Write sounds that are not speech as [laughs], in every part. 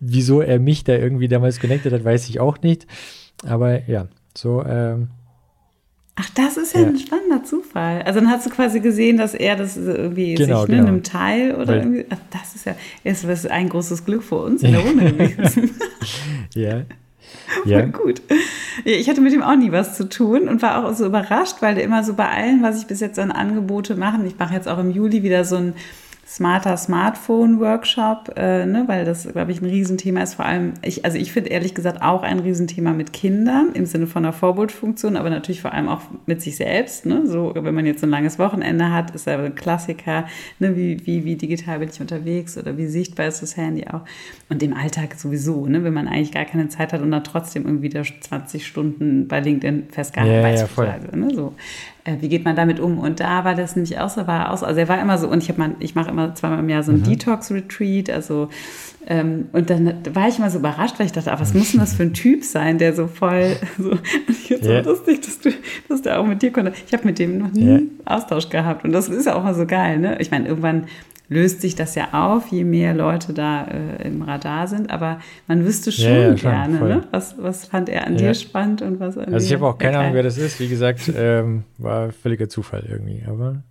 wieso er mich da irgendwie damals connected hat, weiß ich auch nicht. Aber ja, so. Ähm, Ach, das ist ja, ja, ein spannender Zufall. Also dann hast du quasi gesehen, dass er das irgendwie genau, sich ne, genau. nimmt teil oder Weil, irgendwie. Ach, das ist ja ist, ist ein großes Glück für uns in der [laughs] Runde gewesen. [laughs] ja. [laughs] Ja. gut. Ich hatte mit ihm auch nie was zu tun und war auch so überrascht, weil der immer so bei allem, was ich bis jetzt an Angebote mache, ich mache jetzt auch im Juli wieder so ein smarter Smartphone-Workshop, äh, ne, weil das, glaube ich, ein Riesenthema ist. Vor allem, ich, also ich finde ehrlich gesagt auch ein Riesenthema mit Kindern im Sinne von einer Vorbildfunktion, aber natürlich vor allem auch mit sich selbst. Ne? So, wenn man jetzt ein langes Wochenende hat, ist ja ein Klassiker, ne? wie, wie, wie digital bin ich unterwegs oder wie sichtbar ist das Handy auch. Und im Alltag sowieso, ne? wenn man eigentlich gar keine Zeit hat und dann trotzdem irgendwie da 20 Stunden bei LinkedIn festgehalten ja, beispielsweise. Ja, ne? so wie geht man damit um? Und da war das nämlich auch so, war auch so, also er war immer so, und ich habe ich mache immer zweimal im Jahr so ein mhm. Detox-Retreat, also und dann war ich immer so überrascht, weil ich dachte, ah, was muss denn das für ein Typ sein, der so voll, [laughs] so, und ich finde yeah. so lustig, dass du, dass der auch mit dir konnte. Ich habe mit dem noch nie yeah. Austausch gehabt und das ist ja auch mal so geil, ne? Ich meine, irgendwann löst sich das ja auf, je mehr Leute da äh, im Radar sind. Aber man wüsste schon ja, ja, gerne, ne? was, was fand er an ja. dir spannend und was an Also ich habe auch keine Ahnung, wer das ist. Wie gesagt, ähm, war völliger Zufall irgendwie. Aber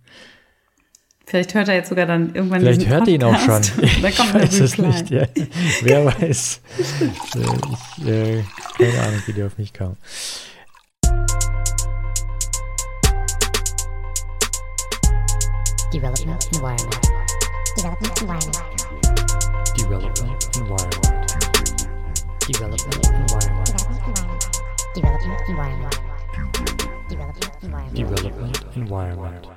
Vielleicht hört er jetzt sogar dann irgendwann Vielleicht hört er ihn auch schon. [laughs] Ich weiß es nicht. Ja. Wer weiß. ich, äh, keine Ahnung, wie der auf mich kam. Development Environment. Development environment. Development environment. Development environment. Development environment. Development environment. Development environment.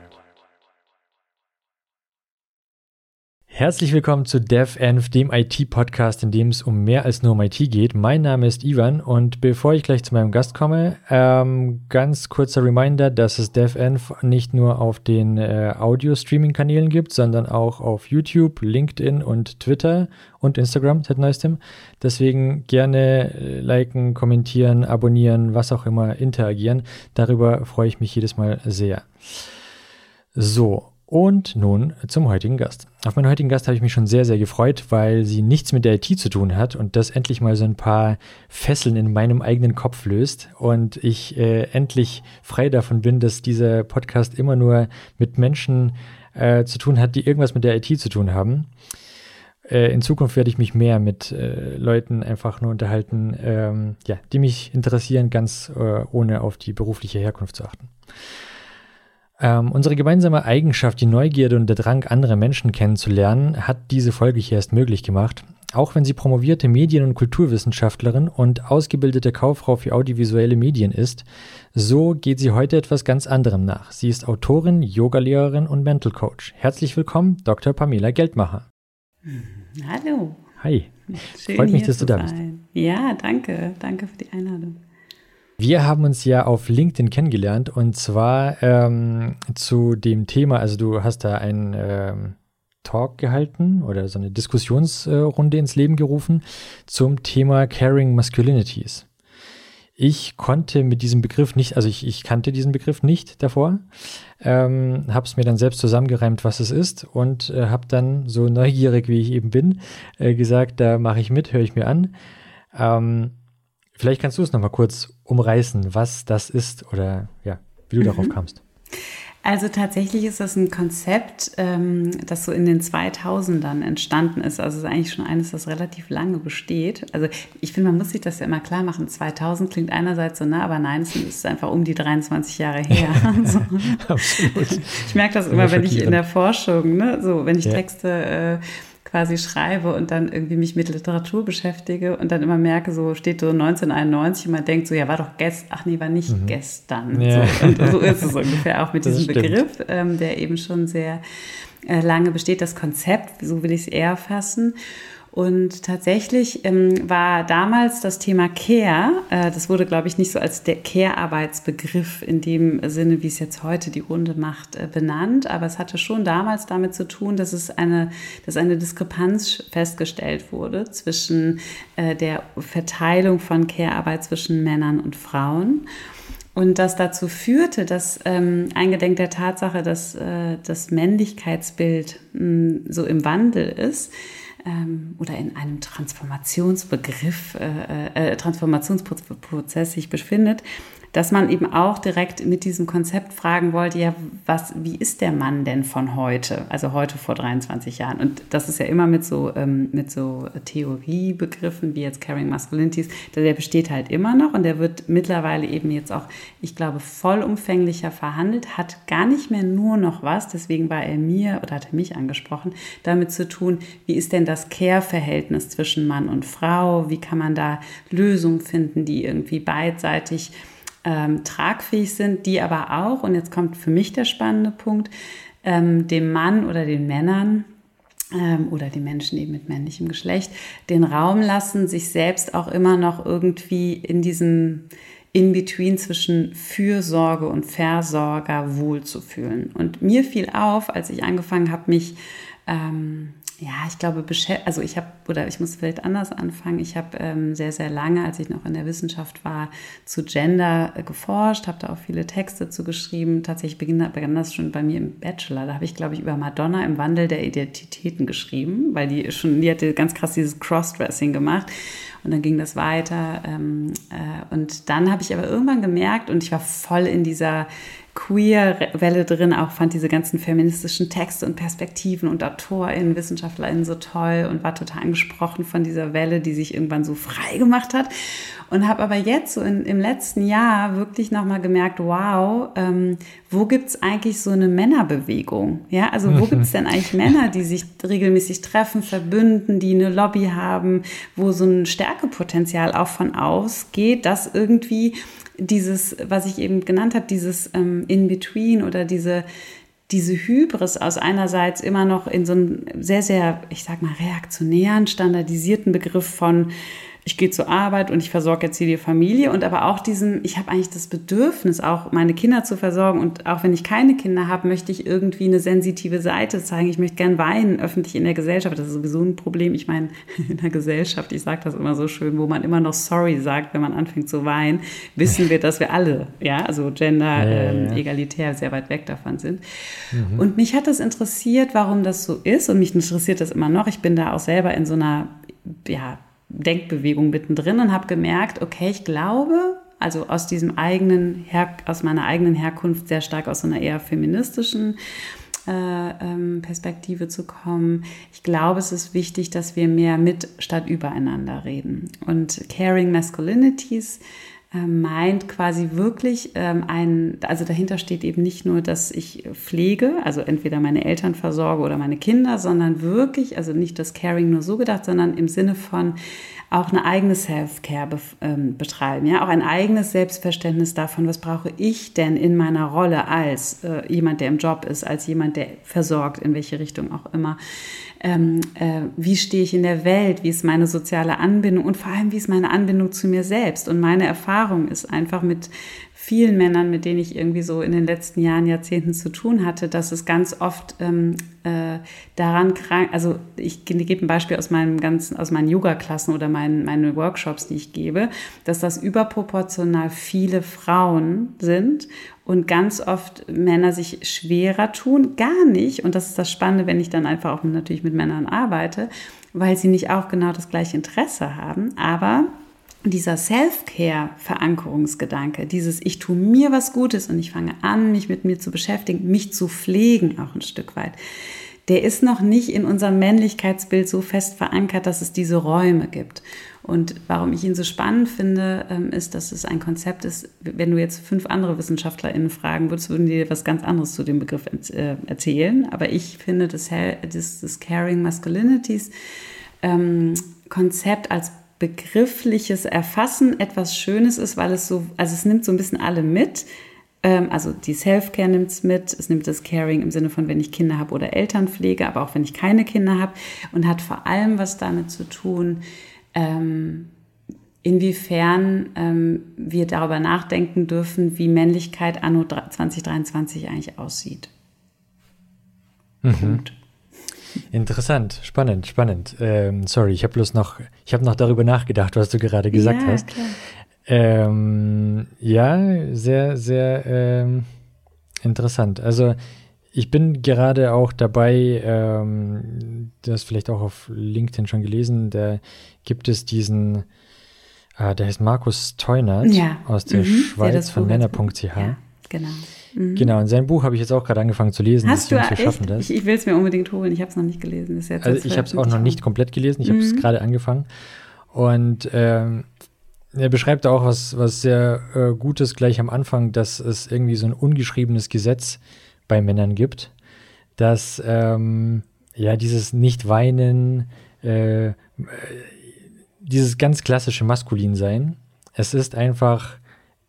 Herzlich willkommen zu DevEnv, dem IT-Podcast, in dem es um mehr als nur um IT geht. Mein Name ist Ivan und bevor ich gleich zu meinem Gast komme, ähm, ganz kurzer Reminder, dass es DevEnv nicht nur auf den äh, Audio-Streaming-Kanälen gibt, sondern auch auf YouTube, LinkedIn und Twitter und Instagram seit neuestem. Deswegen gerne äh, liken, kommentieren, abonnieren, was auch immer, interagieren. Darüber freue ich mich jedes Mal sehr. So, und nun zum heutigen Gast. Auf meinen heutigen Gast habe ich mich schon sehr, sehr gefreut, weil sie nichts mit der IT zu tun hat und das endlich mal so ein paar Fesseln in meinem eigenen Kopf löst und ich äh, endlich frei davon bin, dass dieser Podcast immer nur mit Menschen äh, zu tun hat, die irgendwas mit der IT zu tun haben. Äh, in Zukunft werde ich mich mehr mit äh, Leuten einfach nur unterhalten, ähm, ja, die mich interessieren, ganz äh, ohne auf die berufliche Herkunft zu achten. Ähm, unsere gemeinsame Eigenschaft, die Neugierde und der Drang, andere Menschen kennenzulernen, hat diese Folge hier erst möglich gemacht. Auch wenn sie promovierte Medien- und Kulturwissenschaftlerin und ausgebildete Kauffrau für audiovisuelle Medien ist, so geht sie heute etwas ganz anderem nach. Sie ist Autorin, Yogalehrerin und Mental Coach. Herzlich willkommen, Dr. Pamela Geldmacher. Hallo. Hi. Schön, Freut mich, dass du da bist. Ja, danke. Danke für die Einladung. Wir haben uns ja auf LinkedIn kennengelernt und zwar ähm, zu dem Thema, also du hast da einen ähm, Talk gehalten oder so eine Diskussionsrunde ins Leben gerufen zum Thema Caring Masculinities. Ich konnte mit diesem Begriff nicht, also ich, ich kannte diesen Begriff nicht davor, ähm, habe es mir dann selbst zusammengereimt, was es ist und äh, habe dann so neugierig, wie ich eben bin, äh, gesagt, da mache ich mit, höre ich mir an. Ähm, Vielleicht kannst du es nochmal kurz umreißen, was das ist oder ja, wie du mhm. darauf kamst. Also tatsächlich ist das ein Konzept, ähm, das so in den 2000ern entstanden ist. Also es ist eigentlich schon eines, das relativ lange besteht. Also ich finde, man muss sich das ja immer klar machen. 2000 klingt einerseits so nah, aber nein, es ist einfach um die 23 Jahre her. [laughs] so. Absolut. Ich merke das immer, wenn ich in der Forschung, ne, so wenn ich ja. Texte äh, quasi schreibe und dann irgendwie mich mit Literatur beschäftige und dann immer merke, so steht so 1991 und man denkt so, ja, war doch gestern, ach nee, war nicht mhm. gestern. Ja. So, und so ist es [laughs] ungefähr auch mit das diesem stimmt. Begriff, ähm, der eben schon sehr äh, lange besteht, das Konzept, so will ich es eher fassen. Und tatsächlich ähm, war damals das Thema Care, äh, das wurde, glaube ich, nicht so als der Care-Arbeitsbegriff in dem Sinne, wie es jetzt heute die Runde macht, äh, benannt, aber es hatte schon damals damit zu tun, dass es eine, dass eine Diskrepanz festgestellt wurde zwischen äh, der Verteilung von Care-Arbeit zwischen Männern und Frauen. Und das dazu führte, dass ähm, eingedenk der Tatsache, dass äh, das Männlichkeitsbild mh, so im Wandel ist, ähm, oder in einem Transformationsbegriff, äh, äh, Transformationsprozess sich befindet, dass man eben auch direkt mit diesem Konzept fragen wollte, ja, was, wie ist der Mann denn von heute, also heute vor 23 Jahren? Und das ist ja immer mit so, ähm, mit so Theoriebegriffen wie jetzt Caring Masculinities, der besteht halt immer noch und der wird mittlerweile eben jetzt auch, ich glaube, vollumfänglicher verhandelt, hat gar nicht mehr nur noch was, deswegen war er mir oder hat er mich angesprochen, damit zu tun, wie ist denn das Care-Verhältnis zwischen Mann und Frau, wie kann man da Lösungen finden, die irgendwie beidseitig ähm, tragfähig sind, die aber auch, und jetzt kommt für mich der spannende Punkt, ähm, dem Mann oder den Männern ähm, oder den Menschen eben mit männlichem Geschlecht den Raum lassen, sich selbst auch immer noch irgendwie in diesem in-between zwischen Fürsorge und Versorger wohlzufühlen. Und mir fiel auf, als ich angefangen habe, mich ähm, ja, ich glaube, also ich habe, oder ich muss vielleicht anders anfangen. Ich habe ähm, sehr, sehr lange, als ich noch in der Wissenschaft war, zu Gender äh, geforscht, habe da auch viele Texte zu geschrieben. Tatsächlich begann, begann das schon bei mir im Bachelor. Da habe ich, glaube ich, über Madonna im Wandel der Identitäten geschrieben, weil die schon, die hatte ganz krass dieses Crossdressing gemacht. Und dann ging das weiter. Ähm, äh, und dann habe ich aber irgendwann gemerkt, und ich war voll in dieser Queer-Welle drin, auch fand diese ganzen feministischen Texte und Perspektiven und AutorInnen, WissenschaftlerInnen so toll und war total angesprochen von dieser Welle, die sich irgendwann so frei gemacht hat. Und habe aber jetzt so in, im letzten Jahr wirklich nochmal gemerkt, wow, ähm, wo gibt's eigentlich so eine Männerbewegung? Ja, also wo [laughs] gibt's denn eigentlich Männer, die sich regelmäßig treffen, verbünden, die eine Lobby haben, wo so ein Stärkepotenzial auch von ausgeht, dass irgendwie dieses, was ich eben genannt habe, dieses ähm, In-Between oder diese, diese Hybris aus einerseits immer noch in so einem sehr, sehr, ich sag mal, reaktionären, standardisierten Begriff von ich gehe zur Arbeit und ich versorge jetzt hier die Familie und aber auch diesen, ich habe eigentlich das Bedürfnis, auch meine Kinder zu versorgen und auch wenn ich keine Kinder habe, möchte ich irgendwie eine sensitive Seite zeigen. Ich möchte gern weinen öffentlich in der Gesellschaft. Das ist sowieso ein Problem. Ich meine, [laughs] in der Gesellschaft, ich sage das immer so schön, wo man immer noch sorry sagt, wenn man anfängt zu weinen, wissen wir, dass wir alle, ja, also gender, ja, ja, ähm, ja. egalitär sehr weit weg davon sind. Mhm. Und mich hat das interessiert, warum das so ist und mich interessiert das immer noch. Ich bin da auch selber in so einer, ja, Denkbewegung mittendrin und habe gemerkt, okay, ich glaube, also aus diesem eigenen, Her aus meiner eigenen Herkunft sehr stark aus einer eher feministischen äh, ähm, Perspektive zu kommen. Ich glaube, es ist wichtig, dass wir mehr mit statt übereinander reden. Und Caring Masculinities meint quasi wirklich ähm, ein, also dahinter steht eben nicht nur, dass ich pflege, also entweder meine Eltern versorge oder meine Kinder, sondern wirklich, also nicht das Caring nur so gedacht, sondern im Sinne von auch eine eigene Self-Care be ähm, betreiben, ja, auch ein eigenes Selbstverständnis davon, was brauche ich denn in meiner Rolle als äh, jemand, der im Job ist, als jemand, der versorgt, in welche Richtung auch immer. Ähm, äh, wie stehe ich in der Welt, wie ist meine soziale Anbindung? Und vor allem, wie ist meine Anbindung zu mir selbst. Und meine Erfahrung ist einfach mit vielen Männern, mit denen ich irgendwie so in den letzten Jahren, Jahrzehnten zu tun hatte, dass es ganz oft ähm, äh, daran krank, also ich gebe ein Beispiel aus meinen ganzen, aus meinen Yoga-Klassen oder meinen, meine Workshops, die ich gebe, dass das überproportional viele Frauen sind und ganz oft Männer sich schwerer tun, gar nicht, und das ist das Spannende, wenn ich dann einfach auch natürlich mit Männern arbeite, weil sie nicht auch genau das gleiche Interesse haben, aber dieser Self-Care-Verankerungsgedanke, dieses Ich tue mir was Gutes und ich fange an, mich mit mir zu beschäftigen, mich zu pflegen auch ein Stück weit, der ist noch nicht in unserem Männlichkeitsbild so fest verankert, dass es diese Räume gibt. Und warum ich ihn so spannend finde, ähm, ist, dass es ein Konzept ist, wenn du jetzt fünf andere WissenschaftlerInnen fragen würdest, würden die dir was ganz anderes zu dem Begriff äh, erzählen. Aber ich finde das, das, das Caring Masculinities ähm, Konzept als begriffliches Erfassen etwas Schönes ist, weil es so, also es nimmt so ein bisschen alle mit. Ähm, also die Self-Care nimmt es mit, es nimmt das Caring im Sinne von, wenn ich Kinder habe oder Elternpflege, aber auch wenn ich keine Kinder habe und hat vor allem was damit zu tun, ähm, inwiefern ähm, wir darüber nachdenken dürfen, wie Männlichkeit anno 2023 eigentlich aussieht. Mhm. Punkt. Interessant, spannend, spannend. Ähm, sorry, ich habe bloß noch, ich habe noch darüber nachgedacht, was du gerade gesagt ja, hast. Klar. Ähm, ja, sehr, sehr ähm, interessant. Also ich bin gerade auch dabei, ähm, du hast vielleicht auch auf LinkedIn schon gelesen, da gibt es diesen, äh, der heißt Markus Teunert Ja. aus der Mhm. Schweiz von Männer.ch. Ja, genau. Mhm. Genau, und sein Buch habe ich jetzt auch gerade angefangen zu lesen. Hast du Jungs, wir echt? schaffen das. Ich, ich will es mir unbedingt holen. Ich habe es noch nicht gelesen. Ist jetzt Also ich habe es auch noch nicht komplett gelesen, ich habe es Mhm. gerade angefangen. Und ähm, er beschreibt auch was, was sehr äh, Gutes gleich am Anfang, dass es irgendwie so ein ungeschriebenes Gesetz bei Männern gibt, dass ähm, ja dieses Nicht-Weinen, äh, dieses ganz klassische Maskulinsein, es ist einfach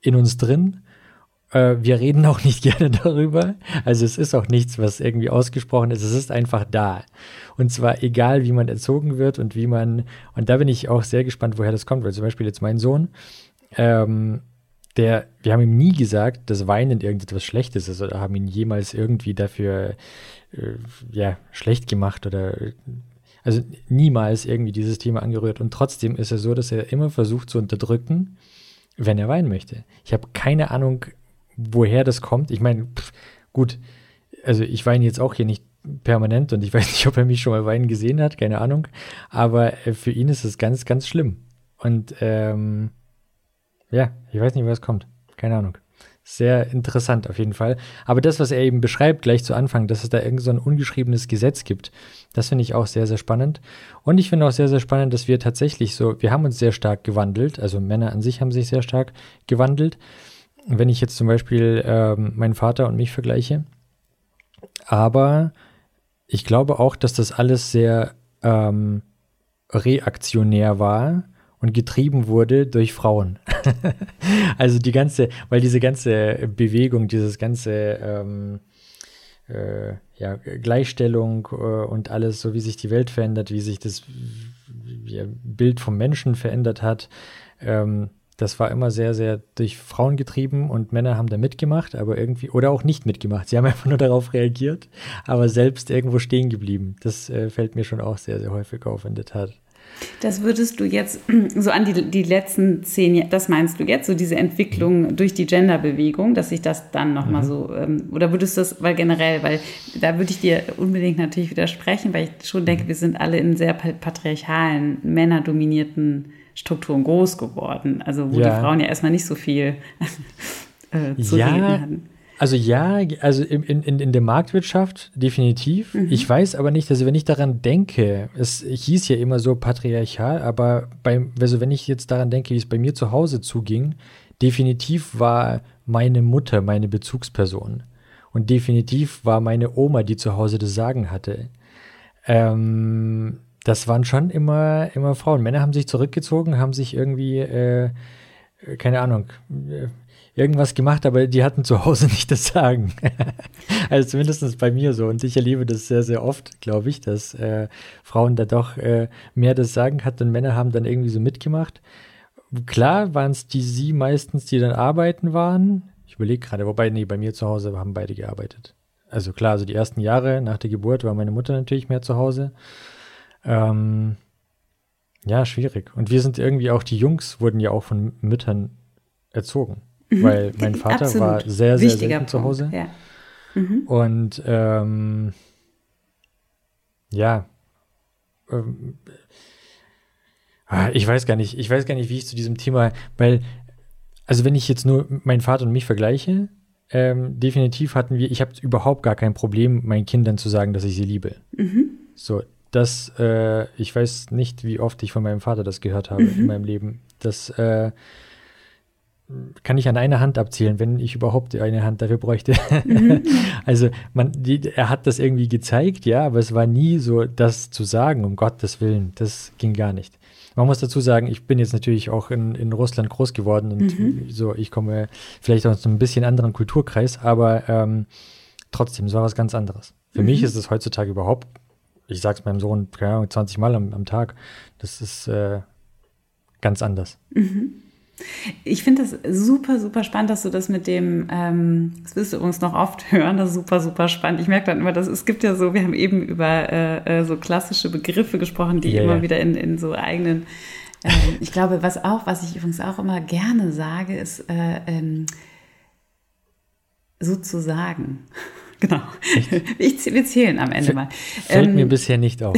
in uns drin. Äh, wir reden auch nicht [laughs] gerne darüber. Also es ist auch nichts, was irgendwie ausgesprochen ist. Es ist einfach da. Und zwar egal, wie man erzogen wird und wie man, und da bin ich auch sehr gespannt, woher das kommt, weil zum Beispiel jetzt mein Sohn, ähm, der, wir haben ihm nie gesagt, dass Weinen irgendetwas Schlechtes ist oder haben ihn jemals irgendwie dafür äh, ja, schlecht gemacht oder also niemals irgendwie dieses Thema angerührt. Und trotzdem ist es so, dass er immer versucht zu unterdrücken, wenn er weinen möchte. Ich habe keine Ahnung, woher das kommt. Ich meine, gut, also ich weine jetzt auch hier nicht permanent und ich [laughs] weiß nicht, ob er mich schon mal weinen gesehen hat, keine Ahnung. Aber äh, für ihn ist es ganz, ganz schlimm. Und ähm, ja, ich weiß nicht, woher es kommt. Keine Ahnung. Sehr interessant auf jeden Fall. Aber das, was er eben beschreibt, gleich zu Anfang, dass es da irgend so ein ungeschriebenes Gesetz gibt, das finde ich auch sehr, sehr spannend. Und ich finde auch sehr, sehr spannend, dass wir tatsächlich so, wir haben uns sehr stark gewandelt, also Männer an sich haben sich sehr stark gewandelt. Wenn ich jetzt zum Beispiel ähm, meinen Vater und mich vergleiche, aber ich glaube auch, dass das alles sehr ähm, reaktionär war und getrieben wurde durch Frauen. [laughs] also die ganze, weil diese ganze Bewegung, dieses ganze ähm, äh, ja, Gleichstellung äh, und alles, so wie sich die Welt verändert, wie sich das Bild vom Menschen verändert hat, ähm, das war immer sehr, sehr durch Frauen getrieben und Männer haben da mitgemacht, aber irgendwie, oder auch nicht mitgemacht. Sie haben [laughs] einfach nur darauf reagiert, aber selbst irgendwo stehen geblieben. Das äh, fällt mir schon auch sehr, sehr häufig auf in der Tat. Das würdest du jetzt [clears throat] so an die, die letzten zehn Jahre, das meinst du jetzt, so diese Entwicklung durch die Genderbewegung, dass sich das dann nochmal mhm. so, ähm, oder würdest du das, weil generell, weil da würde ich dir unbedingt natürlich widersprechen, weil ich schon denke, wir sind alle in sehr patriarchalen, männerdominierten Strukturen groß geworden, also wo Ja. die Frauen ja erstmal nicht so viel äh, zu Ja, reden hatten. Also ja, also in, in, in der Marktwirtschaft definitiv. Ich weiß aber nicht, also wenn ich daran denke, es hieß ja immer so patriarchal, aber beim, also wenn ich jetzt daran denke, wie es bei mir zu Hause zuging, definitiv war meine Mutter meine Bezugsperson. Und definitiv war meine Oma, die zu Hause das Sagen hatte. Ähm, das waren schon immer, immer Frauen. Männer haben sich zurückgezogen, haben sich irgendwie, äh, keine Ahnung, äh, irgendwas gemacht, aber die hatten zu Hause [laughs] nicht das Sagen. [laughs] also zumindest bei mir so. Und ich erlebe das sehr, sehr oft, glaube ich, dass äh, Frauen da doch äh, mehr das Sagen hatten und Männer haben dann irgendwie so mitgemacht. Klar waren es die sie meistens, die dann arbeiten waren. Ich überlege gerade, wobei, nee, bei mir zu Hause haben beide gearbeitet. Also klar, also die ersten Jahre nach der Geburt war meine Mutter natürlich mehr zu Hause. Ähm, ja, schwierig. Und wir sind irgendwie auch, die Jungs wurden ja auch von Müttern erzogen. Weil mein Vater Absolut. war sehr, sehr Wichtiger selten zu Punkt, Hause. Ja. Und ähm, ja, ähm, ah, ich weiß gar nicht, ich weiß gar nicht, wie ich zu diesem Thema, weil, also wenn ich jetzt nur meinen Vater und mich vergleiche, ähm, definitiv hatten wir, ich habe überhaupt gar kein Problem, meinen Kindern zu sagen, dass ich sie liebe. So, das, äh, ich weiß nicht, wie oft ich von meinem Vater das gehört habe in meinem Leben. Das äh, kann ich an einer Hand abzählen, wenn ich überhaupt eine Hand dafür bräuchte. [laughs] also man, die, er hat das irgendwie gezeigt, ja, aber es war nie so, das zu sagen, um Gottes Willen, das ging gar nicht. Man muss dazu sagen, ich bin jetzt natürlich auch in, in Russland groß geworden und so, ich komme vielleicht aus einem bisschen anderen Kulturkreis, aber ähm, trotzdem, es war was ganz anderes. Für mich ist es heutzutage überhaupt, ich sag's meinem Sohn, keine Ahnung, 20 Mal am, am Tag, das ist äh, ganz anders. Ich finde das super, super spannend, dass du das mit dem, ähm, das wirst du übrigens noch oft [laughs] hören, das ist super, super spannend. Ich merke dann immer, dass es gibt ja so, wir haben eben über äh, äh, so klassische Begriffe gesprochen, die Ja, immer wieder in, in so eigenen, ähm, ich glaube, was auch, was ich übrigens auch immer gerne sage, ist äh, ähm, sozusagen. Genau. Ich, wir zählen am Ende mal. Fällt ähm, mir bisher nicht auf.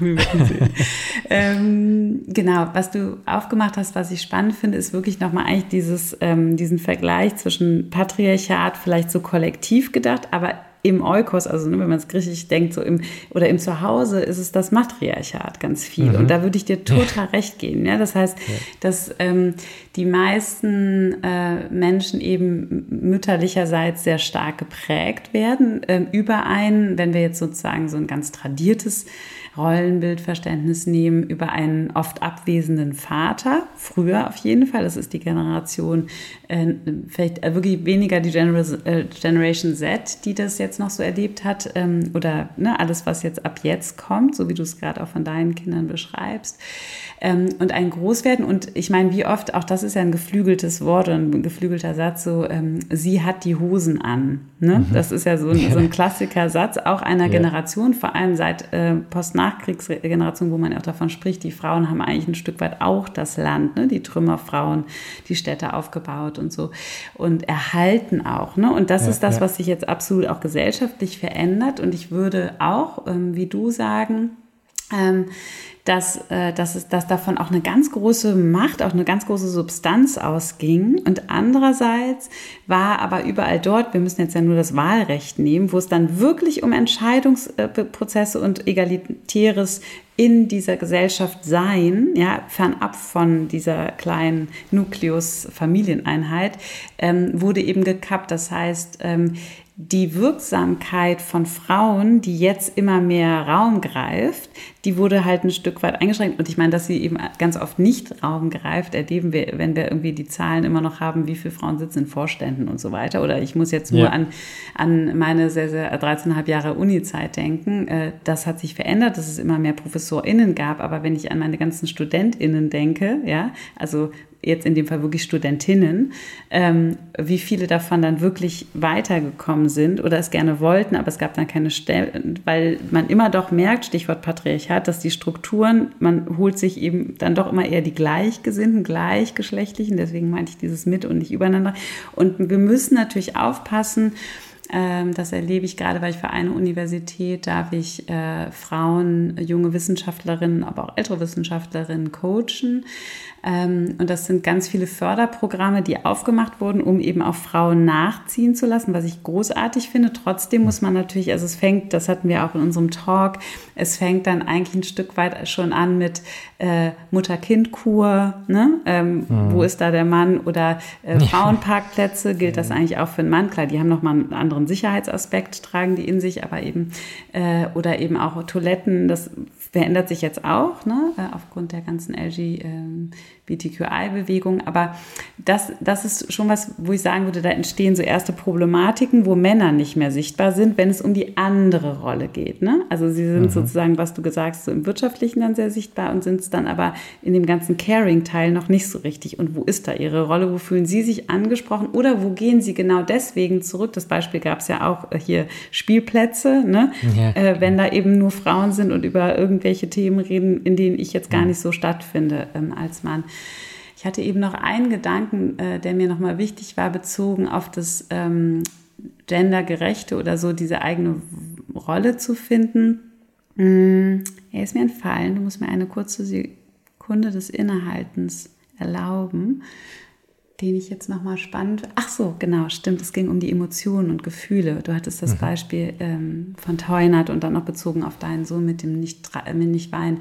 [laughs] ähm, genau, was du aufgemacht hast, was ich spannend finde, ist wirklich nochmal eigentlich dieses, ähm, diesen Vergleich zwischen Patriarchat, vielleicht so kollektiv gedacht, aber im Eukos, also ne, wenn man es griechisch denkt, so im oder im Zuhause ist es das Matriarchat ganz viel. Mhm. Und da würde ich dir total recht geben. Ja? Das heißt, ja. dass ähm, die meisten äh, Menschen eben mütterlicherseits sehr stark geprägt werden ähm, über ein, wenn wir jetzt sozusagen so ein ganz tradiertes Rollenbildverständnis nehmen über einen oft abwesenden Vater, früher auf jeden Fall, das ist die Generation, äh, vielleicht äh, wirklich weniger die äh, Generation Z, die das jetzt noch so erlebt hat, ähm, oder ne, alles, was jetzt ab jetzt kommt, so wie du es gerade auch von deinen Kindern beschreibst, ähm, und ein Großwerden. Und ich meine, wie oft, auch das ist ja ein geflügeltes Wort und ein geflügelter Satz, so, ähm, sie hat die Hosen an. Ne? Mhm. Das ist ja so ein, so ein [laughs] Klassiker-Satz, auch einer ja. Generation, vor allem seit äh, Post-Nachkriegsgeneration, wo man auch davon spricht, die Frauen haben eigentlich ein Stück weit auch das Land, ne? die Trümmerfrauen, die Städte aufgebaut und so und erhalten auch. Ne? Und das ja, ist das, ja. was sich jetzt absolut auch gesellschaftlich verändert. Und ich würde auch, ähm, wie du sagen, ähm, dass, äh, dass, es, dass davon auch eine ganz große Macht, auch eine ganz große Substanz ausging. Und andererseits war aber überall dort, wir müssen jetzt ja nur das Wahlrecht nehmen, wo es dann wirklich um Entscheidungsprozesse und egalitäres in dieser Gesellschaft sein, ja, fernab von dieser kleinen Nukleus-Familieneinheit, ähm, wurde eben gekappt. Das heißt, ähm, die Wirksamkeit von Frauen, die jetzt immer mehr Raum greift, die wurde halt ein Stück weit eingeschränkt. Und ich meine, dass sie eben ganz oft nicht Raum greift, erleben wir, wenn wir irgendwie die Zahlen immer noch haben, wie viele Frauen sitzen in Vorständen und so weiter. Oder ich muss jetzt nur ja. an, an meine sehr, sehr 13,5 Jahre Uni-Zeit denken. Äh, das hat sich verändert, dass es immer mehr ProfessorInnen gab. Aber wenn ich an meine ganzen StudentInnen denke, ja, also jetzt in dem Fall wirklich Studentinnen, ähm, wie viele davon dann wirklich weitergekommen sind oder es gerne wollten, aber es gab dann keine Stellen, weil man immer doch merkt, Stichwort Patriarchat, dass die Strukturen, man holt sich eben dann doch immer eher die gleichgesinnten, gleichgeschlechtlichen, deswegen meinte ich dieses mit und nicht übereinander. Und wir müssen natürlich aufpassen, ähm, das erlebe ich gerade, weil ich für eine Universität darf ich äh, Frauen, junge Wissenschaftlerinnen, aber auch ältere Wissenschaftlerinnen coachen. Ähm, und das sind ganz viele Förderprogramme, die aufgemacht wurden, um eben auch Frauen nachziehen zu lassen, was ich großartig finde. Trotzdem muss man natürlich, also es fängt, das hatten wir auch in unserem Talk, es fängt dann eigentlich ein Stück weit schon an mit äh, Mutter-Kind-Kur, ne? Ähm, mhm. wo ist da der Mann? Oder äh, Frauenparkplätze, gilt das eigentlich auch für einen Mann? Klar, die haben nochmal einen anderen Sicherheitsaspekt, tragen die in sich, aber eben, äh, oder eben auch Toiletten, das verändert sich jetzt auch, ne? Äh, aufgrund der ganzen LG. Ähm. Aber das, das ist schon was, wo ich sagen würde, da entstehen so erste Problematiken, wo Männer nicht mehr sichtbar sind, wenn es um die andere Rolle geht. Ne? Also sie sind mhm. sozusagen, was du gesagt hast, so im Wirtschaftlichen dann sehr sichtbar und sind es dann aber in dem ganzen Caring-Teil noch nicht so richtig. Und wo ist da ihre Rolle? Wo fühlen sie sich angesprochen? Oder wo gehen sie genau deswegen zurück? Das Beispiel gab es ja auch hier Spielplätze, ne? Ja. Äh, wenn da eben nur Frauen sind und über irgendwelche Themen reden, in denen ich jetzt gar mhm. nicht so stattfinde ähm, als Mann. Ich hatte eben noch einen Gedanken, äh, der mir nochmal wichtig war, bezogen auf das ähm, gendergerechte oder so diese eigene Rolle zu finden. Mm, er ist mir entfallen. Du musst mir eine kurze Sekunde des Innehaltens erlauben, den ich jetzt nochmal spannend. Ach so, genau, stimmt. Es ging um die Emotionen und Gefühle. Du hattest das mhm. Beispiel ähm, von Teunert und dann noch bezogen auf deinen Sohn mit dem nicht, äh, nicht weinen.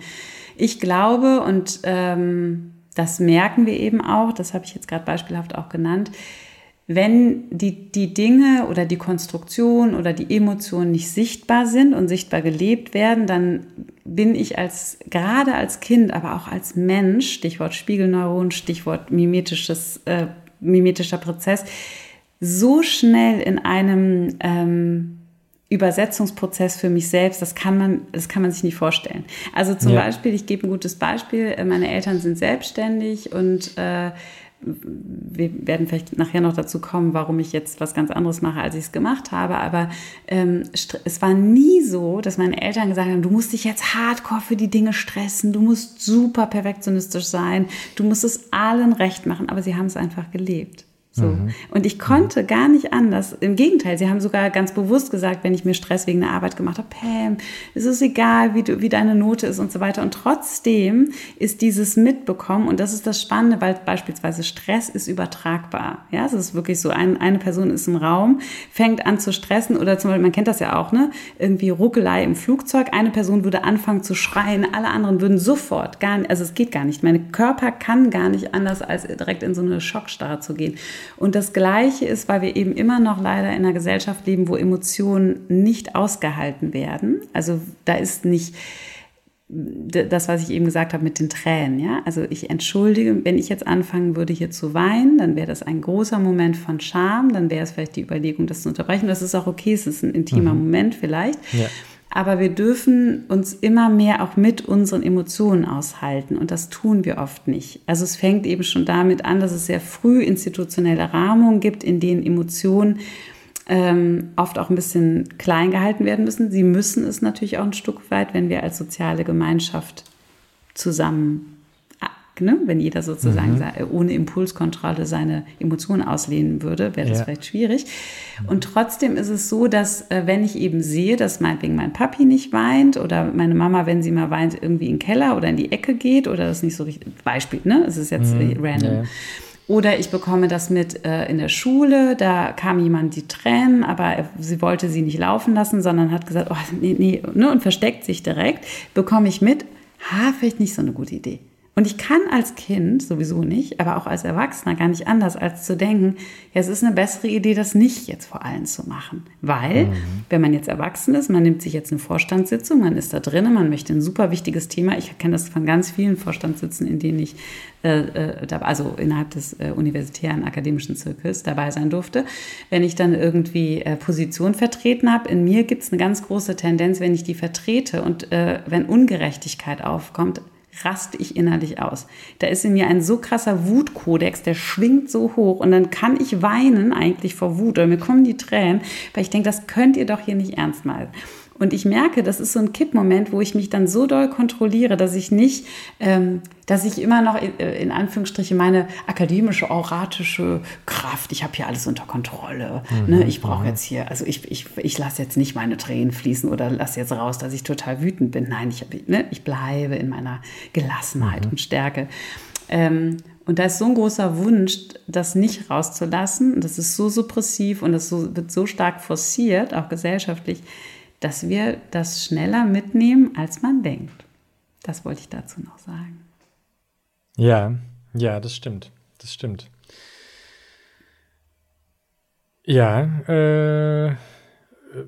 Ich glaube und ähm, das merken wir eben auch, das habe ich jetzt gerade beispielhaft auch genannt, wenn die, die Dinge oder die Konstruktion oder die Emotionen nicht sichtbar sind und sichtbar gelebt werden, dann bin ich als, gerade als Kind, aber auch als Mensch, Stichwort Spiegelneuron, Stichwort mimetisches, äh, mimetischer Prozess, so schnell in einem ähm, Übersetzungsprozess für mich selbst, das kann man, das kann man sich nicht vorstellen. Also zum ja. Beispiel, ich gebe ein gutes Beispiel, meine Eltern sind selbstständig und äh, wir werden vielleicht nachher noch dazu kommen, warum ich jetzt was ganz anderes mache, als ich es gemacht habe. Aber ähm, es war nie so, dass meine Eltern gesagt haben, du musst dich jetzt hardcore für die Dinge stressen, du musst super perfektionistisch sein, du musst es allen recht machen. Aber sie haben es einfach gelebt. So. Mhm. Und ich konnte gar nicht anders. Im Gegenteil, sie haben sogar ganz bewusst gesagt, wenn ich mir Stress wegen der Arbeit gemacht habe, Pam, es ist egal, wie, du, wie deine Note ist und so weiter. Und trotzdem ist dieses Mitbekommen, und das ist das Spannende, weil beispielsweise Stress ist übertragbar. Ja, es ist wirklich so, ein, eine Person ist im Raum, fängt an zu stressen oder zum Beispiel, man kennt das ja auch, ne? Irgendwie Ruckelei im Flugzeug. Eine Person würde anfangen zu schreien, alle anderen würden sofort gar nicht, also es geht gar nicht. Mein Körper kann gar nicht anders, als direkt in so eine Schockstarre zu gehen. Und das Gleiche ist, weil wir eben immer noch leider in einer Gesellschaft leben, wo Emotionen nicht ausgehalten werden. Also da ist nicht das, was ich eben gesagt habe mit den Tränen, ja. Also ich entschuldige, wenn ich jetzt anfangen würde, hier zu weinen, dann wäre das ein großer Moment von Scham, dann wäre es vielleicht die Überlegung, das zu unterbrechen. Das ist auch okay, es ist ein intimer mhm. Moment vielleicht. Ja. Aber wir dürfen uns immer mehr auch mit unseren Emotionen aushalten und das tun wir oft nicht. Also es fängt eben schon damit an, dass es sehr früh institutionelle Rahmungen gibt, in denen Emotionen ähm, oft auch ein bisschen klein gehalten werden müssen. Sie müssen es natürlich auch ein Stück weit, wenn wir als soziale Gemeinschaft zusammen ne, wenn jeder sozusagen mhm. ohne Impulskontrolle seine Emotionen auslehnen würde, wäre das ja. vielleicht schwierig. Und trotzdem ist es so, dass äh, wenn ich eben sehe, dass meinetwegen mein Papi nicht weint oder meine Mama, wenn sie mal weint, irgendwie in den Keller oder in die Ecke geht oder das nicht so richtig, Beispiel, ne, es ist jetzt mhm. random. Ja. Oder ich bekomme das mit äh, in der Schule, da kam jemand die Tränen, aber er, sie wollte sie nicht laufen lassen, sondern hat gesagt, oh, nee, nee, ne, und versteckt sich direkt, bekomme ich mit, ha, vielleicht nicht so eine gute Idee. Und ich kann als Kind sowieso nicht, aber auch als Erwachsener gar nicht anders, als zu denken, ja, es ist eine bessere Idee, das nicht jetzt vor allen zu machen. Weil, mhm. wenn man jetzt erwachsen ist, man nimmt sich jetzt eine Vorstandssitzung, man ist da drinnen, man möchte ein super wichtiges Thema. Ich kenne das von ganz vielen Vorstandssitzen, in denen ich, äh, äh also innerhalb des äh, universitären akademischen Zirkels dabei sein durfte. Wenn ich dann irgendwie äh, Position vertreten habe, in mir gibt es eine ganz große Tendenz, wenn ich die vertrete und äh, wenn Ungerechtigkeit aufkommt, raste ich innerlich aus. Da ist in mir ein so krasser Wutkodex, der schwingt so hoch und dann kann ich weinen eigentlich vor Wut oder mir kommen die Tränen, weil ich denke, das könnt ihr doch hier nicht ernst meinen. Und ich merke, das ist so ein Kippmoment, wo ich mich dann so doll kontrolliere, dass ich nicht, ähm, dass ich immer noch in, äh, in Anführungsstriche meine akademische, auratische Kraft, ich habe hier alles unter Kontrolle. Mhm, ne? Ich brauche mhm. jetzt hier, also ich, ich, ich lasse jetzt nicht meine Tränen fließen oder lasse jetzt raus, dass ich total wütend bin. Nein, ich, ne? ich bleibe in meiner Gelassenheit mhm. und Stärke. Ähm, und da ist so ein großer Wunsch, das nicht rauszulassen. Das ist so suppressiv und das so, wird so stark forciert, auch gesellschaftlich, dass wir das schneller mitnehmen, als man denkt. Das wollte ich dazu noch sagen. Ja, ja, das stimmt. Das stimmt. Ja, äh,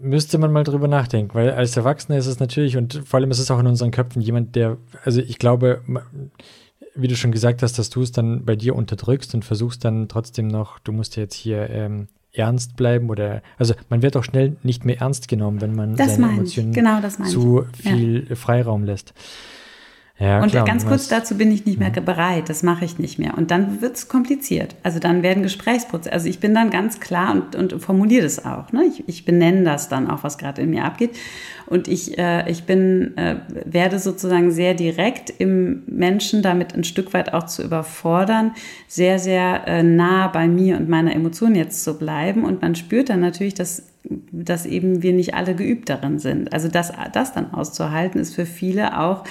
müsste man mal drüber nachdenken, weil als Erwachsener ist es natürlich und vor allem ist es auch in unseren Köpfen jemand, der, also ich glaube, wie du schon gesagt hast, dass du es dann bei dir unterdrückst und versuchst dann trotzdem noch, du musst ja jetzt hier ähm, ernst bleiben oder also man wird auch schnell nicht mehr ernst genommen, wenn man das seine Emotionen genau, zu viel ja. Freiraum lässt. Ja, und klar, ganz kurz dazu bin ich nicht mehr mhm. bereit, das mache ich nicht mehr. Und dann wird es kompliziert. Also dann werden Gesprächsprozesse, also ich bin dann ganz klar und, und formuliere das auch. Ne? Ich, ich benenne das dann auch, was gerade in mir abgeht. Und ich, äh, ich bin, äh, werde sozusagen sehr direkt im Menschen damit ein Stück weit auch zu überfordern, sehr, sehr äh, nah bei mir und meiner Emotion jetzt zu bleiben. Und man spürt dann natürlich, dass dass eben wir nicht alle geübt darin sind. Also das, das dann auszuhalten, ist für viele auch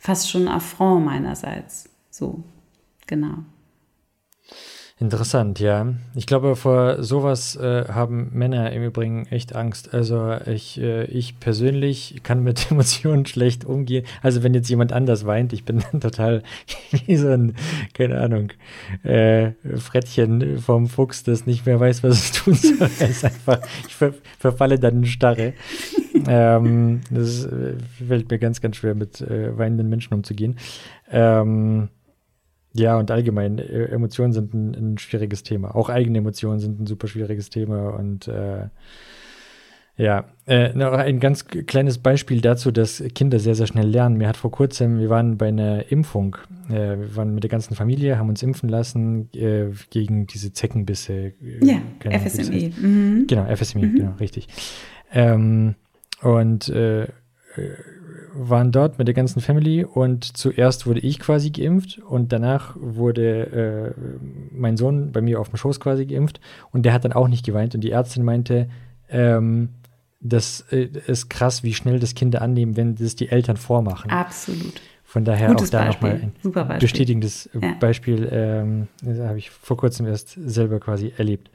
fast schon Affront meinerseits. So, genau. Interessant, ja. Ich glaube, vor sowas äh, haben Männer im Übrigen echt Angst. Also ich, äh, ich persönlich kann mit [laughs] Emotionen schlecht umgehen. Also wenn jetzt jemand anders weint, ich bin dann total [laughs] wie so ein, keine Ahnung, äh, Frettchen vom Fuchs, das nicht mehr weiß, was es [laughs] tun soll. Es einfach, ich ver verfalle dann in Starre. ähm, das äh, fällt mir ganz, ganz schwer, mit äh, weinenden Menschen umzugehen. Ähm, ja, und allgemein, äh, Emotionen sind ein, ein, schwieriges Thema. Auch eigene Emotionen sind ein super schwieriges Thema. Und äh, ja, äh, noch ein ganz kleines Beispiel dazu, dass Kinder sehr, sehr schnell lernen. Mir hat vor kurzem, wir waren bei einer Impfung, äh, wir waren mit der ganzen Familie, haben uns impfen lassen äh, gegen diese Zeckenbisse. Äh, ja, FSME. Mhm. Genau, FSME, mhm. genau, richtig. Ähm, und waren dort mit der ganzen Family und zuerst wurde ich quasi geimpft und danach wurde äh, mein Sohn bei mir auf dem Schoß quasi geimpft und der hat dann auch nicht geweint und die Ärztin meinte, ähm, das äh, ist krass, wie schnell das Kinder annehmen, wenn das die Eltern vormachen. Absolut. Von daher Gutes auch da nochmal ein Super Beispiel. bestätigendes ja. Beispiel. Ähm, das habe ich vor kurzem erst selber quasi erlebt.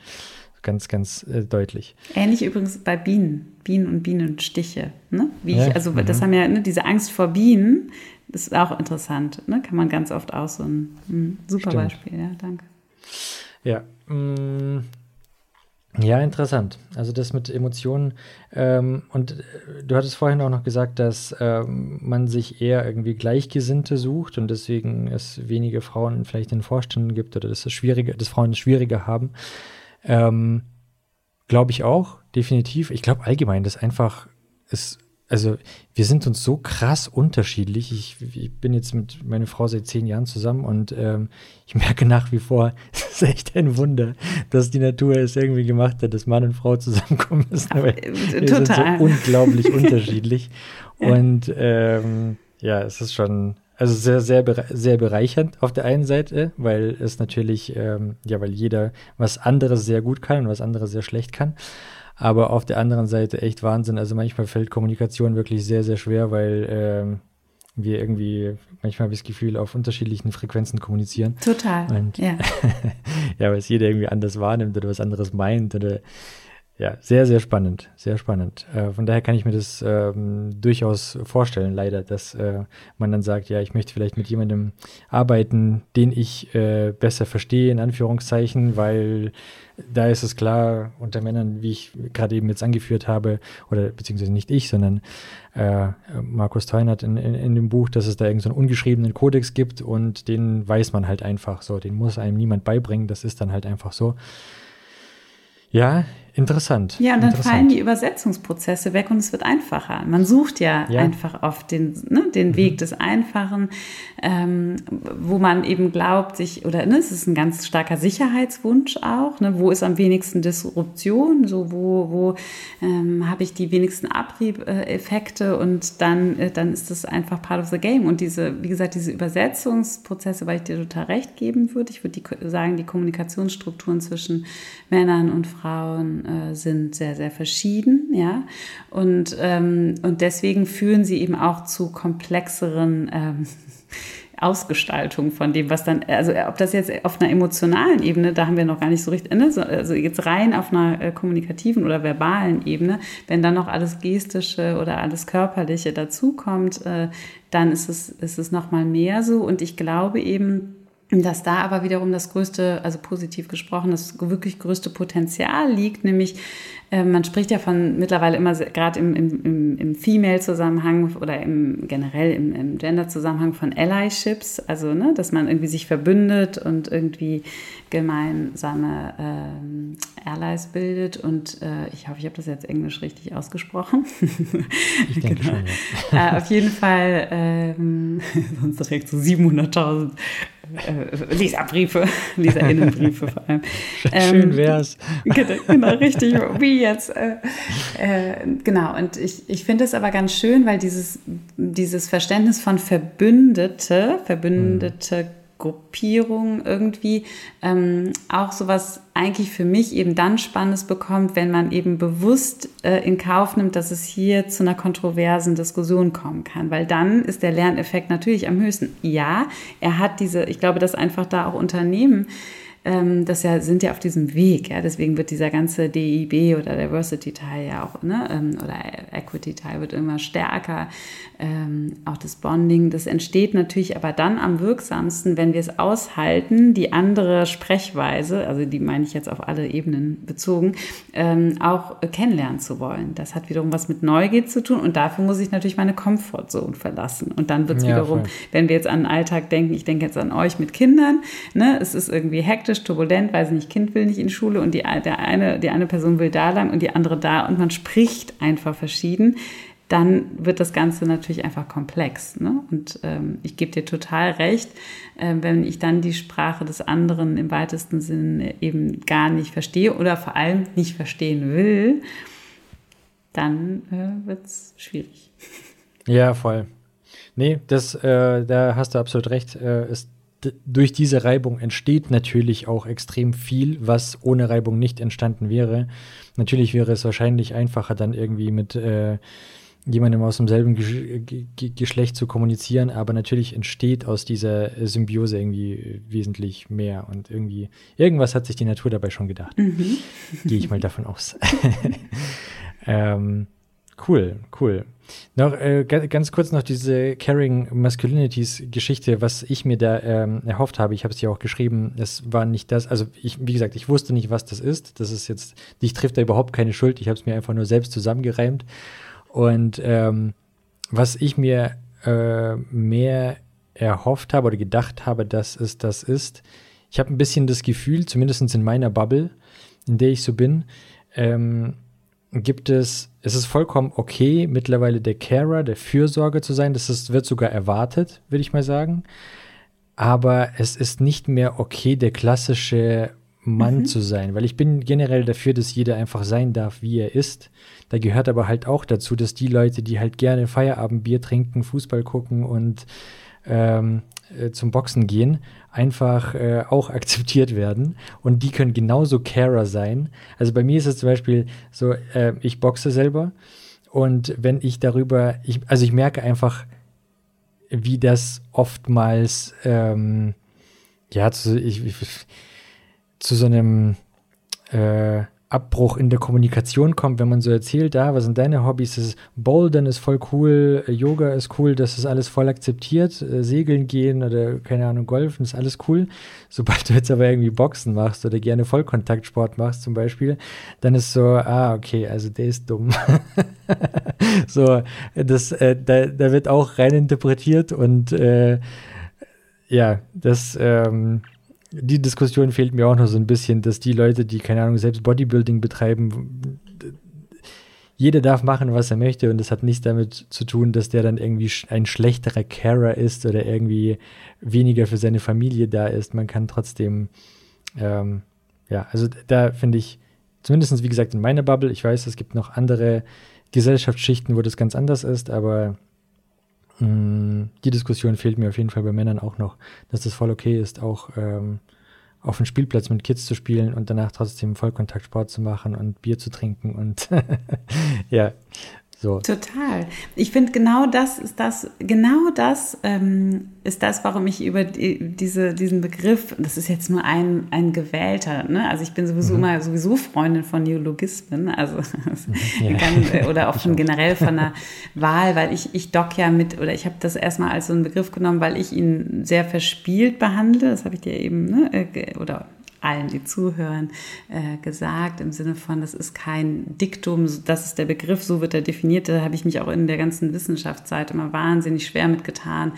Ganz, ganz äh, deutlich. Ähnlich übrigens bei Bienen. Bienen und Bienenstiche. Ne? Wie ja. ich, also mhm. das haben ja ne, diese Angst vor Bienen, das ist auch interessant. Ne? Kann man ganz oft auch so ein, ein super Stimmt. Beispiel. Ja, danke. Ja. Mh, mm, ja, interessant. Also das mit Emotionen. Ähm, und äh, du hattest vorhin auch noch gesagt, dass ähm, man sich eher irgendwie Gleichgesinnte sucht und deswegen es wenige Frauen vielleicht in Vorständen gibt oder dass es schwierige, dass Frauen es schwieriger haben. Ähm, glaube ich auch, definitiv. Ich glaube allgemein, dass einfach es also wir sind uns so krass unterschiedlich. Ich, ich, bin jetzt mit meiner Frau seit zehn Jahren zusammen und ähm, ich merke nach wie vor, [laughs] es ist echt ein Wunder, dass die Natur es irgendwie gemacht hat, dass Mann und Frau zusammenkommen müssen. Aber äh, wir sind so unglaublich [laughs] unterschiedlich. Und ähm, ja, es ist schon, also sehr, sehr, sehr bereichernd auf der einen Seite, weil es natürlich, ähm, ja, weil jeder was anderes sehr gut kann und was anderes sehr schlecht kann aber auf der anderen Seite echt Wahnsinn. Also manchmal fällt Kommunikation wirklich sehr, sehr schwer, weil ähm, wir irgendwie, manchmal habe ich das Gefühl, auf unterschiedlichen Frequenzen kommunizieren. Total. Und, ja. [laughs] ja, weil es jeder irgendwie anders wahrnimmt oder was anderes meint oder ja, sehr, sehr spannend, sehr spannend. Äh, von daher kann ich mir das ähm, durchaus vorstellen, leider, dass äh, man dann sagt, ja, ich möchte vielleicht mit jemandem arbeiten, den ich äh, besser verstehe, in Anführungszeichen, weil da ist es klar, unter Männern, wie ich gerade eben jetzt angeführt habe, oder beziehungsweise nicht ich, sondern äh, Markus Theun hat in, in, in, dem Buch, dass es da irgendeinen so ungeschriebenen Kodex gibt und den weiß man halt einfach so, den muss einem niemand beibringen, das ist dann halt einfach so. Ja, interessant. Ja, und dann fallen die Übersetzungsprozesse weg und es wird einfacher. Man sucht ja, ja. einfach oft den, ne, den mhm. Weg des Einfachen, ähm, wo man eben glaubt, sich, oder ne, es ist ein ganz starker Sicherheitswunsch auch, ne, wo ist am wenigsten Disruption, so wo, wo ähm, habe ich die wenigsten Abriebeffekte und dann, äh, dann ist das einfach part of the game. Und diese, wie gesagt, diese Übersetzungsprozesse, weil ich dir total recht geben würde, ich würde sagen, die Kommunikationsstrukturen zwischen Männern und Frauen äh, sind sehr, sehr verschieden, ja. Und, ähm, und deswegen führen sie eben auch zu komplexeren ähm, [laughs] Ausgestaltung von dem, was dann, also ob das jetzt auf einer emotionalen Ebene, da haben wir noch gar nicht so richtig, ne, also jetzt rein auf einer äh, kommunikativen oder verbalen Ebene, wenn dann noch alles Gestische oder alles Körperliche dazukommt, äh, dann ist es, ist es nochmal mehr so. Und ich glaube eben, dass da aber wiederum das größte, also positiv gesprochen, das wirklich größte Potenzial liegt, nämlich äh, man spricht ja von mittlerweile immer, gerade im, im, im Female-Zusammenhang oder im, generell im, im Gender-Zusammenhang von Allyships, also ne, dass man irgendwie sich verbündet und irgendwie gemeinsame ähm, Allies bildet. Und äh, ich hoffe, ich habe das jetzt Englisch richtig ausgesprochen. Ich denke genau. schon, ja. äh, auf jeden Fall, ähm, [laughs] sonst direkt so 700.000 äh, Leserbriefe, [laughs] Leserinnenbriefe vor allem. [laughs] Schön ähm, wär's. Genau, genau, richtig, wie jetzt. Äh, äh, genau, und ich, ich finde es aber ganz schön, weil dieses, dieses Verständnis von Verbündete, Verbündete mhm. Gruppierung irgendwie ähm, auch sowas eigentlich für mich eben dann Spannendes bekommt, wenn man eben bewusst äh, in Kauf nimmt, dass es hier zu einer kontroversen Diskussion kommen kann, weil dann ist der Lerneffekt natürlich am höchsten. Ja, er hat diese, ich glaube, dass einfach da auch Unternehmen ähm, das ja, sind ja auf diesem Weg. Ja? Deswegen wird dieser ganze DIB oder Diversity-Teil ja auch, ne? Ähm, oder Equity-Teil wird immer stärker. Ähm, auch das Bonding, das entsteht natürlich aber dann am wirksamsten, wenn wir es aushalten, die andere Sprechweise, also die meine ich jetzt auf alle Ebenen bezogen, ähm, auch kennenlernen zu wollen. Das hat wiederum was mit Neugier zu tun und dafür muss ich natürlich meine Comfortzone verlassen. Und dann wird es ja, wiederum, voll. wenn wir jetzt an den Alltag denken, ich denke jetzt an euch mit Kindern, ne? es ist irgendwie hektisch, hektisch, turbulent, weiß nicht, Kind will nicht in Schule und die, der eine, die eine Person will da lang und die andere da und man spricht einfach verschieden, dann wird das Ganze natürlich einfach komplex. Ne? Und ähm, ich gebe dir total recht, äh, wenn ich dann die Sprache des anderen im weitesten Sinne eben gar nicht verstehe oder vor allem nicht verstehen will, dann äh, wird es schwierig. Ja, voll. Nee, das, äh, da hast du absolut recht. Äh, es, durch diese Reibung entsteht natürlich auch extrem viel, was ohne Reibung nicht entstanden wäre. Natürlich wäre es wahrscheinlich einfacher, dann irgendwie mit äh, jemandem aus demselben Ge Ge Geschlecht zu kommunizieren, aber natürlich entsteht aus dieser Symbiose irgendwie wesentlich mehr und irgendwie, irgendwas hat sich die Natur dabei schon gedacht. Mhm. Gehe ich mal davon aus. [laughs] ähm, cool, cool. Noch äh, ganz kurz noch diese Caring Masculinities Geschichte, was ich mir da ähm, erhofft habe. Ich habe es ja auch geschrieben. Es war nicht das. Also ich, wie gesagt, ich wusste nicht, was das ist. Das ist jetzt, dich trifft da überhaupt keine Schuld. Ich habe es mir einfach nur selbst zusammengereimt. Und ähm, was ich mir äh, mehr erhofft habe oder gedacht habe, dass es das ist, ich habe ein bisschen das Gefühl, zumindest in meiner Bubble, in der ich so bin, ähm, gibt es, es ist vollkommen okay, mittlerweile der Carer, der Fürsorger zu sein. Das ist, wird sogar erwartet, würde ich mal sagen. Aber es ist nicht mehr okay, der klassische Mann mhm. zu sein, weil ich bin generell dafür, dass jeder einfach sein darf, wie er ist. Da gehört aber halt auch dazu, dass die Leute, die halt gerne Feierabendbier trinken, Fußball gucken und ähm, äh, zum Boxen gehen, einfach äh, auch akzeptiert werden. Und die können genauso Carer sein. Also bei mir ist es zum Beispiel so, äh, ich boxe selber. Und wenn ich darüber, ich, also ich merke einfach, wie das oftmals, ähm, ja, zu, ich, ich, zu so einem, äh, Abbruch in der Kommunikation kommt, wenn man so erzählt, da, ah, was sind deine Hobbys? Das ist Bouldern ist voll cool, Yoga ist cool, das ist alles voll akzeptiert, äh, Segeln gehen oder keine Ahnung, Golfen ist alles cool. Sobald du jetzt aber irgendwie Boxen machst oder gerne Vollkontaktsport machst zum Beispiel, dann ist so, ah, okay, also der ist dumm. [laughs] so, das, äh, da, da wird auch rein interpretiert und äh, ja, das, ähm, die Diskussion fehlt mir auch noch so ein bisschen, dass die Leute, die, keine Ahnung, selbst Bodybuilding betreiben, jeder darf machen, was er möchte und das hat nichts damit zu tun, dass der dann irgendwie ein schlechterer Carer ist oder irgendwie weniger für seine Familie da ist. Man kann trotzdem, ähm, ja, also da finde ich, zumindest wie gesagt in meiner Bubble, ich weiß, es gibt noch andere Gesellschaftsschichten, wo das ganz anders ist, aber die Diskussion fehlt mir auf jeden Fall bei Männern auch noch, dass das voll okay ist, auch ähm, auf dem Spielplatz mit Kids zu spielen und danach trotzdem Vollkontaktsport zu machen und Bier zu trinken und [laughs] ja, so. Total. Ich finde, genau das ist das, genau das ähm, ist das, warum ich über die, diese, diesen Begriff, das ist jetzt nur ein, ein gewählter, ne? also ich bin sowieso mhm. immer sowieso Freundin von Neologismen, also [laughs] ja. kann, oder auch von generell von der [laughs] Wahl, weil ich, ich dock ja mit, oder ich habe das erstmal als so einen Begriff genommen, weil ich ihn sehr verspielt behandle, das habe ich dir eben, ne, äh, oder allen, die zuhören, äh, gesagt, im Sinne von, das ist kein Diktum, das ist der Begriff, so wird er definiert. Da habe ich mich auch in der ganzen Wissenschaftszeit immer wahnsinnig schwer mitgetan,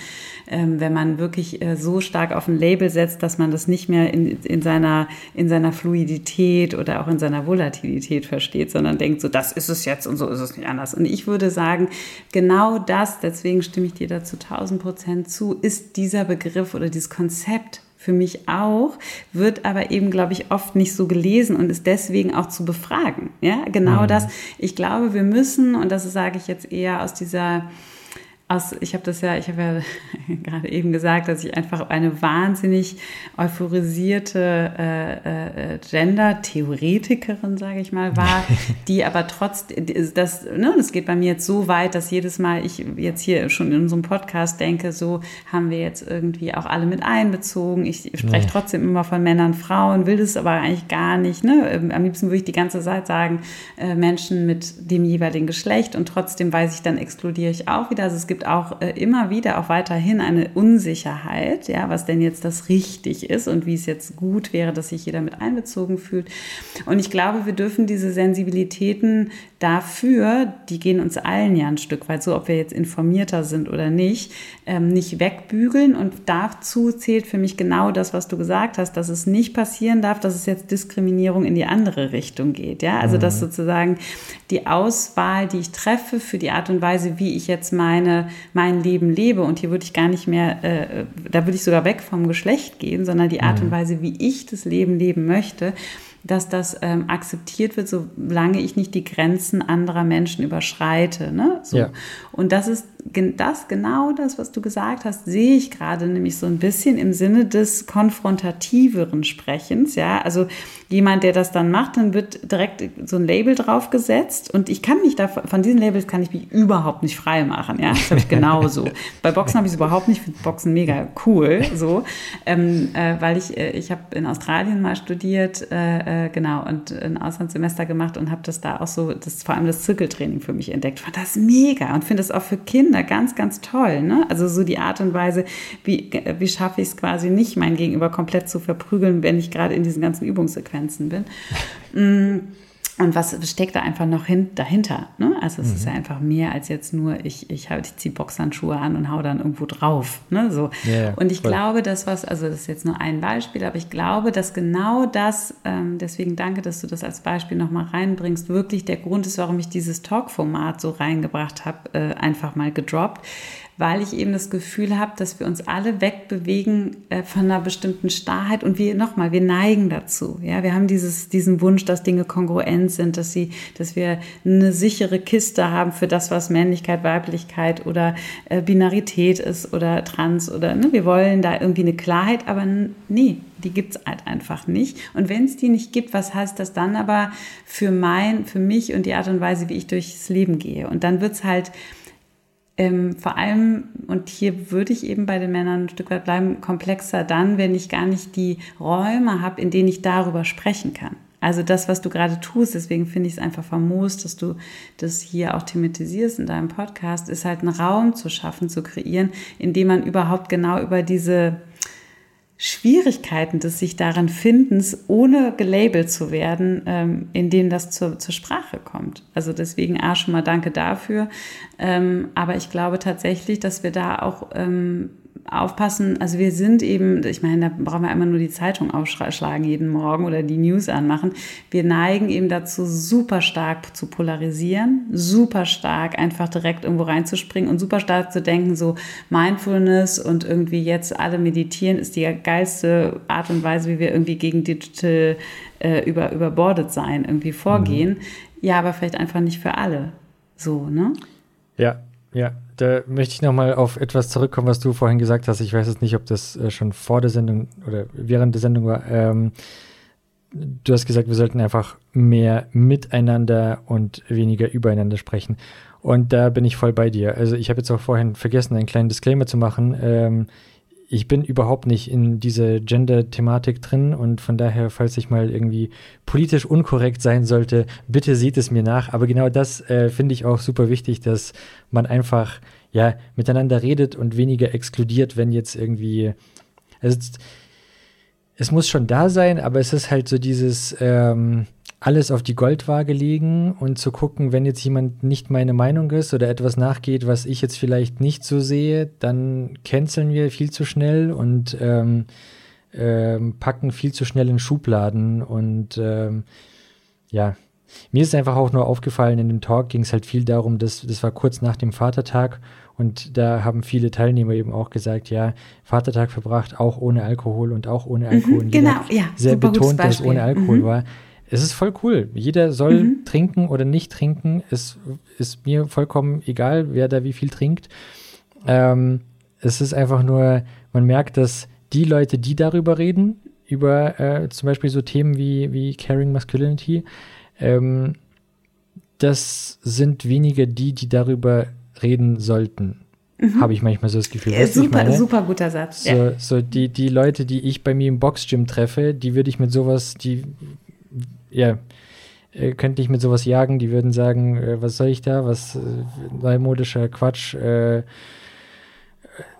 ähm, wenn man wirklich äh, so stark auf ein Label setzt, dass man das nicht mehr in, in, seiner, in seiner Fluidität oder auch in seiner Volatilität versteht, sondern denkt, so das ist es jetzt und so ist es nicht anders. Und ich würde sagen, genau das, deswegen stimme ich dir dazu 1000 Prozent zu, ist dieser Begriff oder dieses Konzept für mich auch, wird aber eben, glaube ich, oft nicht so gelesen und ist deswegen auch zu befragen. Ja, genau mhm. das. Ich glaube, wir müssen, und das sage ich jetzt eher aus dieser aus, ich habe das ja, ich habe ja [laughs] gerade eben gesagt, dass ich einfach eine wahnsinnig euphorisierte äh, äh, Gender-Theoretikerin, sage ich mal, war, [laughs] die aber trotz, das, ne, das geht bei mir jetzt so weit, dass jedes Mal ich jetzt hier schon in unserem Podcast denke, so haben wir jetzt irgendwie auch alle mit einbezogen. Ich spreche nee. trotzdem immer von Männern, Frauen, will das aber eigentlich gar nicht. Ne? Ähm, am liebsten würde ich die ganze Zeit sagen, äh, Menschen mit dem jeweiligen Geschlecht und trotzdem weiß ich, dann exkludiere ich auch wieder. Also es gibt gibt auch äh, immer wieder auch weiterhin eine Unsicherheit, ja, was denn jetzt das richtig ist und wie es jetzt gut wäre, dass sich jeder mit einbezogen fühlt. Und ich glaube, wir dürfen diese Sensibilitäten dafür, die gehen uns allen ja ein Stück weit so, ob wir jetzt informierter sind oder nicht, ähm, nicht wegbügeln. Und dazu zählt für mich genau das, was du gesagt hast, dass es nicht passieren darf, dass es jetzt Diskriminierung in die andere Richtung geht. Ja, also mhm. dass sozusagen die Auswahl, die ich treffe für die Art und Weise, wie ich jetzt meine, mein Leben lebe, und hier würde ich gar nicht mehr, äh, da würde ich sogar weg vom Geschlecht gehen, sondern die Art mhm. und Weise, wie ich das Leben leben möchte, dass das ähm, akzeptiert wird, solange ich nicht die Grenzen anderer Menschen überschreite. Ne? So. Ja. Und das ist das, genau das, was du gesagt hast, sehe ich gerade nämlich so ein bisschen im Sinne des konfrontativeren Sprechens. Ja, also jemand, der das dann macht, dann wird direkt so ein Label draufgesetzt und ich kann mich da, von diesen Labels kann ich mich überhaupt nicht frei machen. Ja, das habe ich genauso. [laughs] Bei Boxen habe ich es überhaupt nicht, finde Boxen mega cool, so, ähm, äh, weil ich, äh, ich habe in Australien mal studiert, äh, äh, genau, und ein Auslandssemester gemacht und habe das da auch so, das vor allem das Zirkeltraining für mich entdeckt. Fand das mega und finde es auch für Kinder ganz, ganz toll. Ne? Also so die Art und Weise, wie, wie schaffe ich es quasi nicht, mein Gegenüber komplett zu verprügeln, wenn ich gerade in diesen ganzen Übungssequenzen bin. [laughs] Und was steckt da einfach noch hin, dahinter? Ne? Also es mhm. ist ja einfach mehr als jetzt nur, ich, ich, ich ziehe Boxhandschuhe an und hau dann irgendwo drauf. Ne? So. Yeah, und ich voll. glaube, das was, also das ist jetzt nur ein Beispiel, aber ich glaube, dass genau das, ähm, deswegen danke, dass du das als Beispiel nochmal reinbringst, wirklich der Grund ist, warum ich dieses Talk-Format so reingebracht habe, äh, einfach mal gedroppt weil ich eben das Gefühl habe, dass wir uns alle wegbewegen äh, von einer bestimmten Starrheit und wir nochmal, wir neigen dazu. Ja, wir haben dieses, diesen Wunsch, dass Dinge kongruent sind, dass sie, dass wir eine sichere Kiste haben für das, was Männlichkeit, Weiblichkeit oder äh, Binarität ist oder Trans oder ne, wir wollen da irgendwie eine Klarheit, aber nee, die gibt es halt einfach nicht. Und wenn es die nicht gibt, was heißt das dann aber für mein, für mich und die Art und Weise, wie ich durchs Leben gehe? Und dann wird es halt ähm, vor allem, und hier würde ich eben bei den Männern ein Stück weit bleiben, komplexer dann, wenn ich gar nicht die Räume habe, in denen ich darüber sprechen kann. Also das, was du gerade tust, deswegen finde ich es einfach famos, dass du das hier auch thematisierst in deinem Podcast, ist halt einen Raum zu schaffen, zu kreieren, in dem man überhaupt genau über diese Schwierigkeiten des sich darin Findens, ohne gelabelt zu werden, ähm, in denen das zur, zur Sprache kommt. Also deswegen A, schon mal danke dafür. Ähm, aber ich glaube tatsächlich, dass wir da auch ähm, aufpassen, also wir sind eben, ich meine, da brauchen wir immer nur die Zeitung aufschlagen jeden Morgen oder die News anmachen. Wir neigen eben dazu, super stark zu polarisieren, super stark einfach direkt irgendwo reinzuspringen und super stark zu denken, so Mindfulness und irgendwie jetzt alle meditieren ist die geilste Art und Weise, wie wir irgendwie gegen Digital äh, über, überbordet sein irgendwie vorgehen. Mhm. Ja, aber vielleicht einfach nicht für alle. So, ne? Ja, ja, da möchte ich nochmal auf etwas zurückkommen, was du vorhin gesagt hast. Ich weiß jetzt nicht, ob das äh, schon vor der Sendung oder während der Sendung war. Ähm, du hast gesagt, wir sollten einfach mehr miteinander und weniger übereinander sprechen. Und da bin ich voll bei dir. Also ich habe jetzt auch vorhin vergessen, einen kleinen Disclaimer zu machen. Ähm, ich bin überhaupt nicht in diese Gender-Thematik drin und von daher, falls ich mal irgendwie politisch unkorrekt sein sollte, bitte seht es mir nach. Aber genau das äh, finde ich auch super wichtig, dass man einfach ja miteinander redet und weniger exkludiert, wenn jetzt irgendwie also, es muss schon da sein, aber es ist halt so dieses ähm, alles auf die Goldwaage legen und zu gucken, wenn jetzt jemand nicht meine Meinung ist oder etwas nachgeht, was ich jetzt vielleicht nicht so sehe, dann canceln wir viel zu schnell und ähm, ähm, packen viel zu schnell in Schubladen und ähm, ja, mir ist einfach auch nur aufgefallen, in dem Talk ging es halt viel darum, dass das war kurz nach dem Vatertag und da haben viele Teilnehmer eben auch gesagt, ja, Vatertag verbracht, auch ohne Alkohol und auch ohne Alkohol. Mhm, genau, ja. Sehr betont, dass es ohne Alkohol mhm. war es ist voll cool. Jeder soll mhm. trinken oder nicht trinken. Es ist mir vollkommen egal, wer da wie viel trinkt. Ähm, es ist einfach nur, man merkt, dass die Leute, die darüber reden, über äh, zum Beispiel so Themen wie, wie Caring Masculinity, ähm, das sind weniger die, die darüber reden sollten. Mhm. Habe ich manchmal so das Gefühl. Ja, super, super guter Satz. So, ja. so die, die Leute, die ich bei mir im Boxgym treffe, die würde ich mit sowas, die ja, äh, könnte ich mit sowas jagen, die würden sagen, äh, was soll ich da, was äh, neumodischer Quatsch, äh,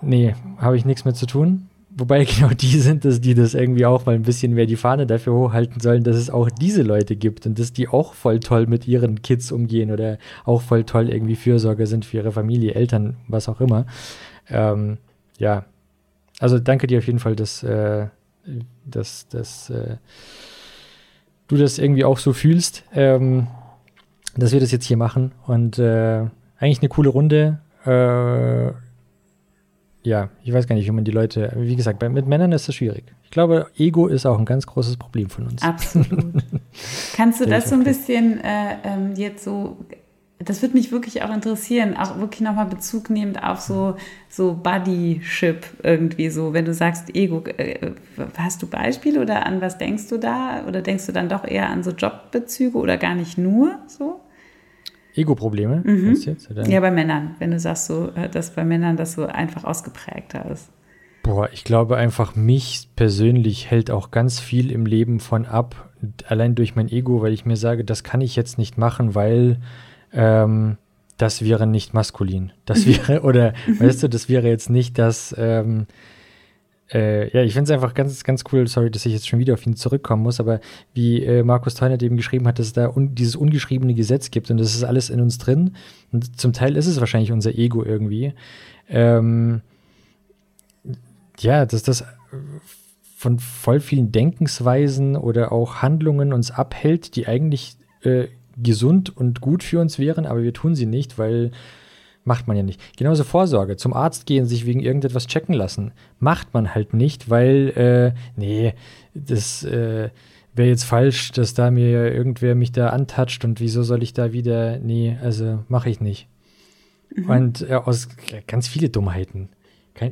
nee, habe ich nichts mit zu tun. Wobei [laughs] genau die sind es, die das irgendwie auch mal ein bisschen mehr die Fahne dafür hochhalten sollen, dass es auch diese Leute gibt und dass die auch voll toll mit ihren Kids umgehen oder auch voll toll irgendwie Fürsorge sind für ihre Familie, Eltern, was auch immer. Ähm, ja, also danke dir auf jeden Fall, dass, äh, dass, dass äh, du das irgendwie auch so fühlst, ähm, dass wir das jetzt hier machen. Und äh, eigentlich eine coole Runde. Äh, ja, ich weiß gar nicht, wie man die Leute, wie gesagt, bei, mit Männern ist das schwierig. Ich glaube, Ego ist auch ein ganz großes Problem von uns. Absolut. [laughs] Kannst du das so ein bisschen äh, ähm, jetzt so das würde mich wirklich auch interessieren, auch wirklich nochmal Bezug nehmend auf so, so Buddy-Ship irgendwie so, wenn du sagst Ego, äh, hast du Beispiele oder an was denkst du da? Oder denkst du dann doch eher an so Jobbezüge oder gar nicht nur so? Ego-Probleme? Mhm. Ja, bei Männern, wenn du sagst so, äh, dass bei Männern das so einfach ausgeprägter ist. Boah, ich glaube einfach, mich persönlich hält auch ganz viel im Leben von ab, allein durch mein Ego, weil ich mir sage, das kann ich jetzt nicht machen, weil ähm, das wäre nicht maskulin. Das wäre, oder weißt du, das wäre jetzt nicht das, ähm, äh, ja, ich finde es einfach ganz, ganz cool, sorry, dass ich jetzt schon wieder auf ihn zurückkommen muss, aber wie äh, Markus Teunert eben geschrieben hat, dass es da un dieses ungeschriebene Gesetz gibt und das ist alles in uns drin. Und zum Teil ist es wahrscheinlich unser Ego irgendwie. Ähm, ja, dass das von voll vielen Denkensweisen oder auch Handlungen uns abhält, die eigentlich äh, gesund und gut für uns wären, aber wir tun sie nicht, weil macht man ja nicht. Genauso Vorsorge, zum Arzt gehen, sich wegen irgendetwas checken lassen, macht man halt nicht, weil, äh, nee, das äh, wäre jetzt falsch, dass da mir irgendwer mich da antatscht und wieso soll ich da wieder, nee, also mache ich nicht. Mhm. Und äh, aus ganz viele Dummheiten.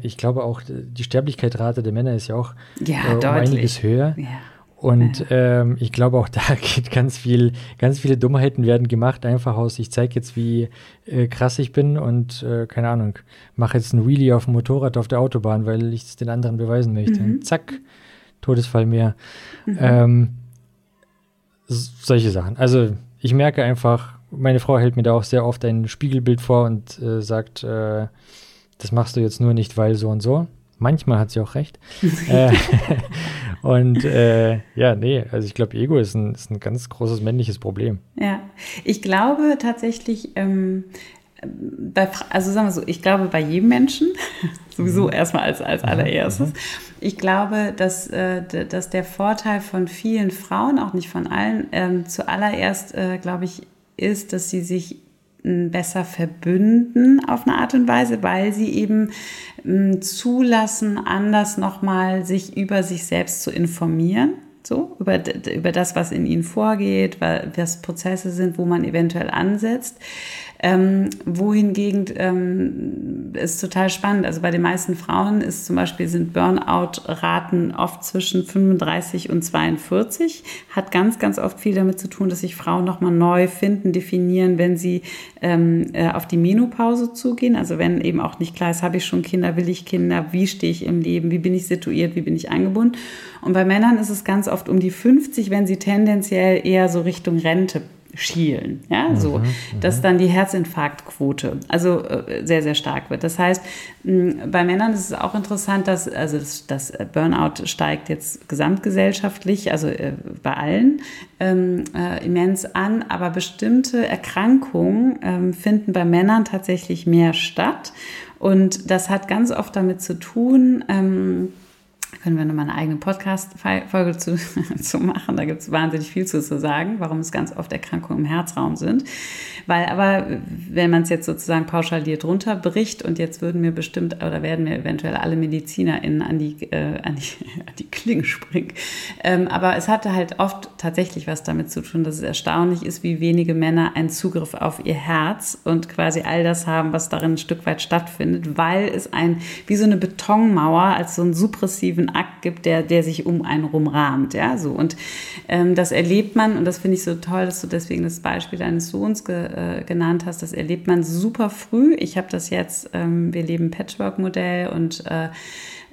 Ich glaube auch, die Sterblichkeitsrate der Männer ist ja auch ja, äh, um einiges höher. Ja. Und ähm, ich glaube, auch [laughs] da geht ganz viel, ganz viele Dummheiten werden gemacht, einfach aus, ich zeige jetzt, wie äh, krass ich bin und äh, keine Ahnung, mache jetzt einen Wheelie auf dem Motorrad auf der Autobahn, weil ich es den anderen beweisen möchte. Mhm. Zack, Todesfall mehr. Mhm. Ähm, solche Sachen. Also ich merke einfach, meine Frau hält mir da auch sehr oft ein Spiegelbild vor und äh, sagt, äh, das machst du jetzt nur nicht, weil so und so. Manchmal hat sie auch recht. [laughs] äh, und äh, ja, nee, also ich glaube, Ego ist ein, ist ein ganz großes männliches Problem. Ja, ich glaube tatsächlich, ähm, bei, also sagen wir so, ich glaube bei jedem Menschen, [laughs] sowieso mhm. erstmal als, als mhm. allererstes, mhm. ich glaube, dass, äh, dass der Vorteil von vielen Frauen, auch nicht von allen, ähm, zuallererst, äh, glaube ich, ist, dass sie sich besser verbünden auf eine Art und Weise, weil sie eben zulassen, anders nochmal sich über sich selbst zu informieren. So, über, über das, was in ihnen vorgeht, was Prozesse sind, wo man eventuell ansetzt. Ähm, wohingegen ähm, ist total spannend. Also bei den meisten Frauen ist zum Beispiel sind Burnout-Raten oft zwischen 35 und 42. Hat ganz, ganz oft viel damit zu tun, dass sich Frauen nochmal neu finden, definieren, wenn sie ähm, äh, auf die Menopause zugehen. Also wenn eben auch nicht klar ist, habe ich schon Kinder, will ich Kinder, wie stehe ich im Leben, wie bin ich situiert, wie bin ich angebunden. Und bei Männern ist es ganz oft um die 50, wenn sie tendenziell eher so Richtung Rente schielen. Ja, mhm, so, mhm, dass dann die Herzinfarktquote also äh, sehr, sehr stark wird. Das heißt, bei Männern ist es auch interessant, dass also das, das Burnout steigt jetzt gesamtgesellschaftlich, also äh, bei allen ähm, äh, immens an, aber bestimmte Erkrankungen ähm, finden bei Männern tatsächlich mehr statt. Und das hat ganz oft damit zu tun, ähm, können wir nochmal eine eigene Podcast-Folge zu, [laughs] zu machen. Da gibt es wahnsinnig viel zu, zu sagen, warum es ganz oft Erkrankungen im Herzraum sind. Weil aber, wenn man es jetzt sozusagen pauschaliert runterbricht und jetzt würden mir bestimmt oder werden mir eventuell alle MedizinerInnen an die, äh, an die, [laughs] an die Klinge springen. Ähm, aber es hatte halt oft tatsächlich was damit zu tun, dass es erstaunlich ist, wie wenige Männer einen Zugriff auf ihr Herz und quasi all das haben, was darin ein Stück weit stattfindet, weil es ein, wie so eine Betonmauer als so einen suppressiven Akt gibt, der, der sich um einen rumrahmt. Ja, so. Und ähm, das erlebt man, und das finde ich so toll, dass du deswegen das Beispiel deines Sohns ge, äh, genannt hast, das erlebt man super früh. Ich habe das jetzt, ähm, wir leben Patchwork-Modell und äh,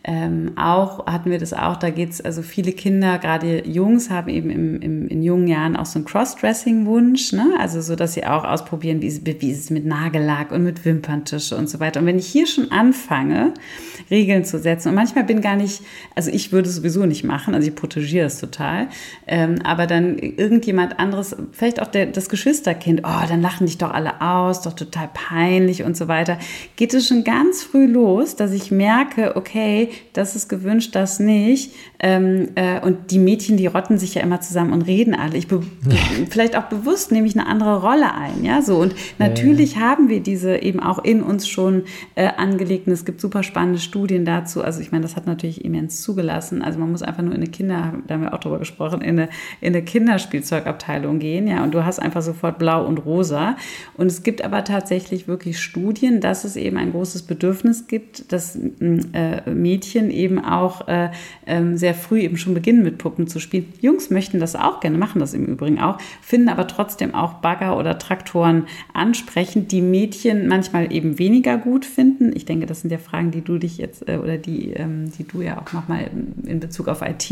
ähm, auch hatten wir das auch, da geht es, also viele Kinder, gerade Jungs, haben eben im, im, in jungen Jahren auch so einen Crossdressing-Wunsch, ne? also so, dass sie auch ausprobieren, wie, wie ist es mit Nagellack und mit Wimperntische und so weiter. Und wenn ich hier schon anfange, Regeln zu setzen, und manchmal bin gar nicht, also ich würde es sowieso nicht machen, also ich protegiere es total, ähm, aber dann irgendjemand anderes, vielleicht auch der, das Geschwisterkind, oh, dann lachen dich doch alle aus, doch total peinlich und so weiter, geht es schon ganz früh los, dass ich merke, okay, das ist gewünscht, das nicht. Ähm, äh, und die Mädchen, die rotten sich ja immer zusammen und reden alle. Ich vielleicht auch bewusst nehme ich eine andere Rolle ein, ja, so. Und natürlich ja, ja. haben wir diese eben auch in uns schon äh, angelegt. Und es gibt super spannende Studien dazu. Also ich meine, das hat natürlich immens zugelassen. Also man muss einfach nur in eine Kinder, da haben wir auch drüber gesprochen, in eine, in eine Kinderspielzeugabteilung gehen, ja, und du hast einfach sofort blau und rosa. Und es gibt aber tatsächlich wirklich Studien, dass es eben ein großes Bedürfnis gibt, dass äh, Mädchen eben auch äh, äh, sehr früh eben schon beginnen mit Puppen zu spielen. Jungs möchten das auch gerne, machen das im Übrigen auch, finden aber trotzdem auch Bagger oder Traktoren ansprechend, die Mädchen manchmal eben weniger gut finden. Ich denke, das sind ja Fragen, die du dich jetzt äh, oder die, ähm, die du ja auch nochmal in Bezug auf IT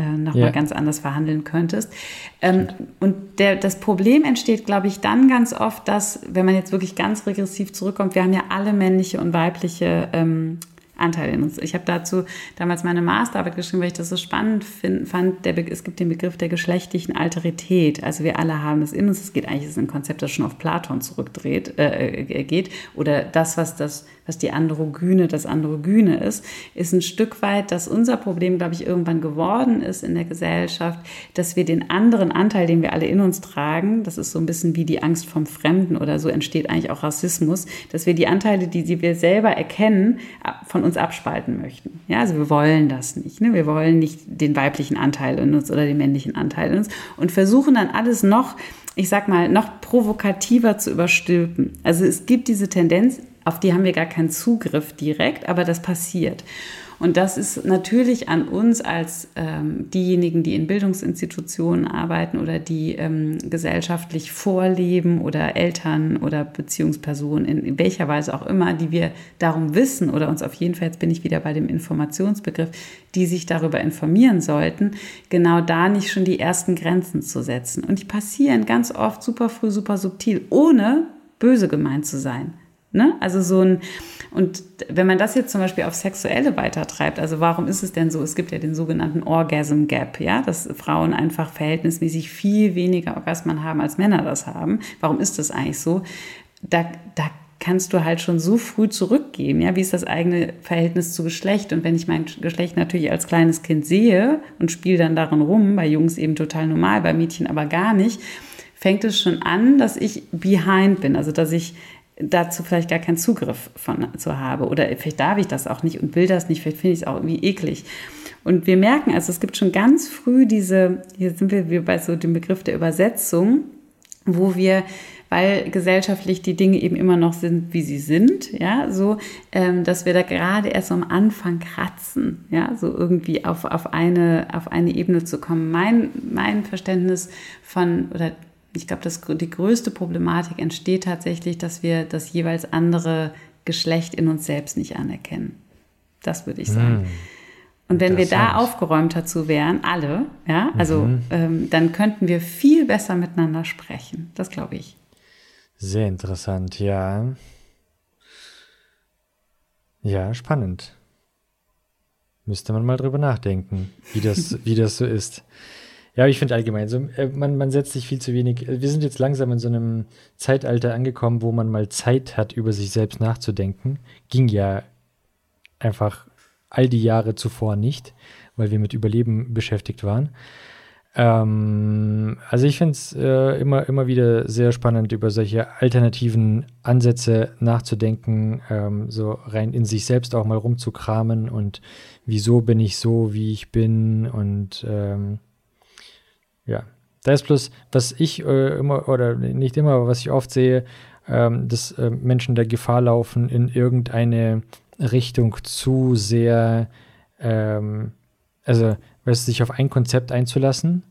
äh, nochmal ja. ganz anders verhandeln könntest. Ähm, und der, das Problem entsteht, glaube ich, dann ganz oft, dass, wenn man jetzt wirklich ganz regressiv zurückkommt, wir haben ja alle männliche und weibliche ähm, Anteil in uns. Ich habe dazu damals meine Masterarbeit geschrieben, weil ich das so spannend find, fand. Der, es gibt den Begriff der geschlechtlichen Alterität. Also wir alle haben das in uns. Es geht eigentlich, es ist ein Konzept, das schon auf Platon zurückdreht, äh, äh, geht. Oder das, was das, was die Androgyne, das Androgyne ist, ist ein Stück weit, dass unser Problem, glaube ich, irgendwann geworden ist in der Gesellschaft, dass wir den anderen Anteil, den wir alle in uns tragen, das ist so ein bisschen wie die Angst vom Fremden oder so entsteht eigentlich auch Rassismus, dass wir die Anteile, die, wir selber erkennen, von uns uns abspalten möchten. Ja, also wir wollen das nicht. Ne? Wir wollen nicht den weiblichen Anteil in uns oder den männlichen Anteil in uns und versuchen dann alles noch, ich sag mal, noch provokativer zu überstülpen. Also es gibt diese Tendenz, auf die haben wir gar keinen Zugriff direkt, aber das passiert. Und das ist natürlich an uns als ähm, diejenigen, die in Bildungsinstitutionen arbeiten oder die ähm, gesellschaftlich vorleben oder Eltern oder Beziehungspersonen in, in welcher Weise auch immer, die wir darum wissen oder uns auf jeden Fall, jetzt bin ich wieder bei dem Informationsbegriff, die sich darüber informieren sollten, genau da nicht schon die ersten Grenzen zu setzen. Und die passieren ganz oft super früh, super subtil, ohne böse gemeint zu sein. Ne? Also so ein, und wenn man das jetzt zum Beispiel auf Sexuelle weitertreibt, also warum ist es denn so? Es gibt ja den sogenannten Orgasm Gap, ja, dass Frauen einfach verhältnismäßig viel weniger Orgasmen haben, als Männer das haben. Warum ist das eigentlich so? Da, da kannst du halt schon so früh zurückgeben, ja, wie ist das eigene Verhältnis zu Geschlecht? Und wenn ich mein Geschlecht natürlich als kleines Kind sehe und spiele dann darin rum, bei Jungs eben total normal, bei Mädchen aber gar nicht, fängt es schon an, dass ich behind bin, also dass ich dazu vielleicht gar keinen Zugriff von zu habe. Oder vielleicht darf ich das auch nicht und will das nicht, vielleicht finde ich es auch irgendwie eklig. Und wir merken, also es gibt schon ganz früh diese, hier sind wir bei so dem Begriff der Übersetzung, wo wir, weil gesellschaftlich die Dinge eben immer noch sind, wie sie sind, ja, so, ähm, dass wir da gerade erst am Anfang kratzen, ja, so irgendwie auf, auf, eine, auf eine Ebene zu kommen. Mein, mein Verständnis von, oder ich glaube, die größte Problematik entsteht tatsächlich, dass wir das jeweils andere Geschlecht in uns selbst nicht anerkennen. Das würde ich sagen. Hm. Und wenn wir da aufgeräumt dazu wären, alle, ja, also mhm. ähm, dann könnten wir viel besser miteinander sprechen. Das glaube ich. Sehr interessant, ja. Ja, spannend. Müsste man mal drüber nachdenken, wie das, wie das so ist. Ja, ich finde allgemein, so, äh, man, man setzt sich viel zu wenig. Äh, wir sind jetzt langsam in so einem Zeitalter angekommen, wo man mal Zeit hat, über sich selbst nachzudenken. Ging ja einfach all die Jahre zuvor nicht, weil wir mit Überleben beschäftigt waren. Ähm, also ich finde es äh, immer, immer wieder sehr spannend, über solche alternativen Ansätze nachzudenken, ähm, so rein in sich selbst auch mal rumzukramen und wieso bin ich so, wie ich bin und ähm, ja, da ist bloß, was ich äh, immer, oder nicht immer, aber was ich oft sehe, ähm, dass äh, Menschen der Gefahr laufen, in irgendeine Richtung zu sehr, ähm, also, weißt sich auf ein Konzept einzulassen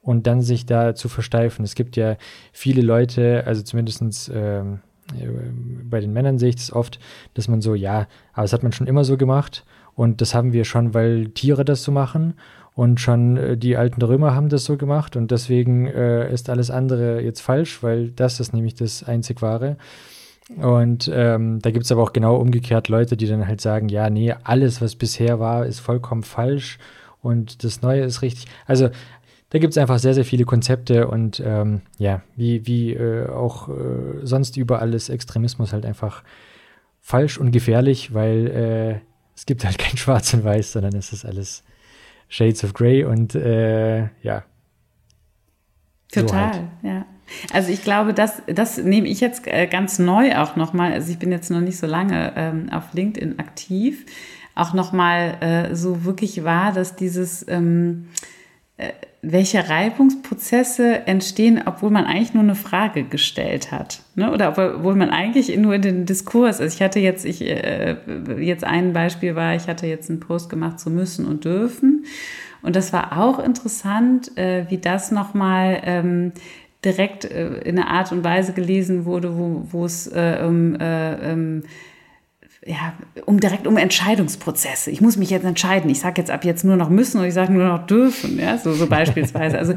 und dann sich da zu versteifen. Es gibt ja viele Leute, also zumindest ähm, bei den Männern sehe ich das oft, dass man so, ja, aber das hat man schon immer so gemacht und das haben wir schon, weil Tiere das so machen und schon äh, die alten Römer haben das so gemacht und deswegen äh, ist alles andere jetzt falsch, weil das ist nämlich das einzig wahre. Und ähm, da gibt es aber auch genau umgekehrt Leute, die dann halt sagen, ja, nee, alles, was bisher war, ist vollkommen falsch und das Neue ist richtig. Also da gibt es einfach sehr, sehr viele Konzepte und ähm, ja, wie, wie äh, auch äh, sonst überall ist Extremismus halt einfach falsch und gefährlich, weil äh, es gibt halt kein [laughs] Schwarz und Weiß, sondern es ist alles Shades of Grey und äh, ja. Total, so halt. ja. Also ich glaube, das, das nehme ich jetzt äh, ganz neu auch nochmal. Also ich bin jetzt noch nicht so lange ähm, auf LinkedIn aktiv. Auch nochmal äh, so wirklich wahr, dass dieses ähm, äh, welche Reibungsprozesse entstehen, obwohl man eigentlich nur eine Frage gestellt hat. Ne? Oder obwohl man eigentlich nur in den Diskurs ist. Ich hatte jetzt, ich, äh, jetzt ein Beispiel war, ich hatte jetzt einen Post gemacht zu müssen und dürfen. Und das war auch interessant, äh, wie das nochmal ähm, direkt äh, in einer Art und Weise gelesen wurde, wo, es äh, ähm, ja, um direkt um Entscheidungsprozesse. Ich muss mich jetzt entscheiden. Ich sage jetzt ab jetzt nur noch müssen oder ich sage nur noch dürfen, ja, so, so beispielsweise. Also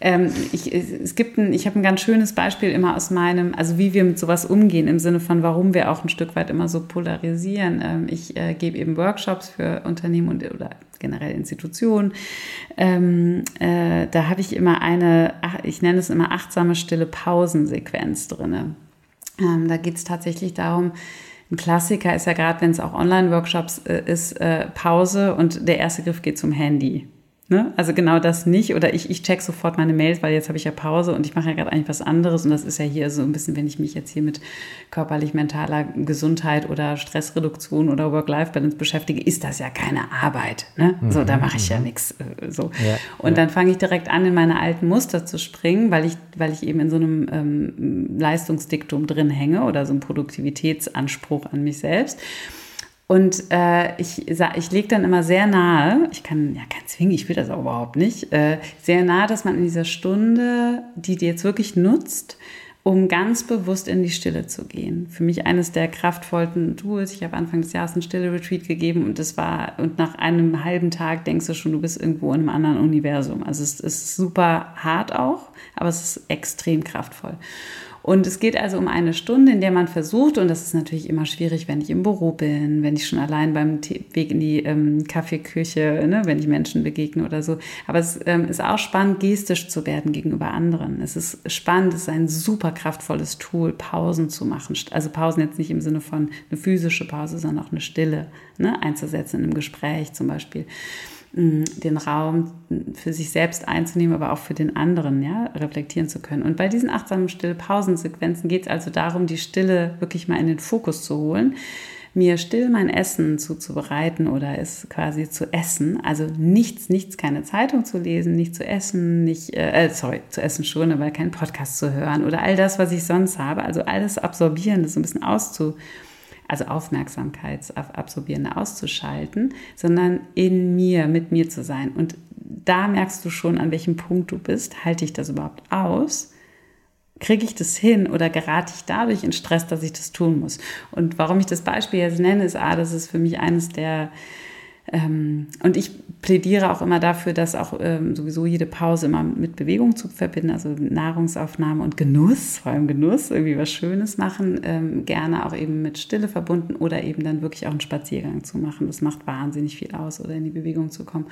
ähm, ich, es gibt ein, ich habe ein ganz schönes Beispiel immer aus meinem, also wie wir mit sowas umgehen im Sinne von, warum wir auch ein Stück weit immer so polarisieren. Ähm, ich äh, gebe eben Workshops für Unternehmen und oder generell Institutionen. Ähm, äh, da habe ich immer eine, ich nenne es immer achtsame stille Pausensequenz drinne. Ähm, da geht es tatsächlich darum, ein Klassiker ist ja gerade, wenn es auch Online-Workshops äh, ist, äh, Pause und der erste Griff geht zum Handy. Ne? Also genau das nicht. Oder ich, ich check sofort meine Mails, weil jetzt habe ich ja Pause und ich mache ja gerade eigentlich was anderes. Und das ist ja hier so ein bisschen, wenn ich mich jetzt hier mit körperlich-mentaler Gesundheit oder Stressreduktion oder Work-Life-Balance beschäftige, ist das ja keine Arbeit. Ne? Mhm. So, da mache ich ja mhm. nichts. Äh, so. Ja, und ja. dann fange ich direkt an, in meine alten Muster zu springen, weil ich, weil ich eben in so einem ähm, Leistungsdiktum drin hänge oder so einem Produktivitätsanspruch an mich selbst. Und äh, ich, ich lege dann immer sehr nahe, ich kann ja kein zwingen, ich will das auch überhaupt nicht, äh, sehr nahe, dass man in dieser Stunde, die dir jetzt wirklich nutzt, um ganz bewusst in die Stille zu gehen. Für mich eines der kraftvollsten Tools. Ich habe Anfang des Jahres einen Stille-Retreat gegeben und das war, und nach einem halben Tag denkst du schon, du bist irgendwo in einem anderen Universum. Also es ist super hart auch, aber es ist extrem kraftvoll. Und es geht also um eine Stunde, in der man versucht, und das ist natürlich immer schwierig, wenn ich im Büro bin, wenn ich schon allein beim Weg in die ähm, Kaffeeküche, ne, wenn ich Menschen begegne oder so. Aber es ähm, ist auch spannend, gestisch zu werden gegenüber anderen. Es ist spannend, es ist ein super kraftvolles Tool, Pausen zu machen. Also Pausen jetzt nicht im Sinne von eine physische Pause, sondern auch eine Stille ne, einzusetzen in einem Gespräch zum Beispiel den Raum für sich selbst einzunehmen, aber auch für den anderen, ja, reflektieren zu können. Und bei diesen achtsamen Stille-Pausensequenzen geht es also darum, die Stille wirklich mal in den Fokus zu holen, mir still mein Essen zuzubereiten oder es quasi zu essen. Also nichts, nichts, keine Zeitung zu lesen, nicht zu essen, nicht, äh, sorry, zu essen schon, aber keinen Podcast zu hören oder all das, was ich sonst habe. Also alles absorbieren, das so ein bisschen auszu also Aufmerksamkeitsabsorbierende auszuschalten, sondern in mir, mit mir zu sein. Und da merkst du schon, an welchem Punkt du bist. Halte ich das überhaupt aus? Kriege ich das hin oder gerate ich dadurch in Stress, dass ich das tun muss? Und warum ich das Beispiel jetzt nenne, ist, ah, das ist für mich eines der und ich plädiere auch immer dafür, dass auch ähm, sowieso jede Pause immer mit Bewegung zu verbinden, also Nahrungsaufnahme und Genuss, vor allem Genuss, irgendwie was Schönes machen, ähm, gerne auch eben mit Stille verbunden oder eben dann wirklich auch einen Spaziergang zu machen. Das macht wahnsinnig viel aus oder in die Bewegung zu kommen.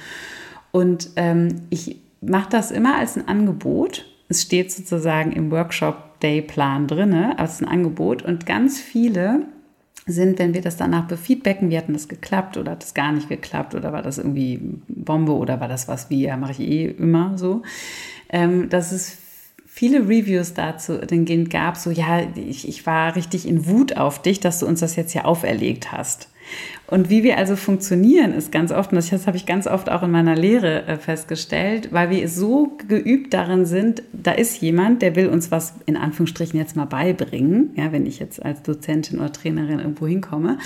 Und ähm, ich mache das immer als ein Angebot. Es steht sozusagen im Workshop-Day-Plan drin, ist ein Angebot und ganz viele sind, wenn wir das danach befeedbacken, wie hat denn das geklappt oder hat das gar nicht geklappt oder war das irgendwie Bombe oder war das was wie, ja, mache ich eh immer so, ähm, dass es viele Reviews dazu den gab, so ja, ich, ich war richtig in Wut auf dich, dass du uns das jetzt hier auferlegt hast. Und wie wir also funktionieren, ist ganz oft, und das habe ich ganz oft auch in meiner Lehre äh, festgestellt, weil wir so geübt darin sind, da ist jemand, der will uns was in Anführungsstrichen jetzt mal beibringen, ja, wenn ich jetzt als Dozentin oder Trainerin irgendwo hinkomme.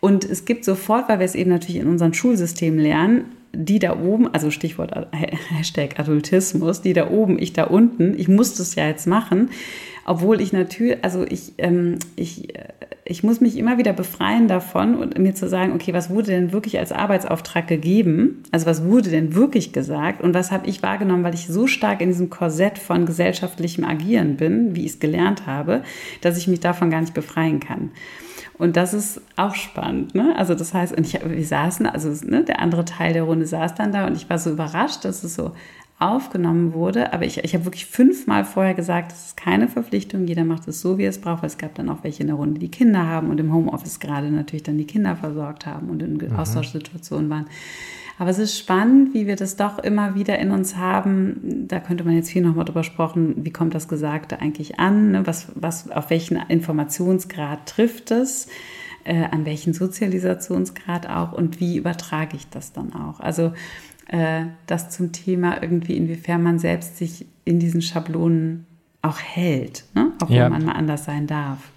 Und es gibt sofort, weil wir es eben natürlich in unserem Schulsystem lernen, die da oben, also Stichwort [laughs] Hashtag Adultismus, die da oben, ich da unten, ich muss das ja jetzt machen, obwohl ich natürlich, also ich, ähm, ich, äh, ich muss mich immer wieder befreien davon und mir zu sagen, okay, was wurde denn wirklich als Arbeitsauftrag gegeben? Also was wurde denn wirklich gesagt und was habe ich wahrgenommen, weil ich so stark in diesem Korsett von gesellschaftlichem Agieren bin, wie ich es gelernt habe, dass ich mich davon gar nicht befreien kann. Und das ist auch spannend. Ne? Also das heißt, und ich, wir saßen, also ne, der andere Teil der Runde saß dann da und ich war so überrascht, dass es so aufgenommen wurde. Aber ich, ich habe wirklich fünfmal vorher gesagt, es ist keine Verpflichtung, jeder macht es so, wie es braucht. Weil es gab dann auch welche in der Runde, die Kinder haben und im Homeoffice gerade natürlich dann die Kinder versorgt haben und in mhm. Austauschsituationen waren. Aber es ist spannend, wie wir das doch immer wieder in uns haben. Da könnte man jetzt viel nochmal drüber sprechen, wie kommt das Gesagte eigentlich an? Ne? Was, was, auf welchen Informationsgrad trifft es? Äh, an welchen Sozialisationsgrad auch? Und wie übertrage ich das dann auch? Also äh, das zum Thema irgendwie, inwiefern man selbst sich in diesen Schablonen auch hält, ne? auch ja. wenn man mal anders sein darf.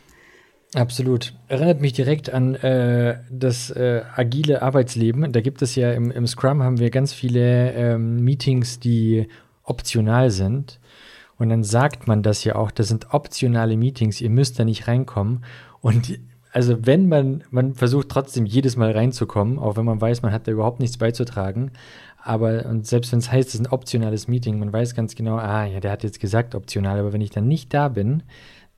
Absolut. Erinnert mich direkt an äh, das äh, agile Arbeitsleben. Da gibt es ja im, im Scrum haben wir ganz viele ähm, Meetings, die optional sind. Und dann sagt man das ja auch, das sind optionale Meetings, ihr müsst da nicht reinkommen. Und also wenn man, man versucht trotzdem jedes Mal reinzukommen, auch wenn man weiß, man hat da überhaupt nichts beizutragen. Aber und selbst wenn es heißt, es ist ein optionales Meeting, man weiß ganz genau, ah ja, der hat jetzt gesagt optional, aber wenn ich dann nicht da bin,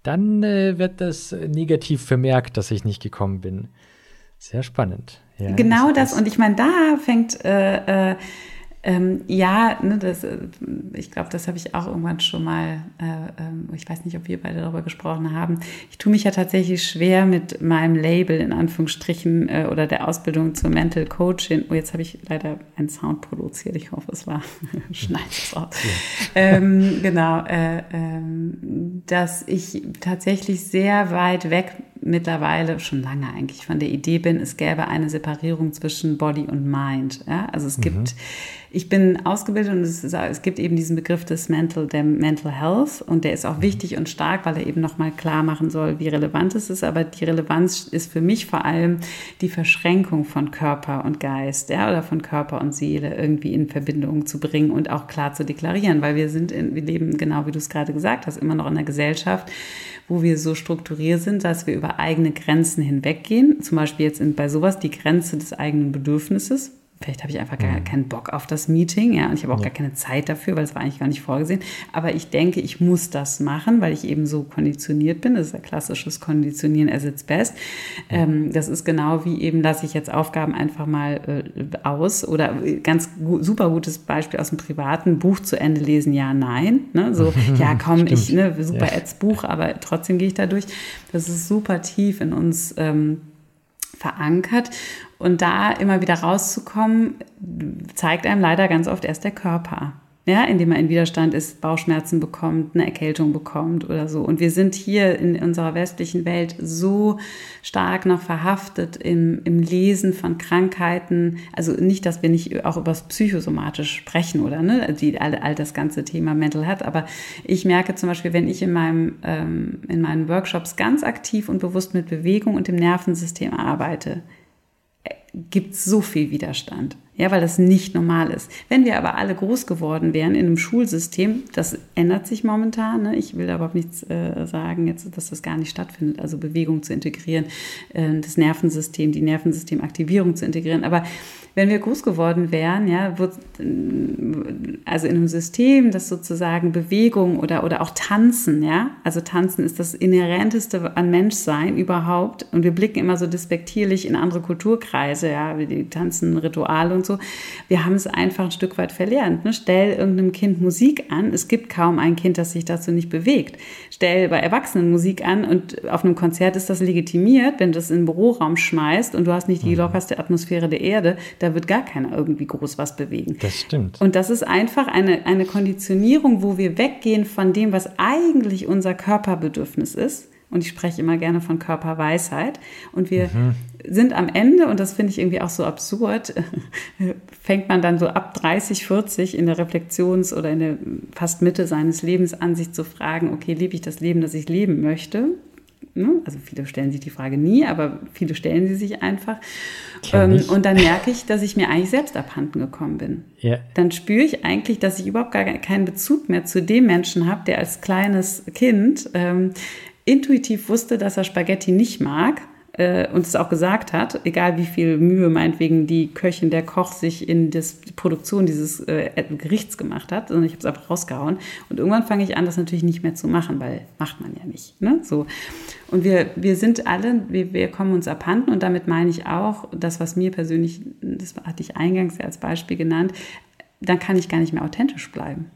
dann äh, wird das negativ vermerkt, dass ich nicht gekommen bin. Sehr spannend. Ja, genau das. Und ich meine, da fängt äh, äh, ähm, ja, ne, das, äh, ich glaube, das habe ich auch irgendwann schon mal, äh, äh, ich weiß nicht, ob wir beide darüber gesprochen haben. Ich tue mich ja tatsächlich schwer mit meinem Label in Anführungsstrichen äh, oder der Ausbildung zur Mental Coaching. Oh, jetzt habe ich leider einen Sound produziert. Ich hoffe, es war [laughs] schneid es aus. Ähm, genau, äh, ähm, dass ich tatsächlich sehr weit weg mittlerweile schon lange eigentlich von der Idee bin, es gäbe eine Separierung zwischen Body und Mind. Ja? Also es mhm. gibt ich bin ausgebildet und es, ist, es, gibt eben diesen Begriff des Mental, der Mental Health und der ist auch mhm. wichtig und stark, weil er eben nochmal klar machen soll, wie relevant es ist. Aber die Relevanz ist für mich vor allem die Verschränkung von Körper und Geist, ja, oder von Körper und Seele irgendwie in Verbindung zu bringen und auch klar zu deklarieren, weil wir sind, in, wir leben genau wie du es gerade gesagt hast, immer noch in einer Gesellschaft, wo wir so strukturiert sind, dass wir über eigene Grenzen hinweggehen. Zum Beispiel jetzt bei sowas die Grenze des eigenen Bedürfnisses Vielleicht habe ich einfach gar mhm. keinen Bock auf das Meeting, ja, und ich habe auch ja. gar keine Zeit dafür, weil es war eigentlich gar nicht vorgesehen. Aber ich denke, ich muss das machen, weil ich eben so konditioniert bin. Das ist ein klassisches Konditionieren as its best. Ähm, das ist genau wie eben, lasse ich jetzt Aufgaben einfach mal äh, aus oder ganz gu super gutes Beispiel aus dem privaten Buch zu Ende lesen, ja, nein. Ne? So, [laughs] ja, komm, ich, ne, super ja. als Buch, aber trotzdem gehe ich da durch. Das ist super tief in uns. Ähm, verankert. Und da immer wieder rauszukommen, zeigt einem leider ganz oft erst der Körper. Ja, indem man in Widerstand ist, Bauchschmerzen bekommt, eine Erkältung bekommt oder so. Und wir sind hier in unserer westlichen Welt so stark noch verhaftet im, im Lesen von Krankheiten. Also nicht, dass wir nicht auch über das Psychosomatisch sprechen oder ne, die, all, all das ganze Thema Mental Health. Aber ich merke zum Beispiel, wenn ich in, meinem, ähm, in meinen Workshops ganz aktiv und bewusst mit Bewegung und dem Nervensystem arbeite, gibt es so viel Widerstand. Ja, weil das nicht normal ist. Wenn wir aber alle groß geworden wären in einem Schulsystem, das ändert sich momentan. Ne? Ich will aber nichts äh, sagen, jetzt, dass das gar nicht stattfindet. Also Bewegung zu integrieren, äh, das Nervensystem, die Nervensystemaktivierung zu integrieren. Aber wenn wir groß geworden wären, ja, wird, also in einem System, das sozusagen Bewegung oder, oder auch Tanzen, ja, also Tanzen ist das Inhärenteste an Menschsein überhaupt. Und wir blicken immer so despektierlich in andere Kulturkreise, ja, die tanzen Rituale und so. Wir haben es einfach ein Stück weit verlernt. Ne? Stell irgendeinem Kind Musik an. Es gibt kaum ein Kind, das sich dazu nicht bewegt. Stell bei Erwachsenen Musik an und auf einem Konzert ist das legitimiert, wenn du das in den Büroraum schmeißt und du hast nicht die mhm. lockerste Atmosphäre der Erde, da wird gar keiner irgendwie groß was bewegen. Das stimmt. Und das ist einfach eine, eine Konditionierung, wo wir weggehen von dem, was eigentlich unser Körperbedürfnis ist. Und ich spreche immer gerne von Körperweisheit. Und wir mhm. sind am Ende, und das finde ich irgendwie auch so absurd, [laughs] fängt man dann so ab 30, 40 in der Reflexions- oder in der fast Mitte seines Lebens an, sich zu fragen, okay, lebe ich das Leben, das ich leben möchte? Ne? Also viele stellen sich die Frage nie, aber viele stellen sie sich einfach. Ähm, und dann merke ich, dass ich mir eigentlich selbst abhanden gekommen bin. Ja. Dann spüre ich eigentlich, dass ich überhaupt gar keinen Bezug mehr zu dem Menschen habe, der als kleines Kind ähm, intuitiv wusste, dass er Spaghetti nicht mag äh, und es auch gesagt hat, egal wie viel Mühe meinetwegen die Köchin, der Koch sich in das, die Produktion dieses äh, Gerichts gemacht hat, sondern ich habe es einfach rausgehauen. Und irgendwann fange ich an, das natürlich nicht mehr zu machen, weil macht man ja nicht. Ne? So. Und wir, wir sind alle, wir, wir kommen uns abhanden und damit meine ich auch, das, was mir persönlich, das hatte ich eingangs als Beispiel genannt, dann kann ich gar nicht mehr authentisch bleiben.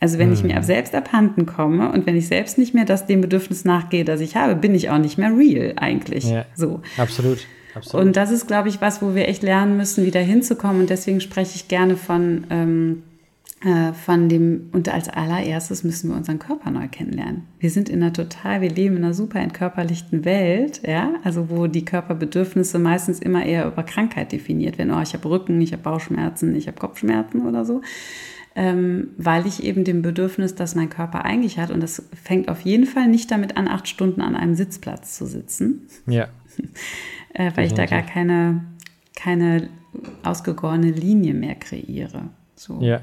Also wenn ich mir Mhm. selbst abhanden komme und wenn ich selbst nicht mehr das dem Bedürfnis nachgehe, das ich habe, bin ich auch nicht mehr real eigentlich. Ja. So. Absolut. Absolut. Und das ist, glaube ich, was, wo wir echt lernen müssen, wieder hinzukommen. Und deswegen spreche ich gerne von, ähm, äh, von dem, und als allererstes müssen wir unseren Körper neu kennenlernen. Wir sind in einer total, wir leben in einer super entkörperlichten Welt, ja, also wo die Körperbedürfnisse meistens immer eher über Krankheit definiert werden. Oh, ich habe Rücken, ich habe Bauchschmerzen, ich habe Kopfschmerzen oder so. Ähm, weil ich eben dem Bedürfnis, das mein Körper eigentlich hat, und das fängt auf jeden Fall nicht damit an, acht Stunden an einem Sitzplatz zu sitzen, ja. [laughs] äh, weil ich da gar keine, keine ausgegorene Linie mehr kreiere. So. Ja.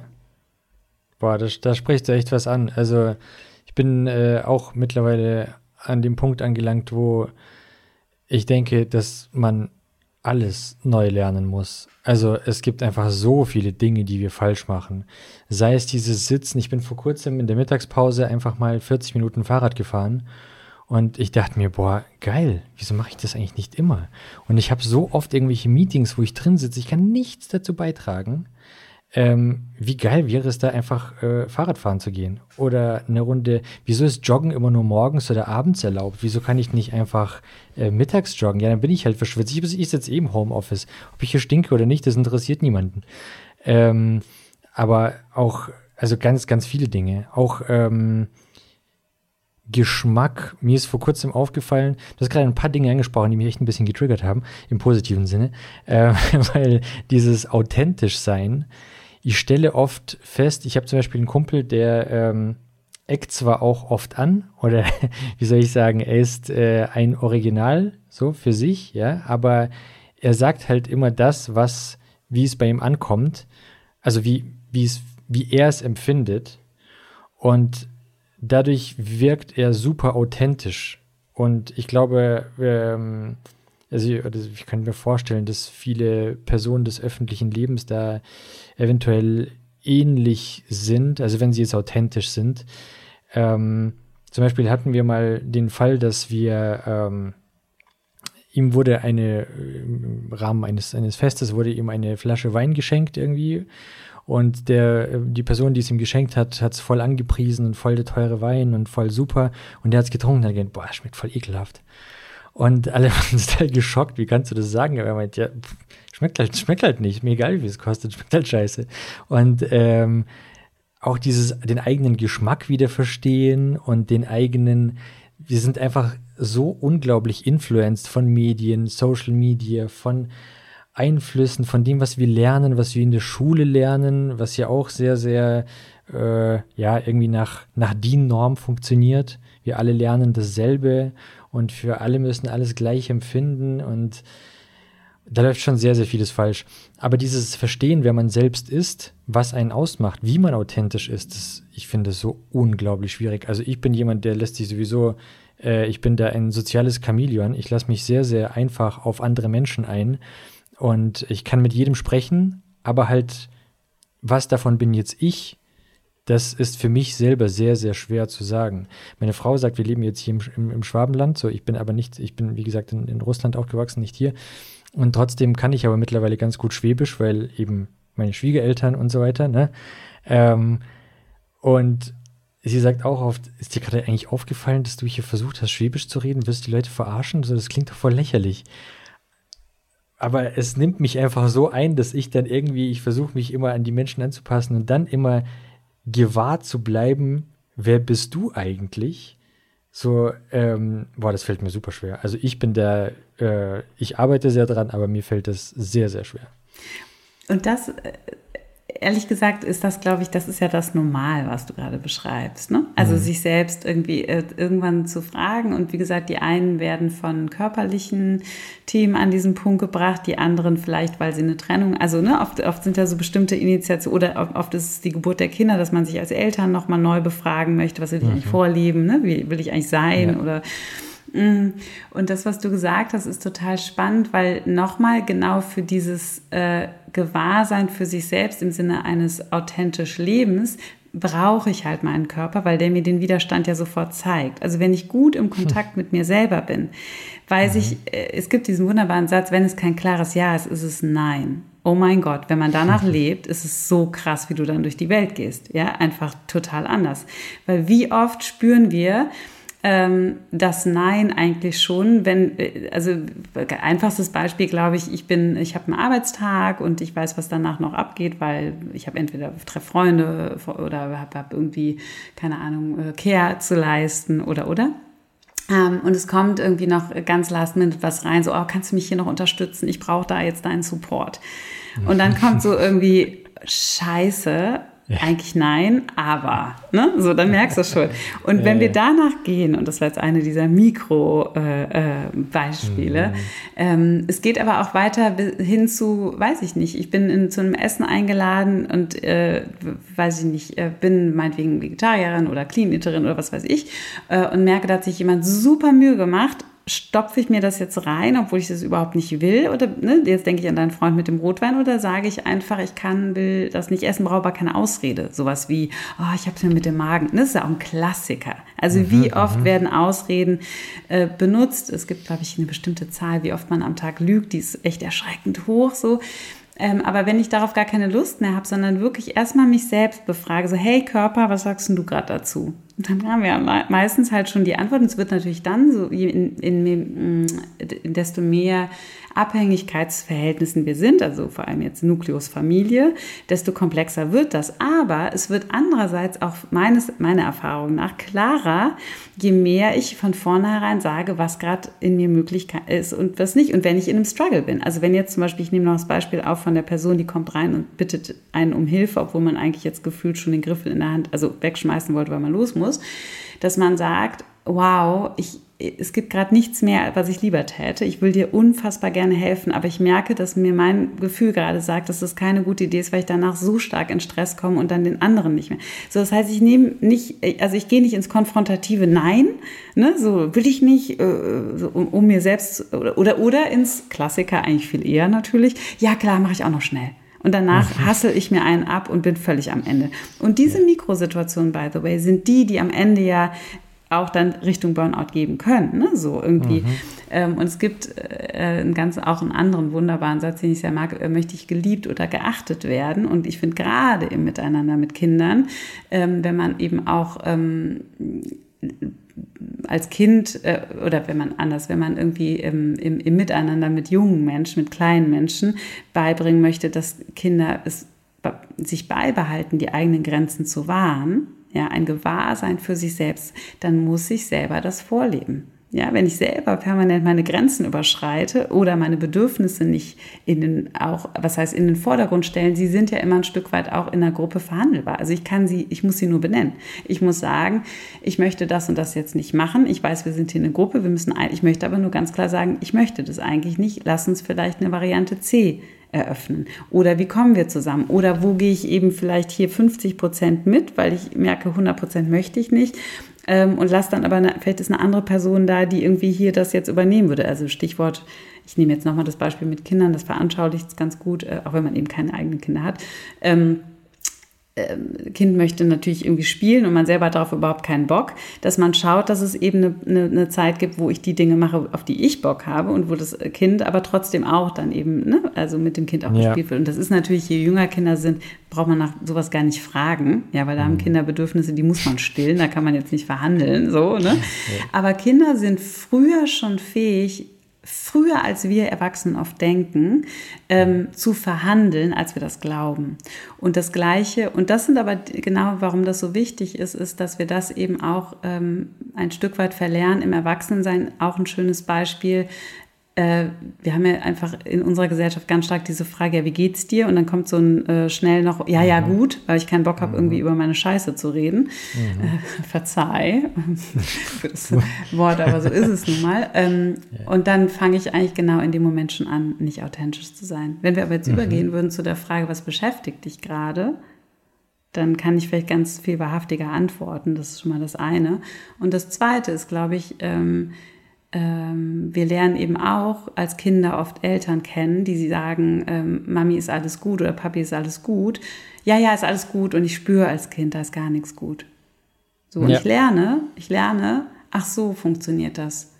Boah, da, da sprichst du echt was an. Also ich bin äh, auch mittlerweile an dem Punkt angelangt, wo ich denke, dass man alles neu lernen muss. Also es gibt einfach so viele Dinge, die wir falsch machen. Sei es dieses Sitzen. Ich bin vor kurzem in der Mittagspause einfach mal 40 Minuten Fahrrad gefahren und ich dachte mir, boah, geil, wieso mache ich das eigentlich nicht immer? Und ich habe so oft irgendwelche Meetings, wo ich drin sitze, ich kann nichts dazu beitragen. Ähm, wie geil wäre es da einfach äh, Fahrrad fahren zu gehen? Oder eine Runde, wieso ist Joggen immer nur morgens oder abends erlaubt? Wieso kann ich nicht einfach äh, mittags joggen? Ja, dann bin ich halt verschwitzt. Ich, ich sitze eben im Homeoffice. Ob ich hier stinke oder nicht, das interessiert niemanden. Ähm, aber auch, also ganz, ganz viele Dinge. Auch ähm, Geschmack. Mir ist vor kurzem aufgefallen, du hast gerade ein paar Dinge angesprochen, die mich echt ein bisschen getriggert haben, im positiven Sinne, äh, [laughs] weil dieses authentisch sein, ich stelle oft fest, ich habe zum Beispiel einen Kumpel, der ähm, eckt zwar auch oft an, oder [laughs] wie soll ich sagen, er ist äh, ein Original, so für sich, ja, aber er sagt halt immer das, was, wie es bei ihm ankommt, also wie, wie es, wie er es empfindet. Und dadurch wirkt er super authentisch. Und ich glaube, ähm, also ich, also ich kann mir vorstellen, dass viele Personen des öffentlichen Lebens da eventuell ähnlich sind, also wenn sie jetzt authentisch sind. Ähm, zum Beispiel hatten wir mal den Fall, dass wir ähm, ihm wurde eine im Rahmen eines, eines Festes wurde ihm eine Flasche Wein geschenkt irgendwie und der, die Person, die es ihm geschenkt hat, hat es voll angepriesen und voll der teure Wein und voll super. Und der hat es getrunken und hat gedacht, boah, schmeckt voll ekelhaft. Und alle [laughs] waren total geschockt, wie kannst du das sagen? Aber er meint, ja, schmeckt halt, schmeckt halt nicht, mir egal wie es kostet, [laughs] schmeckt halt scheiße. Und ähm, auch dieses, den eigenen Geschmack wieder verstehen und den eigenen, wir sind einfach so unglaublich influenced von Medien, Social Media, von Einflüssen, von dem, was wir lernen, was wir in der Schule lernen, was ja auch sehr, sehr, äh, ja, irgendwie nach, nach DIN-Norm funktioniert. Wir alle lernen dasselbe und für alle müssen alles gleich empfinden und da läuft schon sehr, sehr vieles falsch. Aber dieses Verstehen, wer man selbst ist, was einen ausmacht, wie man authentisch ist, das, ich finde es so unglaublich schwierig. Also ich bin jemand, der lässt sich sowieso, äh, ich bin da ein soziales Chamäleon. Ich lasse mich sehr, sehr einfach auf andere Menschen ein und ich kann mit jedem sprechen, aber halt, was davon bin jetzt ich? Das ist für mich selber sehr, sehr schwer zu sagen. Meine Frau sagt, wir leben jetzt hier im, im, im Schwabenland, so ich bin aber nicht, ich bin wie gesagt in, in Russland aufgewachsen, nicht hier. Und trotzdem kann ich aber mittlerweile ganz gut Schwäbisch, weil eben meine Schwiegereltern und so weiter, ne? Ähm, und sie sagt auch oft, ist dir gerade eigentlich aufgefallen, dass du hier versucht hast, Schwäbisch zu reden? Wirst du die Leute verarschen? So, das klingt doch voll lächerlich. Aber es nimmt mich einfach so ein, dass ich dann irgendwie, ich versuche mich immer an die Menschen anzupassen und dann immer gewahrt zu bleiben, wer bist du eigentlich? So, ähm, boah, das fällt mir super schwer. Also ich bin da, äh, ich arbeite sehr dran, aber mir fällt das sehr, sehr schwer. Und das, äh, ehrlich gesagt, ist das, glaube ich, das ist ja das Normal, was du gerade beschreibst. Ne? Also mhm. sich selbst irgendwie äh, irgendwann zu fragen. Und wie gesagt, die einen werden von körperlichen Themen an diesen Punkt gebracht, die anderen vielleicht, weil sie eine Trennung, also ne, oft, oft sind ja so bestimmte Initiationen oder oft ist es die Geburt der Kinder, dass man sich als Eltern nochmal neu befragen möchte, was will ich mhm. eigentlich vorleben, ne? wie will ich eigentlich sein ja. oder und das, was du gesagt hast, ist total spannend, weil nochmal genau für dieses äh, Gewahrsein für sich selbst im Sinne eines authentisch Lebens brauche ich halt meinen Körper, weil der mir den Widerstand ja sofort zeigt. Also wenn ich gut im Kontakt mit mir selber bin, weiß mhm. ich, äh, es gibt diesen wunderbaren Satz, wenn es kein klares Ja ist, ist es Nein. Oh mein Gott, wenn man danach lebt, ist es so krass, wie du dann durch die Welt gehst. Ja, einfach total anders. Weil wie oft spüren wir, ähm, das Nein eigentlich schon, wenn, äh, also einfachstes Beispiel, glaube ich, ich bin, ich habe einen Arbeitstag und ich weiß, was danach noch abgeht, weil ich habe entweder treffe Freunde oder habe hab irgendwie, keine Ahnung, äh, Care zu leisten oder oder. Ähm, und es kommt irgendwie noch ganz last minute was rein, so, oh, kannst du mich hier noch unterstützen? Ich brauche da jetzt deinen Support. Und dann kommt so [laughs] irgendwie, Scheiße, ja. Eigentlich nein, aber, ne? So, dann merkst du es schon. Und wenn wir danach gehen, und das war jetzt eine dieser Mikro-Beispiele, äh, äh, mhm. ähm, es geht aber auch weiter hin zu, weiß ich nicht, ich bin in, zu einem Essen eingeladen und, äh, weiß ich nicht, äh, bin meinetwegen Vegetarierin oder Clean Eaterin oder was weiß ich äh, und merke, da hat sich jemand super Mühe gemacht stopfe ich mir das jetzt rein, obwohl ich das überhaupt nicht will? Oder ne, jetzt denke ich an deinen Freund mit dem Rotwein oder sage ich einfach, ich kann, will das nicht essen, brauche aber keine Ausrede. Sowas wie, oh, ich habe es mir mit dem Magen. Das ist ja auch ein Klassiker. Also mhm, wie oft mhm. werden Ausreden äh, benutzt? Es gibt, glaube ich, eine bestimmte Zahl, wie oft man am Tag lügt, die ist echt erschreckend hoch so. Ähm, aber wenn ich darauf gar keine Lust mehr habe, sondern wirklich erstmal mich selbst befrage, so, hey Körper, was sagst du gerade dazu? Und dann haben wir meistens halt schon die Antwort. Und es wird natürlich dann so, in, in, in, in desto mehr Abhängigkeitsverhältnissen wir sind, also vor allem jetzt Nukleus Familie, desto komplexer wird das. Aber es wird andererseits auch meines, meiner Erfahrung nach klarer, je mehr ich von vornherein sage, was gerade in mir möglich ist und was nicht. Und wenn ich in einem Struggle bin. Also wenn jetzt zum Beispiel, ich nehme noch das Beispiel auf von der Person, die kommt rein und bittet einen um Hilfe, obwohl man eigentlich jetzt gefühlt schon den Griffel in der Hand, also wegschmeißen wollte, weil man los muss, dass man sagt, wow, ich, es gibt gerade nichts mehr, was ich lieber täte. Ich will dir unfassbar gerne helfen, aber ich merke, dass mir mein Gefühl gerade sagt, dass das keine gute Idee ist, weil ich danach so stark in Stress komme und dann den anderen nicht mehr. So, das heißt, ich nehme nicht, also ich gehe nicht ins konfrontative Nein, ne, so will ich nicht, äh, so, um, um, mir selbst oder, oder oder ins Klassiker eigentlich viel eher natürlich. Ja klar, mache ich auch noch schnell. Und danach hassel ich mir einen ab und bin völlig am Ende. Und diese Mikrosituationen, by the way, sind die, die am Ende ja auch dann Richtung Burnout geben können. Ne? So irgendwie. Mhm. Ähm, und es gibt äh, einen ganz, auch einen anderen wunderbaren Satz, den ich sehr mag, äh, möchte ich geliebt oder geachtet werden. Und ich finde gerade im Miteinander mit Kindern, ähm, wenn man eben auch ähm, als Kind äh, oder wenn man anders, wenn man irgendwie im, im, im Miteinander mit jungen Menschen, mit kleinen Menschen beibringen möchte, dass Kinder es sich beibehalten, die eigenen Grenzen zu wahren, ja, ein Gewahrsein für sich selbst, dann muss ich selber das vorleben. Ja, wenn ich selber permanent meine Grenzen überschreite oder meine Bedürfnisse nicht in den auch, was heißt in den Vordergrund stellen, sie sind ja immer ein Stück weit auch in der Gruppe verhandelbar. Also ich kann sie, ich muss sie nur benennen. Ich muss sagen, ich möchte das und das jetzt nicht machen. Ich weiß, wir sind hier eine Gruppe, wir müssen, ich möchte aber nur ganz klar sagen, ich möchte das eigentlich nicht. Lass uns vielleicht eine Variante C eröffnen? Oder wie kommen wir zusammen? Oder wo gehe ich eben vielleicht hier 50 Prozent mit, weil ich merke, 100 Prozent möchte ich nicht. Ähm, und lass dann aber, vielleicht ist eine andere Person da, die irgendwie hier das jetzt übernehmen würde. Also Stichwort, ich nehme jetzt nochmal das Beispiel mit Kindern, das veranschaulicht es ganz gut, äh, auch wenn man eben keine eigenen Kinder hat. Ähm, kind möchte natürlich irgendwie spielen und man selber hat darauf überhaupt keinen Bock, dass man schaut, dass es eben eine, eine, Zeit gibt, wo ich die Dinge mache, auf die ich Bock habe und wo das Kind aber trotzdem auch dann eben, ne, also mit dem Kind auch ja. gespielt wird. Und das ist natürlich, je jünger Kinder sind, braucht man nach sowas gar nicht fragen, ja, weil da haben mhm. Kinder Bedürfnisse, die muss man stillen, da kann man jetzt nicht verhandeln, so, ne? Ja. Aber Kinder sind früher schon fähig, früher als wir Erwachsenen oft denken, ähm, zu verhandeln, als wir das glauben. Und das Gleiche, und das sind aber genau, warum das so wichtig ist, ist, dass wir das eben auch ähm, ein Stück weit verlernen im Erwachsenensein. Auch ein schönes Beispiel, wir haben ja einfach in unserer Gesellschaft ganz stark diese Frage, ja, wie geht's dir? Und dann kommt so ein äh, schnell noch, ja, ja, mhm. gut, weil ich keinen Bock habe, mhm. irgendwie über meine Scheiße zu reden. Mhm. Äh, [laughs] verzeih [laughs] für das Wort, aber so ist es nun mal. Ähm, ja. Und dann fange ich eigentlich genau in dem Moment schon an, nicht authentisch zu sein. Wenn wir aber jetzt mhm. übergehen würden zu der Frage, was beschäftigt dich gerade? dann kann ich vielleicht ganz viel wahrhaftiger antworten. Das ist schon mal das eine. Und das zweite ist, glaube ich, ähm, wir lernen eben auch als Kinder oft Eltern kennen, die sie sagen, ähm, Mami ist alles gut oder Papi ist alles gut. Ja, ja, ist alles gut und ich spüre als Kind, da ist gar nichts gut. So, und ja. ich lerne, ich lerne, ach so funktioniert das.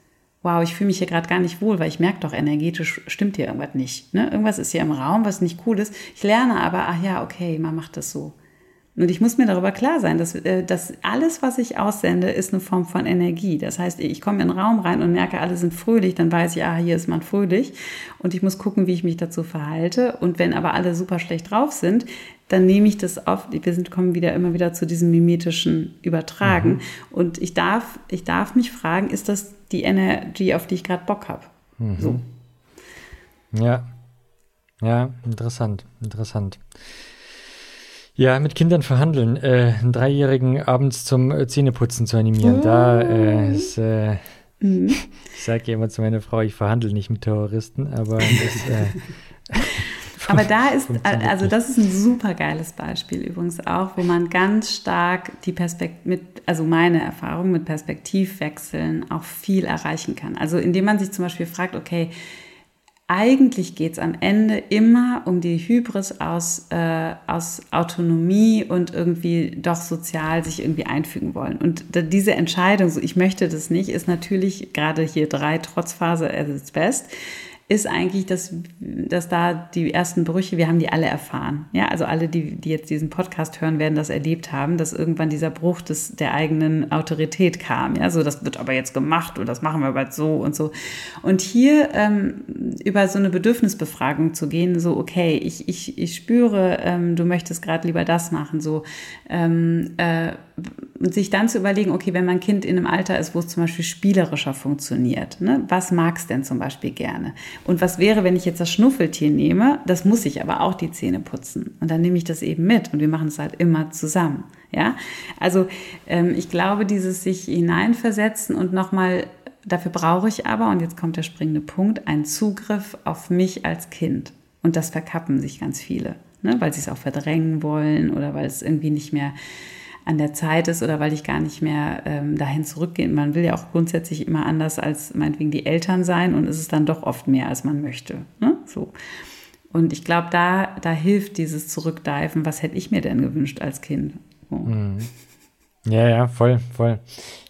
wow, ich fühle mich hier gerade gar nicht wohl, weil ich merke doch, energetisch stimmt hier irgendwas nicht. Ne? Irgendwas ist hier im Raum, was nicht cool ist. Ich lerne aber, ach ja, okay, man macht das so. Und ich muss mir darüber klar sein, dass, äh, dass alles, was ich aussende, ist eine Form von Energie. Das heißt, ich komme in den Raum rein und merke, alle sind fröhlich, dann weiß ich, ah, hier ist man fröhlich. Und ich muss gucken, wie ich mich dazu verhalte. Und wenn aber alle super schlecht drauf sind, dann nehme ich das auf. Wir sind, kommen wieder immer wieder zu diesem mimetischen Übertragen. Mhm. Und ich darf, ich darf mich fragen, ist das die Energie, auf die ich gerade Bock habe? Mhm. So. Ja. Ja, interessant, interessant. Ja, mit Kindern verhandeln, äh, einen Dreijährigen abends zum äh, Zähneputzen zu animieren, oh. da äh, ist, äh, mhm. ich sage ja immer zu meiner Frau, ich verhandle nicht mit Terroristen, aber das, äh, [laughs] aber da ist, [laughs] also das ist ein super geiles Beispiel übrigens auch, wo man ganz stark die Perspektive, mit, also meine Erfahrung mit Perspektivwechseln auch viel erreichen kann. Also indem man sich zum Beispiel fragt, okay, eigentlich geht es am Ende immer um die Hybris aus, äh, aus Autonomie und irgendwie doch sozial sich irgendwie einfügen wollen. Und diese Entscheidung, so ich möchte das nicht, ist natürlich gerade hier drei Trotzphase as its best ist eigentlich, dass, dass da die ersten Brüche, wir haben die alle erfahren. Ja, also alle, die, die jetzt diesen Podcast hören, werden das erlebt haben, dass irgendwann dieser Bruch des, der eigenen Autorität kam. Ja, so das wird aber jetzt gemacht und das machen wir bald so und so. Und hier ähm, über so eine Bedürfnisbefragung zu gehen, so, okay, ich, ich, ich spüre, ähm, du möchtest gerade lieber das machen, so, ähm, äh, und sich dann zu überlegen, okay, wenn mein Kind in einem Alter ist, wo es zum Beispiel spielerischer funktioniert, ne, was mag es denn zum Beispiel gerne? Und was wäre, wenn ich jetzt das Schnuffeltier nehme? Das muss ich aber auch die Zähne putzen. Und dann nehme ich das eben mit und wir machen es halt immer zusammen. Ja, also ähm, ich glaube, dieses sich hineinversetzen und nochmal, dafür brauche ich aber, und jetzt kommt der springende Punkt, einen Zugriff auf mich als Kind. Und das verkappen sich ganz viele, ne, weil sie es auch verdrängen wollen oder weil es irgendwie nicht mehr an der Zeit ist oder weil ich gar nicht mehr ähm, dahin zurückgehe. Man will ja auch grundsätzlich immer anders als meinetwegen die Eltern sein und es ist dann doch oft mehr, als man möchte. Ne? So. Und ich glaube, da, da hilft dieses Zurückdiven. Was hätte ich mir denn gewünscht als Kind? So. Mhm. Ja, ja, voll, voll.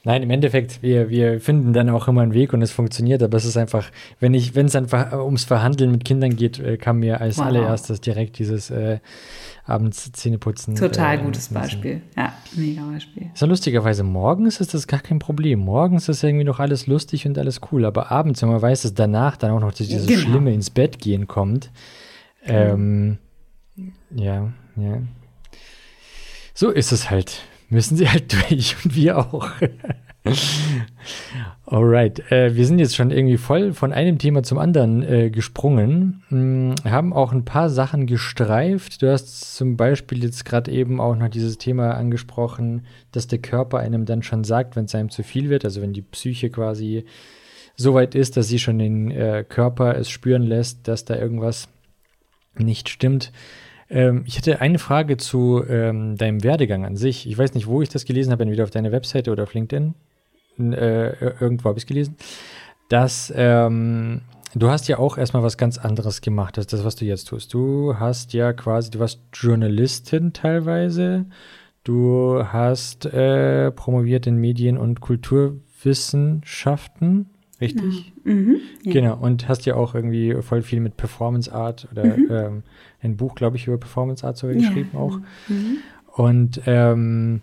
Nein, im Endeffekt, wir, wir finden dann auch immer einen Weg und es funktioniert, aber es ist einfach, wenn ich, wenn es einfach ums Verhandeln mit Kindern geht, äh, kam mir als wow. allererstes direkt dieses äh, abends Zähne putzen. Total äh, gutes Beispiel. Ja, mega Beispiel. So lustigerweise morgens ist das gar kein Problem. Morgens ist irgendwie noch alles lustig und alles cool, aber abends, wenn man weiß, dass danach dann auch noch dieses genau. Schlimme ins Bett gehen kommt. Genau. Ähm, ja, ja. So ist es halt. Müssen sie halt [laughs] durch und wir auch. Alright, äh, wir sind jetzt schon irgendwie voll von einem Thema zum anderen äh, gesprungen, hm, haben auch ein paar Sachen gestreift. Du hast zum Beispiel jetzt gerade eben auch noch dieses Thema angesprochen, dass der Körper einem dann schon sagt, wenn es einem zu viel wird, also wenn die Psyche quasi so weit ist, dass sie schon den äh, Körper es spüren lässt, dass da irgendwas nicht stimmt. Ähm, ich hätte eine Frage zu ähm, deinem Werdegang an sich. Ich weiß nicht, wo ich das gelesen habe, entweder auf deiner Webseite oder auf LinkedIn äh, irgendwo habe ich es gelesen, dass ähm, du hast ja auch erstmal was ganz anderes gemacht, als das, was du jetzt tust. Du hast ja quasi, du warst Journalistin teilweise, du hast äh, promoviert in Medien- und Kulturwissenschaften, richtig? Genau. Mhm, ja. genau, und hast ja auch irgendwie voll viel mit Performance Art oder mhm. ähm, ein Buch, glaube ich, über Performance Art sogar ja. geschrieben auch. Mhm. Und ähm,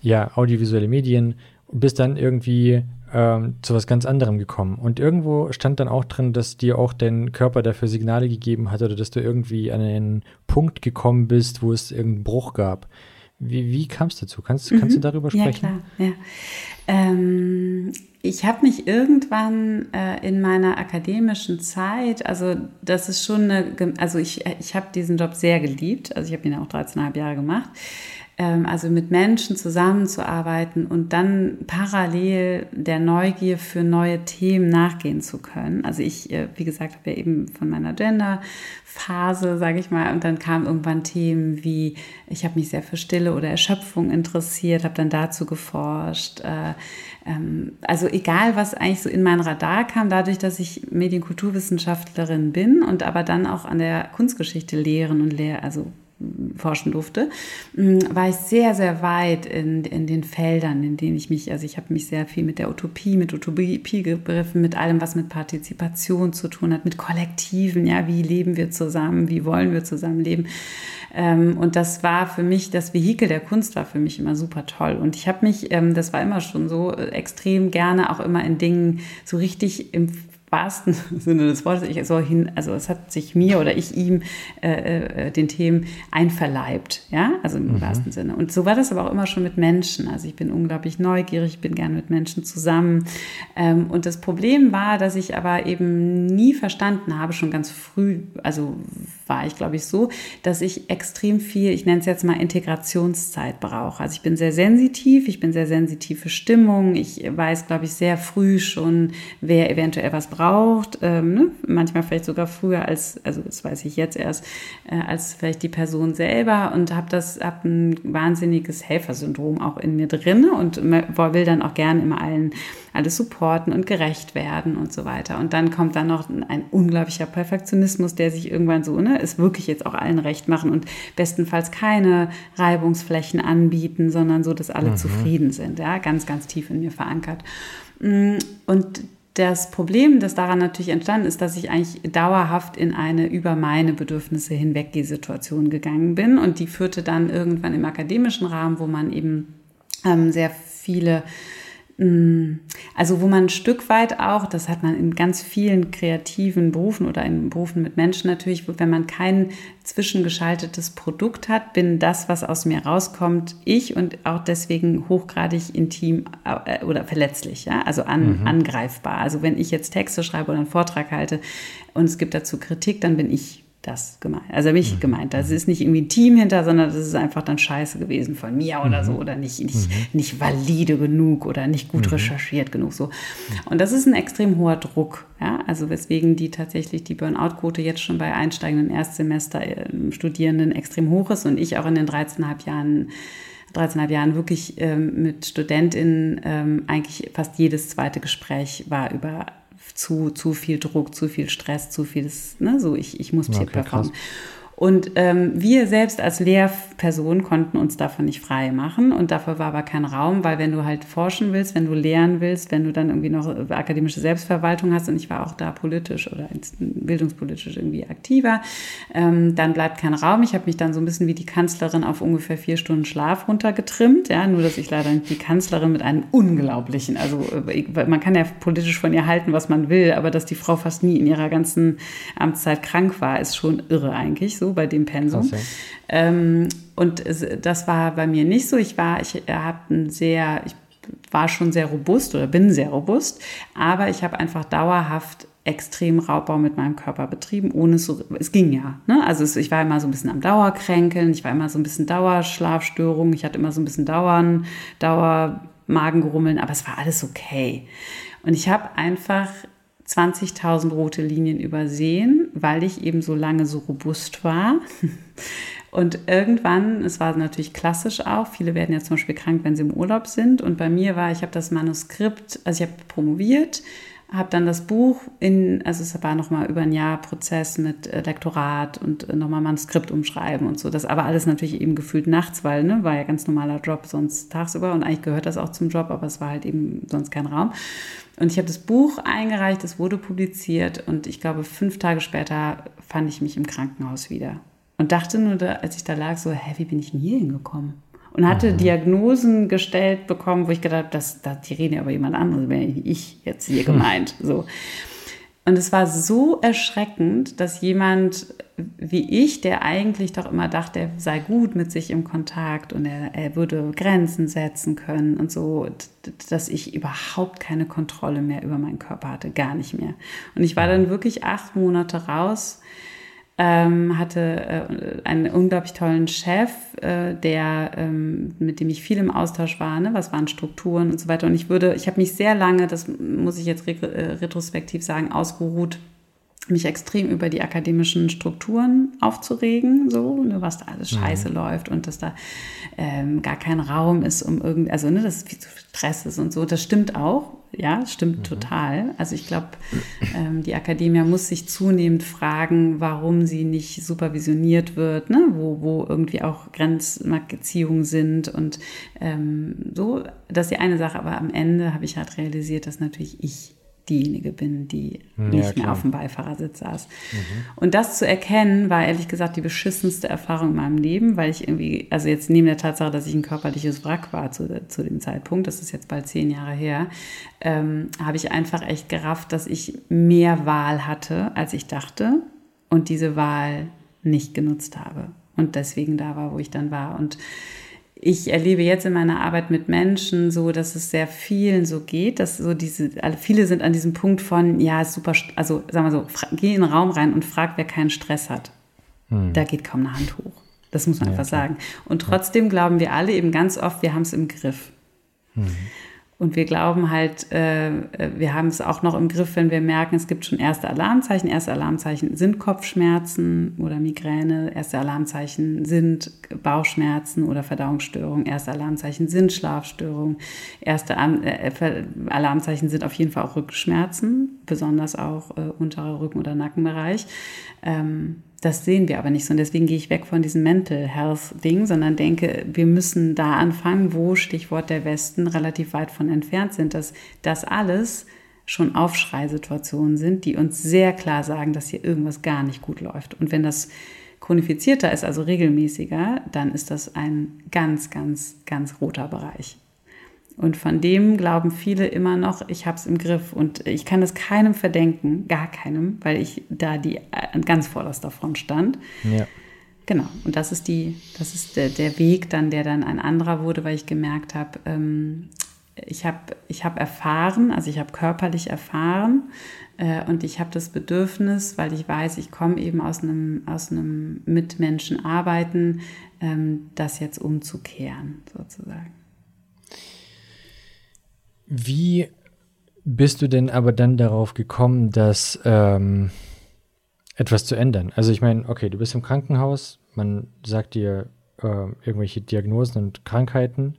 ja, audiovisuelle Medien bist dann irgendwie ähm, zu was ganz anderem gekommen. Und irgendwo stand dann auch drin, dass dir auch dein Körper dafür Signale gegeben hat oder dass du irgendwie an einen Punkt gekommen bist, wo es irgendeinen Bruch gab. Wie, wie kam es dazu? Kannst, mhm. kannst du darüber sprechen? Ja, klar. Ja. Ähm, ich habe mich irgendwann äh, in meiner akademischen Zeit, also das ist schon eine, also ich, ich habe diesen Job sehr geliebt, also ich habe ihn auch 13,5 Jahre gemacht also mit Menschen zusammenzuarbeiten und dann parallel der Neugier für neue Themen nachgehen zu können. Also ich, äh, wie gesagt, habe ja eben von meiner Gender-Phase, sage ich mal, und dann kamen irgendwann Themen wie, ich habe mich sehr für Stille oder Erschöpfung interessiert, habe dann dazu geforscht. Äh, ähm, also egal, was eigentlich so in mein Radar kam, dadurch, dass ich Medienkulturwissenschaftlerin bin und aber dann auch an der Kunstgeschichte lehren und lehr, also forschen durfte, mm, war ich sehr, sehr weit in, in den Feldern, in denen ich mich, also ich habe mich sehr viel mit der Utopie, mit Utopiebegriffen, mit allem, was mit Partizipation zu tun hat, mit Kollektiven, ja, wie leben wir zusammen, wie wollen wir zusammenleben. Ähm, und das war für mich, das Vehikel der Kunst war für mich immer super toll. Und ich habe mich, ähm, das war immer schon so, äh, extrem gerne auch immer in Dingen so richtig im wahrsten [laughs] Sinne des Wortes, ich so hin, also es hat sich mir oder ich ihm äh, äh, den Themen einverleibt, ja, also im mhm. wahrsten Sinne. Und so war das aber auch immer schon mit Menschen. Also ich bin unglaublich neugierig, bin gern mit Menschen zusammen. Ähm, und das Problem war, dass ich aber eben nie verstanden habe, schon ganz früh, also war ich, glaube ich, so, dass ich extrem viel, ich nenne es jetzt mal Integrationszeit brauche. Also ich bin sehr sensitiv, ich bin sehr sensitiv für Stimmung, ich weiß, glaube ich, sehr früh schon, wer eventuell was braucht braucht, ähm, ne? manchmal vielleicht sogar früher als, also das weiß ich jetzt erst, äh, als vielleicht die Person selber und habe das, habe ein wahnsinniges Helfersyndrom auch in mir drin und will dann auch gerne immer allen alles supporten und gerecht werden und so weiter. Und dann kommt dann noch ein unglaublicher Perfektionismus, der sich irgendwann so, ne, ist wirklich jetzt auch allen recht machen und bestenfalls keine Reibungsflächen anbieten, sondern so, dass alle mhm. zufrieden sind, ja, ganz, ganz tief in mir verankert. Mm, und das Problem, das daran natürlich entstanden ist, dass ich eigentlich dauerhaft in eine über meine Bedürfnisse hinweggeh-Situation gegangen bin. Und die führte dann irgendwann im akademischen Rahmen, wo man eben ähm, sehr viele also wo man ein Stück weit auch, das hat man in ganz vielen kreativen Berufen oder in Berufen mit Menschen natürlich, wenn man kein zwischengeschaltetes Produkt hat, bin das, was aus mir rauskommt, ich und auch deswegen hochgradig intim äh, oder verletzlich, ja, also an, mhm. angreifbar. Also wenn ich jetzt Texte schreibe oder einen Vortrag halte und es gibt dazu Kritik, dann bin ich das gemeint. Also mich mhm. gemeint. Das ist nicht irgendwie ein Team hinter, sondern das ist einfach dann scheiße gewesen von mir oder mhm. so oder nicht, nicht, mhm. nicht valide genug oder nicht gut mhm. recherchiert genug so. Und das ist ein extrem hoher Druck. Ja, also weswegen die tatsächlich die Burnout-Quote jetzt schon bei einsteigenden Erstsemester äh, Studierenden extrem hoch ist und ich auch in den 13,5 Jahren 13,5 Jahren wirklich ähm, mit StudentInnen ähm, eigentlich fast jedes zweite Gespräch war über zu, zu viel Druck, zu viel Stress, zu viel, ne, so ich, ich muss okay, performen. Krass. Und ähm, wir selbst als Lehrperson konnten uns davon nicht frei machen und dafür war aber kein Raum, weil wenn du halt forschen willst, wenn du lehren willst, wenn du dann irgendwie noch akademische Selbstverwaltung hast und ich war auch da politisch oder bildungspolitisch irgendwie aktiver, ähm, dann bleibt kein Raum. Ich habe mich dann so ein bisschen wie die Kanzlerin auf ungefähr vier Stunden Schlaf runtergetrimmt, ja, nur dass ich leider nicht die Kanzlerin mit einem unglaublichen, also äh, man kann ja politisch von ihr halten, was man will, aber dass die Frau fast nie in ihrer ganzen Amtszeit krank war, ist schon irre eigentlich so bei dem Pensum. Krass, ja. ähm, und das war bei mir nicht so. Ich war, ich habe ein sehr, ich war schon sehr robust oder bin sehr robust, aber ich habe einfach dauerhaft extrem Raubbau mit meinem Körper betrieben, ohne es so, es ging ja. Ne? Also es, ich war immer so ein bisschen am Dauerkränkeln, ich war immer so ein bisschen Dauerschlafstörungen, ich hatte immer so ein bisschen Dauern, Dauermagengrummeln, aber es war alles okay. Und ich habe einfach 20.000 rote Linien übersehen, weil ich eben so lange so robust war. [laughs] Und irgendwann, es war natürlich klassisch auch, viele werden ja zum Beispiel krank, wenn sie im Urlaub sind. Und bei mir war, ich habe das Manuskript, also ich habe promoviert, habe dann das Buch in, also es war nochmal über ein Jahr Prozess mit äh, Lektorat und äh, nochmal Manuskript umschreiben und so. Das aber alles natürlich eben gefühlt nachts, weil, ne, war ja ganz normaler Job sonst tagsüber und eigentlich gehört das auch zum Job, aber es war halt eben sonst kein Raum. Und ich habe das Buch eingereicht, es wurde publiziert und ich glaube, fünf Tage später fand ich mich im Krankenhaus wieder. Und dachte nur, da, als ich da lag, so, hä, wie bin ich denn hier hingekommen? Und hatte mhm. Diagnosen gestellt bekommen, wo ich gedacht habe, das, das, die reden ja über jemand anderes, wenn ich jetzt hier [laughs] gemeint. So. Und es war so erschreckend, dass jemand wie ich, der eigentlich doch immer dachte, er sei gut mit sich im Kontakt und er, er würde Grenzen setzen können und so, dass ich überhaupt keine Kontrolle mehr über meinen Körper hatte, gar nicht mehr. Und ich war dann wirklich acht Monate raus, ähm, hatte äh, einen unglaublich tollen Chef, äh, der ähm, mit dem ich viel im Austausch war, ne? was waren Strukturen und so weiter. Und ich würde, ich habe mich sehr lange, das muss ich jetzt re äh, retrospektiv sagen, ausgeruht mich extrem über die akademischen Strukturen aufzuregen, so, ne, was da alles mhm. scheiße mhm. läuft und dass da ähm, gar kein Raum ist, um irgendwie, also ne, dass viel zu Stress ist und so. Das stimmt auch, ja, stimmt mhm. total. Also ich glaube, ähm, die Akademie muss sich zunehmend fragen, warum sie nicht supervisioniert wird, ne, wo, wo irgendwie auch Grenzmarkierungen sind und ähm, so. Das ist die eine Sache, aber am Ende habe ich halt realisiert, dass natürlich ich diejenige bin, die ja, nicht mehr auf dem Beifahrersitz saß. Mhm. Und das zu erkennen, war ehrlich gesagt die beschissenste Erfahrung in meinem Leben, weil ich irgendwie, also jetzt neben der Tatsache, dass ich ein körperliches Wrack war zu, zu dem Zeitpunkt, das ist jetzt bald zehn Jahre her, ähm, habe ich einfach echt gerafft, dass ich mehr Wahl hatte, als ich dachte und diese Wahl nicht genutzt habe und deswegen da war, wo ich dann war. Und ich erlebe jetzt in meiner Arbeit mit Menschen so, dass es sehr vielen so geht, dass so diese, viele sind an diesem Punkt von, ja, super, also sagen wir so, geh in den Raum rein und frag, wer keinen Stress hat. Hm. Da geht kaum eine Hand hoch. Das muss man ja, einfach klar. sagen. Und trotzdem ja. glauben wir alle eben ganz oft, wir haben es im Griff. Hm. Und wir glauben halt, äh, wir haben es auch noch im Griff, wenn wir merken, es gibt schon erste Alarmzeichen. Erste Alarmzeichen sind Kopfschmerzen oder Migräne. Erste Alarmzeichen sind Bauchschmerzen oder Verdauungsstörungen. Erste Alarmzeichen sind Schlafstörungen. Erste äh, Alarmzeichen sind auf jeden Fall auch Rückenschmerzen, besonders auch äh, unterer Rücken- oder Nackenbereich. Ähm, das sehen wir aber nicht so. Und deswegen gehe ich weg von diesem Mental Health Ding, sondern denke, wir müssen da anfangen, wo Stichwort der Westen relativ weit von entfernt sind, dass das alles schon Aufschreisituationen sind, die uns sehr klar sagen, dass hier irgendwas gar nicht gut läuft. Und wenn das chronifizierter ist, also regelmäßiger, dann ist das ein ganz, ganz, ganz roter Bereich. Und von dem glauben viele immer noch, ich habe es im Griff. Und ich kann es keinem verdenken, gar keinem, weil ich da die an ganz vorderster Front stand. Ja. Genau. Und das ist die, das ist der, der Weg dann, der dann ein anderer wurde, weil ich gemerkt habe, ähm, ich habe ich hab erfahren, also ich habe körperlich erfahren äh, und ich habe das Bedürfnis, weil ich weiß, ich komme eben aus einem, aus einem Mitmenschen arbeiten, ähm, das jetzt umzukehren, sozusagen. Wie bist du denn aber dann darauf gekommen, dass ähm, etwas zu ändern? Also ich meine, okay, du bist im Krankenhaus, man sagt dir äh, irgendwelche Diagnosen und Krankheiten,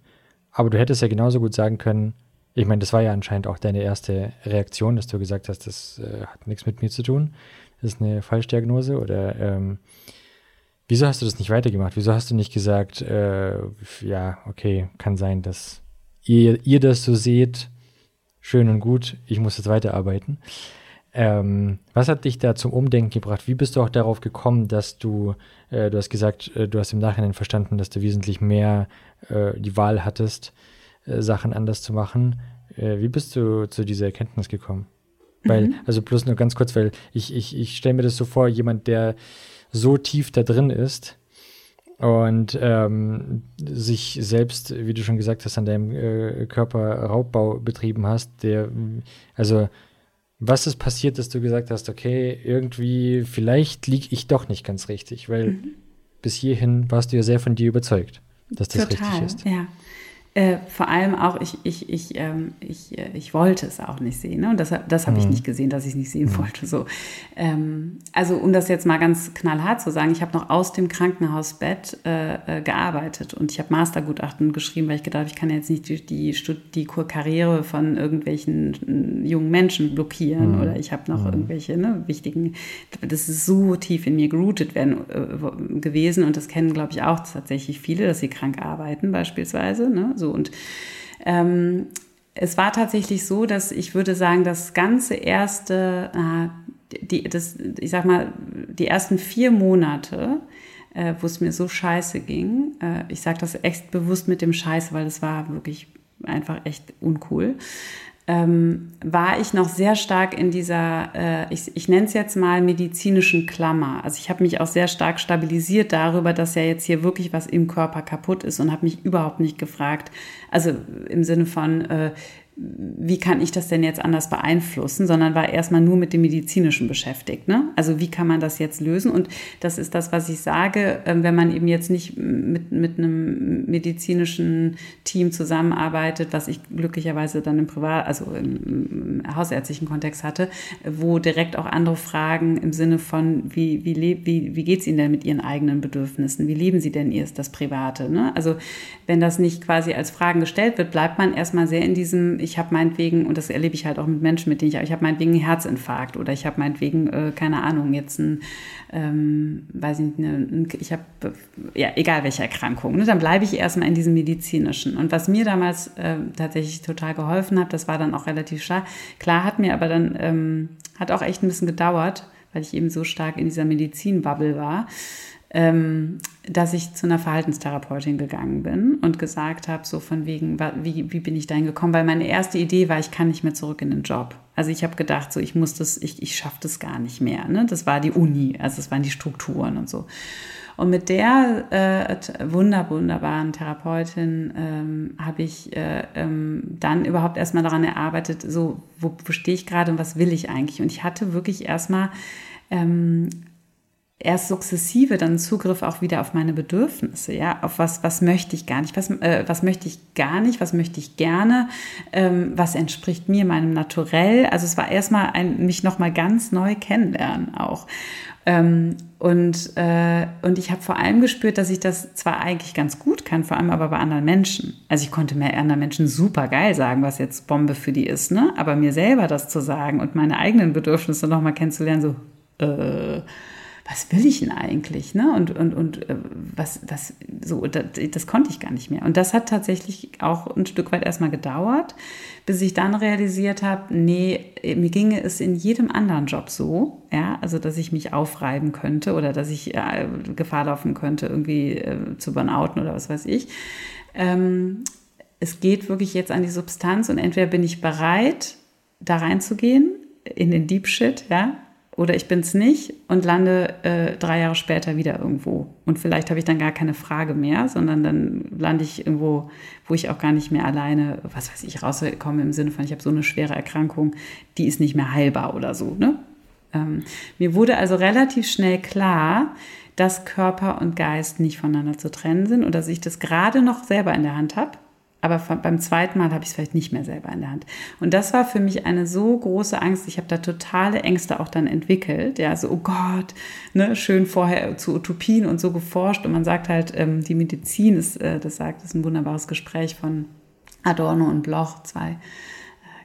aber du hättest ja genauso gut sagen können, ich meine, das war ja anscheinend auch deine erste Reaktion, dass du gesagt hast, das äh, hat nichts mit mir zu tun, das ist eine Falschdiagnose oder ähm, wieso hast du das nicht weitergemacht? Wieso hast du nicht gesagt, äh, ja, okay, kann sein, dass ihr, ihr das so seht, schön und gut, ich muss jetzt weiterarbeiten. Ähm, was hat dich da zum Umdenken gebracht? Wie bist du auch darauf gekommen, dass du, äh, du hast gesagt, äh, du hast im Nachhinein verstanden, dass du wesentlich mehr äh, die Wahl hattest, äh, Sachen anders zu machen. Äh, wie bist du zu dieser Erkenntnis gekommen? Weil, mhm. also bloß nur ganz kurz, weil ich, ich, ich stelle mir das so vor, jemand, der so tief da drin ist, und ähm, sich selbst, wie du schon gesagt hast, an deinem äh, Körper Raubbau betrieben hast, der, also was ist passiert, dass du gesagt hast, okay, irgendwie, vielleicht liege ich doch nicht ganz richtig, weil mhm. bis hierhin warst du ja sehr von dir überzeugt, dass das Total, richtig ist. Ja. Äh, vor allem auch, ich, ich, ich, ähm, ich, äh, ich wollte es auch nicht sehen. Ne? Und das, das habe mhm. ich nicht gesehen, dass ich es nicht sehen mhm. wollte. So. Ähm, also um das jetzt mal ganz knallhart zu sagen, ich habe noch aus dem Krankenhausbett äh, äh gearbeitet und ich habe Mastergutachten geschrieben, weil ich gedacht habe, ich kann jetzt nicht die, die, die Karriere von irgendwelchen jungen Menschen blockieren mhm. oder ich habe noch mhm. irgendwelche ne, wichtigen, das ist so tief in mir geroutet werden, äh, gewesen und das kennen, glaube ich, auch tatsächlich viele, dass sie krank arbeiten beispielsweise. Ne? So und ähm, es war tatsächlich so, dass ich würde sagen, das ganze erste, äh, die, das, ich sag mal, die ersten vier Monate, äh, wo es mir so scheiße ging, äh, ich sage das echt bewusst mit dem Scheiß, weil es war wirklich einfach echt uncool ähm, war ich noch sehr stark in dieser, äh, ich, ich nenne es jetzt mal medizinischen Klammer. Also ich habe mich auch sehr stark stabilisiert darüber, dass ja jetzt hier wirklich was im Körper kaputt ist und habe mich überhaupt nicht gefragt, also im Sinne von, äh, wie kann ich das denn jetzt anders beeinflussen, sondern war erstmal nur mit dem Medizinischen beschäftigt. Ne? Also wie kann man das jetzt lösen? Und das ist das, was ich sage, ähm, wenn man eben jetzt nicht mit, mit einem medizinischen Team zusammenarbeitet, was ich glücklicherweise dann im Privat, also im, hausärztlichen Kontext hatte, wo direkt auch andere Fragen im Sinne von, wie, wie, wie, wie geht es Ihnen denn mit Ihren eigenen Bedürfnissen? Wie leben Sie denn erst das Private? Ne? Also wenn das nicht quasi als Fragen gestellt wird, bleibt man erstmal sehr in diesem, ich habe meinetwegen, und das erlebe ich halt auch mit Menschen, mit denen ich, ich habe meinetwegen einen Herzinfarkt oder ich habe meinetwegen, äh, keine Ahnung, jetzt ein, ähm, weiß ich nicht, eine, ich habe, ja, egal welche Erkrankung, ne, dann bleibe ich erstmal in diesem medizinischen. Und was mir damals äh, tatsächlich total geholfen hat, das war dann auch relativ stark, klar hat mir aber dann, ähm, hat auch echt ein bisschen gedauert, weil ich eben so stark in dieser Medizinbubble war, dass ich zu einer Verhaltenstherapeutin gegangen bin und gesagt habe, so von wegen, wie, wie bin ich dahin gekommen? Weil meine erste Idee war, ich kann nicht mehr zurück in den Job. Also ich habe gedacht, so ich muss das, ich, ich schaffe das gar nicht mehr. Ne? Das war die Uni, also das waren die Strukturen und so. Und mit der äh, wunder, wunderbaren Therapeutin ähm, habe ich äh, ähm, dann überhaupt erstmal daran erarbeitet, so wo, wo stehe ich gerade und was will ich eigentlich? Und ich hatte wirklich erstmal ähm, erst sukzessive dann Zugriff auch wieder auf meine Bedürfnisse, ja, auf was, was möchte ich gar nicht, was, äh, was möchte ich gar nicht, was möchte ich gerne, ähm, was entspricht mir, meinem Naturell. Also es war erstmal ein, mich nochmal ganz neu kennenlernen auch. Ähm, und, äh, und ich habe vor allem gespürt, dass ich das zwar eigentlich ganz gut kann, vor allem aber bei anderen Menschen. Also ich konnte mir anderen Menschen super geil sagen, was jetzt Bombe für die ist, ne? Aber mir selber das zu sagen und meine eigenen Bedürfnisse nochmal kennenzulernen, so, äh, was will ich denn eigentlich? Ne? Und, und, und äh, was, was, so, das, das, konnte ich gar nicht mehr. Und das hat tatsächlich auch ein Stück weit erstmal gedauert, bis ich dann realisiert habe, nee, mir ginge es in jedem anderen Job so, ja, also dass ich mich aufreiben könnte oder dass ich äh, Gefahr laufen könnte, irgendwie äh, zu burnouten oder was weiß ich. Ähm, es geht wirklich jetzt an die Substanz und entweder bin ich bereit, da reinzugehen, in den Deep Shit, ja, oder ich bin es nicht und lande äh, drei Jahre später wieder irgendwo. Und vielleicht habe ich dann gar keine Frage mehr, sondern dann lande ich irgendwo, wo ich auch gar nicht mehr alleine, was weiß ich, rauskomme im Sinne von, ich habe so eine schwere Erkrankung, die ist nicht mehr heilbar oder so. Ne? Ähm, mir wurde also relativ schnell klar, dass Körper und Geist nicht voneinander zu trennen sind und dass ich das gerade noch selber in der Hand habe aber beim zweiten Mal habe ich es vielleicht nicht mehr selber in der Hand. Und das war für mich eine so große Angst. Ich habe da totale Ängste auch dann entwickelt. Ja, so, oh Gott, ne, schön vorher zu Utopien und so geforscht. Und man sagt halt, ähm, die Medizin ist, äh, das sagt, ist ein wunderbares Gespräch von Adorno und Bloch, zwei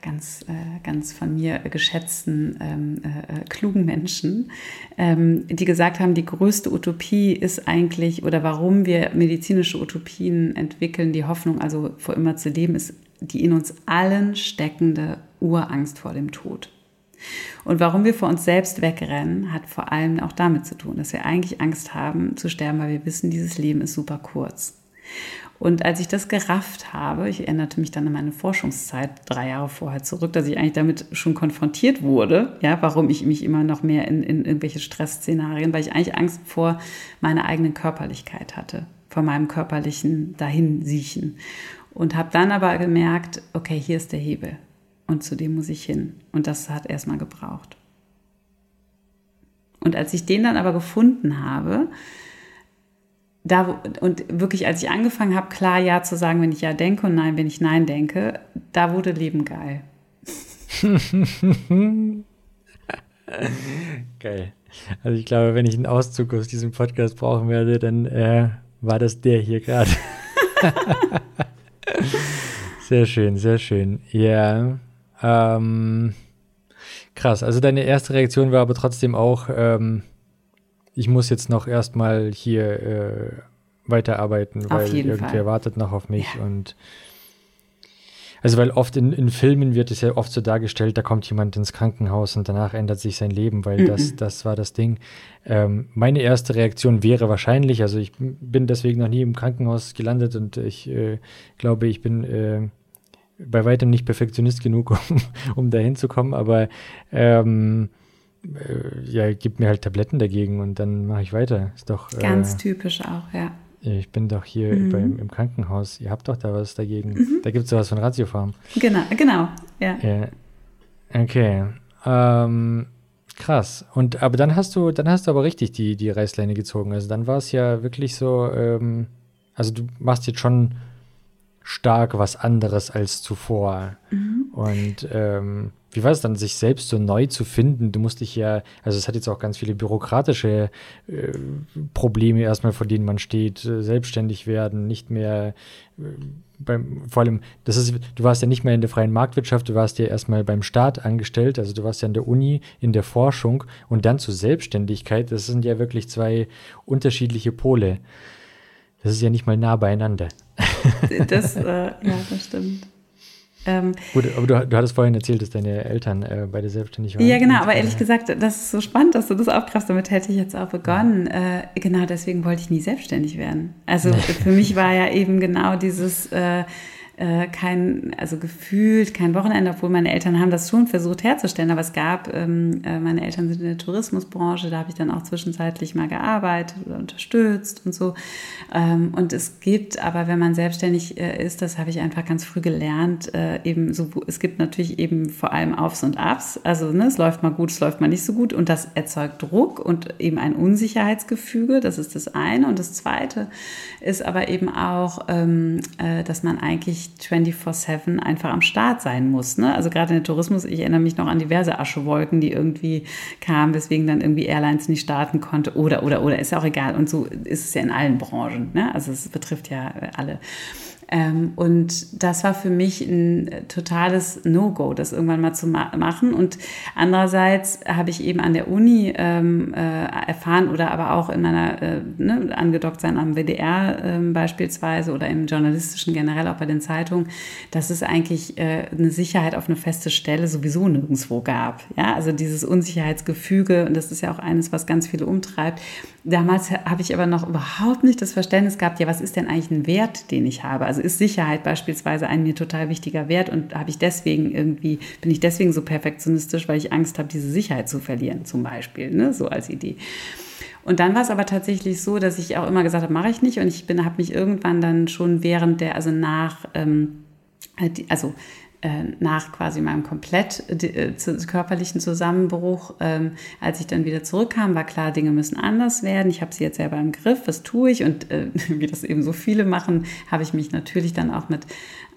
ganz, äh, ganz von mir geschätzten, ähm, äh, äh, klugen Menschen, ähm, die gesagt haben, die größte Utopie ist eigentlich, oder warum wir medizinische Utopien entwickeln, die Hoffnung, also vor immer zu leben, ist die in uns allen steckende Urangst vor dem Tod. Und warum wir vor uns selbst wegrennen, hat vor allem auch damit zu tun, dass wir eigentlich Angst haben zu sterben, weil wir wissen, dieses Leben ist super kurz. Und als ich das gerafft habe, ich erinnerte mich dann an meine Forschungszeit drei Jahre vorher zurück, dass ich eigentlich damit schon konfrontiert wurde, ja, warum ich mich immer noch mehr in, in irgendwelche Stressszenarien, weil ich eigentlich Angst vor meiner eigenen Körperlichkeit hatte, vor meinem körperlichen Dahinsiechen. Und habe dann aber gemerkt, okay, hier ist der Hebel und zu dem muss ich hin. Und das hat erstmal gebraucht. Und als ich den dann aber gefunden habe, da, und wirklich, als ich angefangen habe, klar Ja zu sagen, wenn ich Ja denke und Nein, wenn ich Nein denke, da wurde Leben geil. [laughs] geil. Also ich glaube, wenn ich einen Auszug aus diesem Podcast brauchen werde, dann äh, war das der hier gerade. [laughs] sehr schön, sehr schön. Ja. Ähm, krass. Also deine erste Reaktion war aber trotzdem auch, ähm, ich muss jetzt noch erstmal hier äh, weiterarbeiten, auf weil irgendwer Fall. wartet noch auf mich ja. und also weil oft in, in Filmen wird es ja oft so dargestellt, da kommt jemand ins Krankenhaus und danach ändert sich sein Leben, weil mhm. das, das war das Ding. Ähm, meine erste Reaktion wäre wahrscheinlich, also ich bin deswegen noch nie im Krankenhaus gelandet und ich äh, glaube, ich bin äh, bei weitem nicht Perfektionist genug, [laughs] um, um da hinzukommen, aber ähm, äh, ja, gib mir halt Tabletten dagegen und dann mache ich weiter. Ist doch. Ganz äh, typisch auch, ja. Ich bin doch hier mhm. beim, im Krankenhaus. Ihr habt doch da was dagegen. Mhm. Da gibt es sowas von Ratiofarm. Genau, genau, ja. ja. Okay. Ähm, krass. Und aber dann hast du, dann hast du aber richtig die, die Reißleine gezogen. Also dann war es ja wirklich so, ähm, also du machst jetzt schon stark was anderes als zuvor. Mhm. Und ähm, wie war es dann, sich selbst so neu zu finden? Du musst dich ja, also es hat jetzt auch ganz viele bürokratische äh, Probleme erstmal, vor denen man steht, äh, selbstständig werden, nicht mehr äh, beim, vor allem, das ist, du warst ja nicht mehr in der freien Marktwirtschaft, du warst ja erstmal beim Staat angestellt, also du warst ja in der Uni, in der Forschung und dann zur Selbstständigkeit, das sind ja wirklich zwei unterschiedliche Pole. Das ist ja nicht mal nah beieinander. Das, äh, ja, das stimmt. Ähm, Gut, aber du, du hattest vorhin erzählt, dass deine Eltern äh, beide selbstständig waren. Ja, genau, aber ehrlich gesagt, das ist so spannend, dass du das aufgreifst. Damit hätte ich jetzt auch begonnen. Ja. Äh, genau deswegen wollte ich nie selbstständig werden. Also für mich war ja eben genau dieses. Äh, äh, kein, also gefühlt kein Wochenende, obwohl meine Eltern haben das schon versucht herzustellen, aber es gab, ähm, äh, meine Eltern sind in der Tourismusbranche, da habe ich dann auch zwischenzeitlich mal gearbeitet oder unterstützt und so. Ähm, und es gibt, aber wenn man selbstständig äh, ist, das habe ich einfach ganz früh gelernt, äh, eben so, es gibt natürlich eben vor allem Aufs und Abs, also ne, es läuft mal gut, es läuft mal nicht so gut und das erzeugt Druck und eben ein Unsicherheitsgefüge, das ist das eine. Und das zweite ist aber eben auch, ähm, äh, dass man eigentlich 24-7 einfach am Start sein muss. Ne? Also gerade in der Tourismus, ich erinnere mich noch an diverse Aschewolken, die irgendwie kamen, weswegen dann irgendwie Airlines nicht starten konnte oder, oder, oder, ist ja auch egal. Und so ist es ja in allen Branchen. Ne? Also es betrifft ja alle. Ähm, und das war für mich ein totales No-Go, das irgendwann mal zu ma machen. Und andererseits habe ich eben an der Uni ähm, äh, erfahren oder aber auch in meiner, äh, ne, angedockt sein am WDR äh, beispielsweise oder im journalistischen generell, auch bei den Zeitungen, dass es eigentlich äh, eine Sicherheit auf eine feste Stelle sowieso nirgendwo gab. Ja, also dieses Unsicherheitsgefüge, und das ist ja auch eines, was ganz viele umtreibt. Damals habe ich aber noch überhaupt nicht das Verständnis gehabt, ja, was ist denn eigentlich ein Wert, den ich habe? Also also ist Sicherheit beispielsweise ein mir total wichtiger Wert und habe ich deswegen irgendwie, bin ich deswegen so perfektionistisch, weil ich Angst habe, diese Sicherheit zu verlieren, zum Beispiel, ne? so als Idee. Und dann war es aber tatsächlich so, dass ich auch immer gesagt habe, mache ich nicht. Und ich bin, habe mich irgendwann dann schon während der, also nach, ähm, also äh, nach quasi meinem komplett äh, körperlichen Zusammenbruch, ähm, als ich dann wieder zurückkam, war klar, Dinge müssen anders werden. Ich habe sie jetzt selber im Griff, was tue ich? Und äh, [laughs] wie das eben so viele machen, habe ich mich natürlich dann auch mit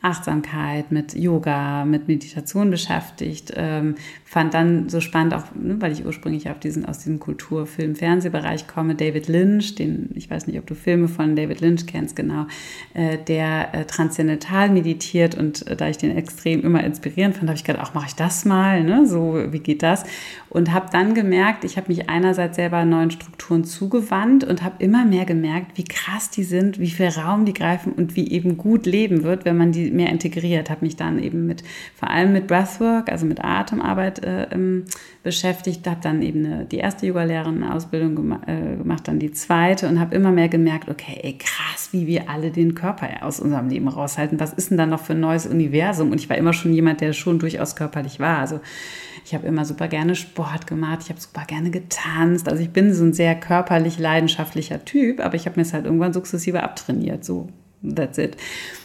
Achtsamkeit, mit Yoga, mit Meditation beschäftigt. Ähm, fand dann so spannend, auch ne, weil ich ursprünglich auf diesen, aus diesem Kultur-, Film-, Fernsehbereich komme, David Lynch, den, ich weiß nicht, ob du Filme von David Lynch kennst, genau, äh, der äh, transzendental meditiert und äh, da ich den extrem immer inspirierend fand, habe ich gedacht, auch mache ich das mal, ne? so, wie geht das? Und habe dann gemerkt, ich habe mich einerseits selber neuen Strukturen zugewandt und habe immer mehr gemerkt, wie krass die sind, wie viel Raum die greifen und wie eben gut leben wird, wenn man die mehr integriert, habe mich dann eben mit, vor allem mit Breathwork, also mit Atemarbeit äh, ähm, beschäftigt, habe dann eben eine, die erste Yoga-Lehrerin-Ausbildung gema äh, gemacht, dann die zweite und habe immer mehr gemerkt, okay, ey, krass, wie wir alle den Körper aus unserem Leben raushalten. Was ist denn da noch für ein neues Universum? Und ich war immer schon jemand, der schon durchaus körperlich war. Also ich habe immer super gerne Sport gemacht, ich habe super gerne getanzt. Also ich bin so ein sehr körperlich leidenschaftlicher Typ, aber ich habe mir es halt irgendwann sukzessive abtrainiert. So, that's it.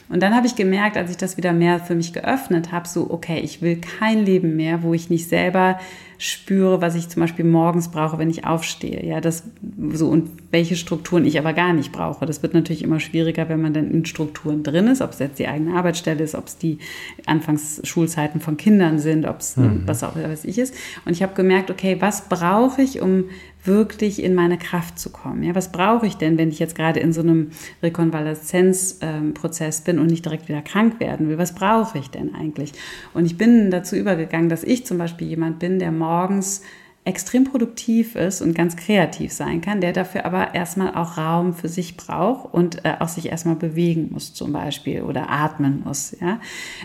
Und dann habe ich gemerkt, als ich das wieder mehr für mich geöffnet habe, so, okay, ich will kein Leben mehr, wo ich nicht selber spüre, was ich zum Beispiel morgens brauche, wenn ich aufstehe. Ja, das so und welche Strukturen ich aber gar nicht brauche. Das wird natürlich immer schwieriger, wenn man dann in Strukturen drin ist, ob es jetzt die eigene Arbeitsstelle ist, ob es die Anfangsschulzeiten von Kindern sind, ob es mhm. was auch was ich ist. Und ich habe gemerkt, okay, was brauche ich, um wirklich in meine Kraft zu kommen? Ja, was brauche ich denn, wenn ich jetzt gerade in so einem Rekonvaleszenzprozess bin und nicht direkt wieder krank werden will? Was brauche ich denn eigentlich? Und ich bin dazu übergegangen, dass ich zum Beispiel jemand bin, der morgens extrem produktiv ist und ganz kreativ sein kann, der dafür aber erstmal auch Raum für sich braucht und äh, auch sich erstmal bewegen muss zum Beispiel oder atmen muss. Ja?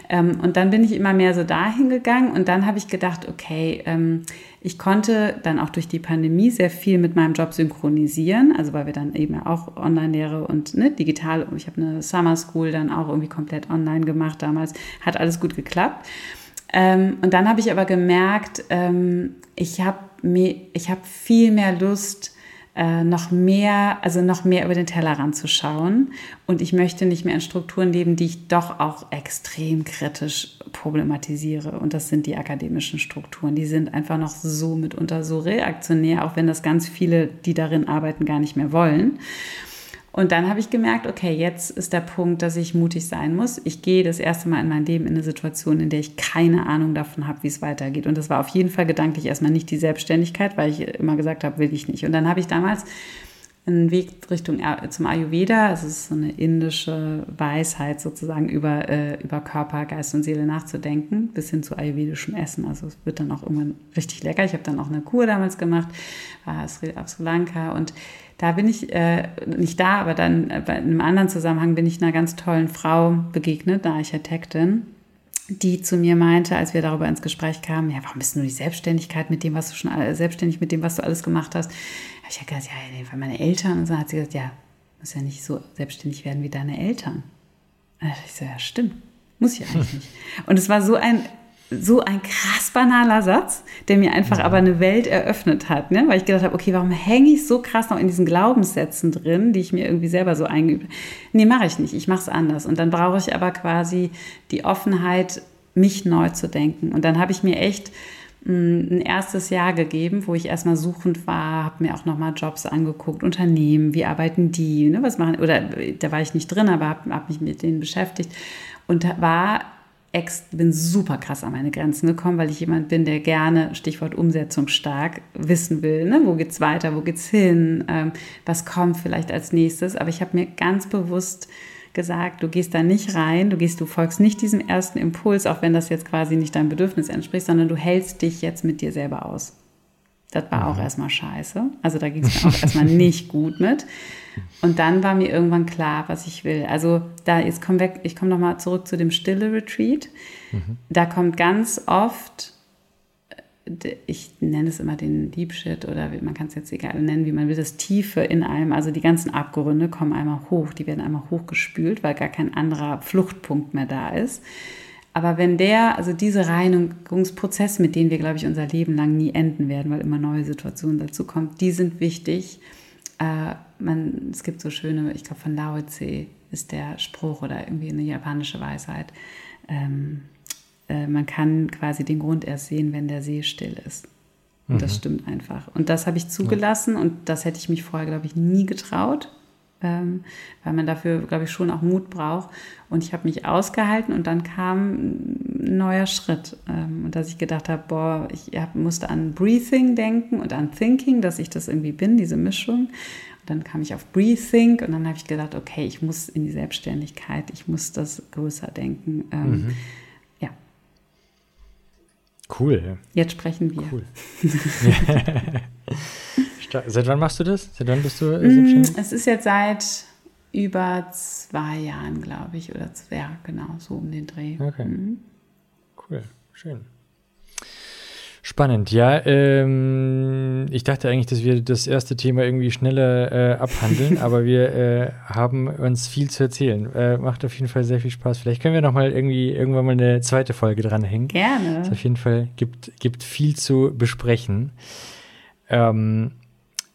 Ähm, und dann bin ich immer mehr so dahin gegangen und dann habe ich gedacht, okay, ähm, ich konnte dann auch durch die Pandemie sehr viel mit meinem Job synchronisieren, also weil wir dann eben auch Online-Lehre und ne, digital, ich habe eine Summer School dann auch irgendwie komplett online gemacht damals, hat alles gut geklappt. Ähm, und dann habe ich aber gemerkt, ähm, ich habe ich hab viel mehr Lust, äh, noch mehr, also noch mehr über den Tellerrand zu schauen. Und ich möchte nicht mehr in Strukturen leben, die ich doch auch extrem kritisch problematisiere. Und das sind die akademischen Strukturen. Die sind einfach noch so mitunter so reaktionär, auch wenn das ganz viele, die darin arbeiten, gar nicht mehr wollen. Und dann habe ich gemerkt, okay, jetzt ist der Punkt, dass ich mutig sein muss. Ich gehe das erste Mal in mein Leben in eine Situation, in der ich keine Ahnung davon habe, wie es weitergeht. Und das war auf jeden Fall gedanklich erstmal nicht die Selbstständigkeit, weil ich immer gesagt habe, will ich nicht. Und dann habe ich damals einen Weg Richtung zum Ayurveda, also es ist so eine indische Weisheit sozusagen über, äh, über Körper, Geist und Seele nachzudenken, bis hin zu ayurvedischem Essen. Also es wird dann auch irgendwann richtig lecker. Ich habe dann auch eine Kur damals gemacht, war Sri Lanka und da bin ich äh, nicht da, aber dann äh, in einem anderen Zusammenhang bin ich einer ganz tollen Frau begegnet, einer Architektin, die zu mir meinte, als wir darüber ins Gespräch kamen, ja, warum bist du nur die Selbstständigkeit mit dem, was du schon selbstständig mit dem, was du alles gemacht hast? Habe ich ja gesagt, ja, weil meine Eltern und so hat sie gesagt, ja, muss ja nicht so selbstständig werden wie deine Eltern. Und da dachte ich so, ja, stimmt, muss ich eigentlich nicht. Und es war so ein so ein krass banaler Satz, der mir einfach ja. aber eine Welt eröffnet hat, ne? weil ich gedacht habe, okay, warum hänge ich so krass noch in diesen Glaubenssätzen drin, die ich mir irgendwie selber so eingeübt habe? Nee, mache ich nicht, ich mache es anders. Und dann brauche ich aber quasi die Offenheit, mich neu zu denken. Und dann habe ich mir echt hm, ein erstes Jahr gegeben, wo ich erstmal suchend war, habe mir auch nochmal Jobs angeguckt, Unternehmen, wie arbeiten die, ne, was machen, oder da war ich nicht drin, aber habe hab mich mit denen beschäftigt und war ex, bin super krass an meine Grenzen gekommen, weil ich jemand bin, der gerne, Stichwort Umsetzung stark, wissen will, ne? wo geht's weiter, wo geht's hin, ähm, was kommt vielleicht als nächstes. Aber ich habe mir ganz bewusst gesagt, du gehst da nicht rein, du gehst, du folgst nicht diesem ersten Impuls, auch wenn das jetzt quasi nicht deinem Bedürfnis entspricht, sondern du hältst dich jetzt mit dir selber aus. Das war auch mhm. erstmal scheiße. Also da ging es mir auch erstmal nicht gut mit. Und dann war mir irgendwann klar, was ich will. Also da jetzt komm weg, ich komme nochmal zurück zu dem stille Retreat. Mhm. Da kommt ganz oft, äh, ich nenne es immer den Deep Shit oder man kann es jetzt egal nennen, wie man will, das Tiefe in einem, also die ganzen Abgründe kommen einmal hoch, die werden einmal hochgespült, weil gar kein anderer Fluchtpunkt mehr da ist. Aber wenn der, also diese Reinigungsprozess, mit denen wir, glaube ich, unser Leben lang nie enden werden, weil immer neue Situationen dazu kommen, die sind wichtig. Äh, man, es gibt so schöne, ich glaube von Lao Tse ist der Spruch oder irgendwie eine japanische Weisheit. Ähm, äh, man kann quasi den Grund erst sehen, wenn der See still ist. Und mhm. das stimmt einfach. Und das habe ich zugelassen ja. und das hätte ich mich vorher, glaube ich, nie getraut ähm, weil man dafür, glaube ich, schon auch Mut braucht. Und ich habe mich ausgehalten und dann kam ein neuer Schritt. Ähm, und dass ich gedacht habe, boah, ich hab, musste an Breathing denken und an Thinking, dass ich das irgendwie bin, diese Mischung. Und dann kam ich auf Breathing und dann habe ich gedacht, okay, ich muss in die Selbstständigkeit, ich muss das größer denken. Ähm, mhm. Ja. Cool. Jetzt sprechen wir. Cool. [laughs] [laughs] Seit wann machst du das? Seit wann bist du selbstständig? Es ist jetzt seit über zwei Jahren, glaube ich, oder ja, genau, so um den Dreh. Okay. Mhm. Cool, schön. Spannend, ja. Ähm, ich dachte eigentlich, dass wir das erste Thema irgendwie schneller äh, abhandeln, [laughs] aber wir äh, haben uns viel zu erzählen. Äh, macht auf jeden Fall sehr viel Spaß. Vielleicht können wir noch mal irgendwie irgendwann mal eine zweite Folge dranhängen. Gerne. Es auf jeden Fall gibt, gibt viel zu besprechen. Ähm,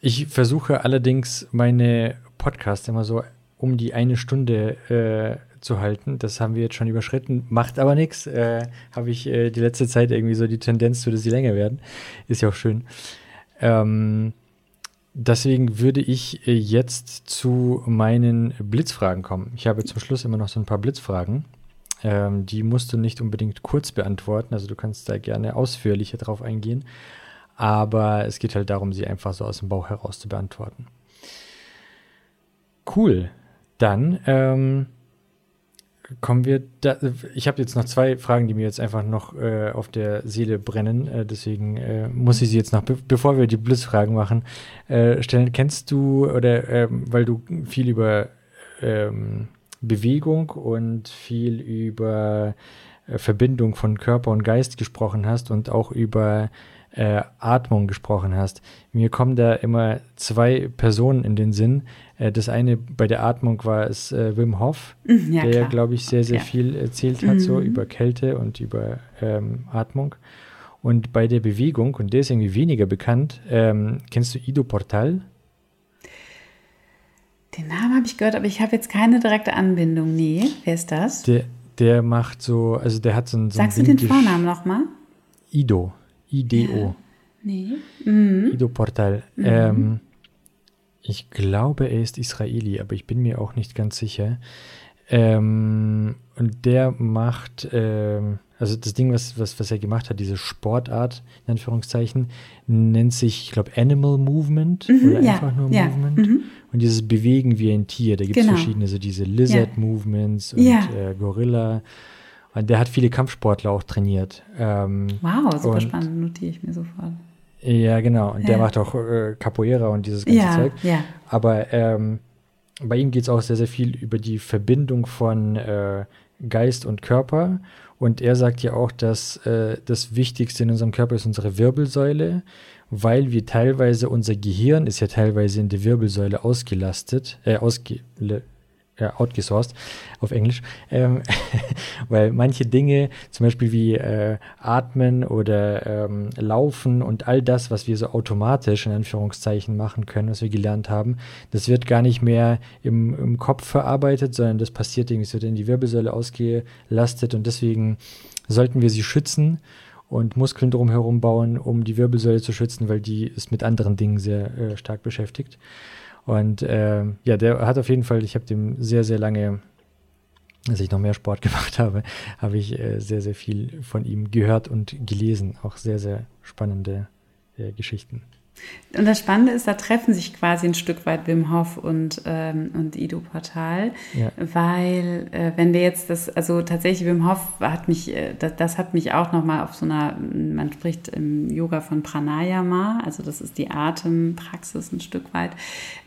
ich versuche allerdings meine Podcasts immer so um die eine Stunde äh, zu halten. Das haben wir jetzt schon überschritten, macht aber nichts. Äh, Habe ich äh, die letzte Zeit irgendwie so die Tendenz zu, dass sie länger werden. Ist ja auch schön. Ähm, deswegen würde ich äh, jetzt zu meinen Blitzfragen kommen. Ich habe zum Schluss immer noch so ein paar Blitzfragen. Ähm, die musst du nicht unbedingt kurz beantworten, also du kannst da gerne ausführlicher drauf eingehen aber es geht halt darum, sie einfach so aus dem Bauch heraus zu beantworten. Cool. Dann ähm, kommen wir da. Ich habe jetzt noch zwei Fragen, die mir jetzt einfach noch äh, auf der Seele brennen. Äh, deswegen äh, muss ich sie jetzt noch, be bevor wir die Blitzfragen machen, äh, stellen. Kennst du oder ähm, weil du viel über ähm, Bewegung und viel über äh, Verbindung von Körper und Geist gesprochen hast und auch über äh, Atmung gesprochen hast. Mir kommen da immer zwei Personen in den Sinn. Äh, das eine bei der Atmung war es äh, Wim Hof, mhm, ja, der, glaube ich, sehr, sehr ja. viel erzählt hat, mhm. so über Kälte und über ähm, Atmung. Und bei der Bewegung, und der ist irgendwie weniger bekannt, ähm, kennst du Ido Portal? Den Namen habe ich gehört, aber ich habe jetzt keine direkte Anbindung. Nee, wer ist das? Der, der macht so, also der hat so. So Sagst du den Vornamen nochmal? Ido. I-D-O. Ja. Nee. Mhm. Ido Portal. Mhm. Ähm, ich glaube, er ist Israeli, aber ich bin mir auch nicht ganz sicher. Ähm, und der macht, ähm, also das Ding, was, was, was er gemacht hat, diese Sportart, in Anführungszeichen, nennt sich, ich glaube, Animal Movement mhm, oder ja, einfach nur ja, Movement. Mhm. Und dieses Bewegen wie ein Tier, da gibt es genau. verschiedene, so diese Lizard-Movements und äh, Gorilla. Und der hat viele Kampfsportler auch trainiert. Ähm, wow, super spannend, notiere ich mir sofort. Ja, genau. Und ja. der macht auch äh, Capoeira und dieses ganze ja, Zeug. Ja. Aber ähm, bei ihm geht es auch sehr, sehr viel über die Verbindung von äh, Geist und Körper. Und er sagt ja auch, dass äh, das Wichtigste in unserem Körper ist unsere Wirbelsäule, weil wir teilweise, unser Gehirn ist ja teilweise in der Wirbelsäule ausgelastet, äh, ausge ja, outgesourced auf Englisch, ähm, [laughs] weil manche Dinge, zum Beispiel wie äh, Atmen oder ähm, Laufen und all das, was wir so automatisch in Anführungszeichen machen können, was wir gelernt haben, das wird gar nicht mehr im, im Kopf verarbeitet, sondern das passiert irgendwie, es wird in die Wirbelsäule ausgelastet und deswegen sollten wir sie schützen und Muskeln drumherum bauen, um die Wirbelsäule zu schützen, weil die ist mit anderen Dingen sehr äh, stark beschäftigt. Und äh, ja, der hat auf jeden Fall, ich habe dem sehr, sehr lange, als ich noch mehr Sport [laughs] gemacht habe, habe ich äh, sehr, sehr viel von ihm gehört und gelesen. Auch sehr, sehr spannende äh, Geschichten. Und das Spannende ist, da treffen sich quasi ein Stück weit Wim Hof und, ähm, und Ido Portal, ja. weil äh, wenn wir jetzt das, also tatsächlich Wim Hof hat mich, äh, das, das, hat mich auch nochmal auf so einer, man spricht im Yoga von Pranayama, also das ist die Atempraxis ein Stück weit.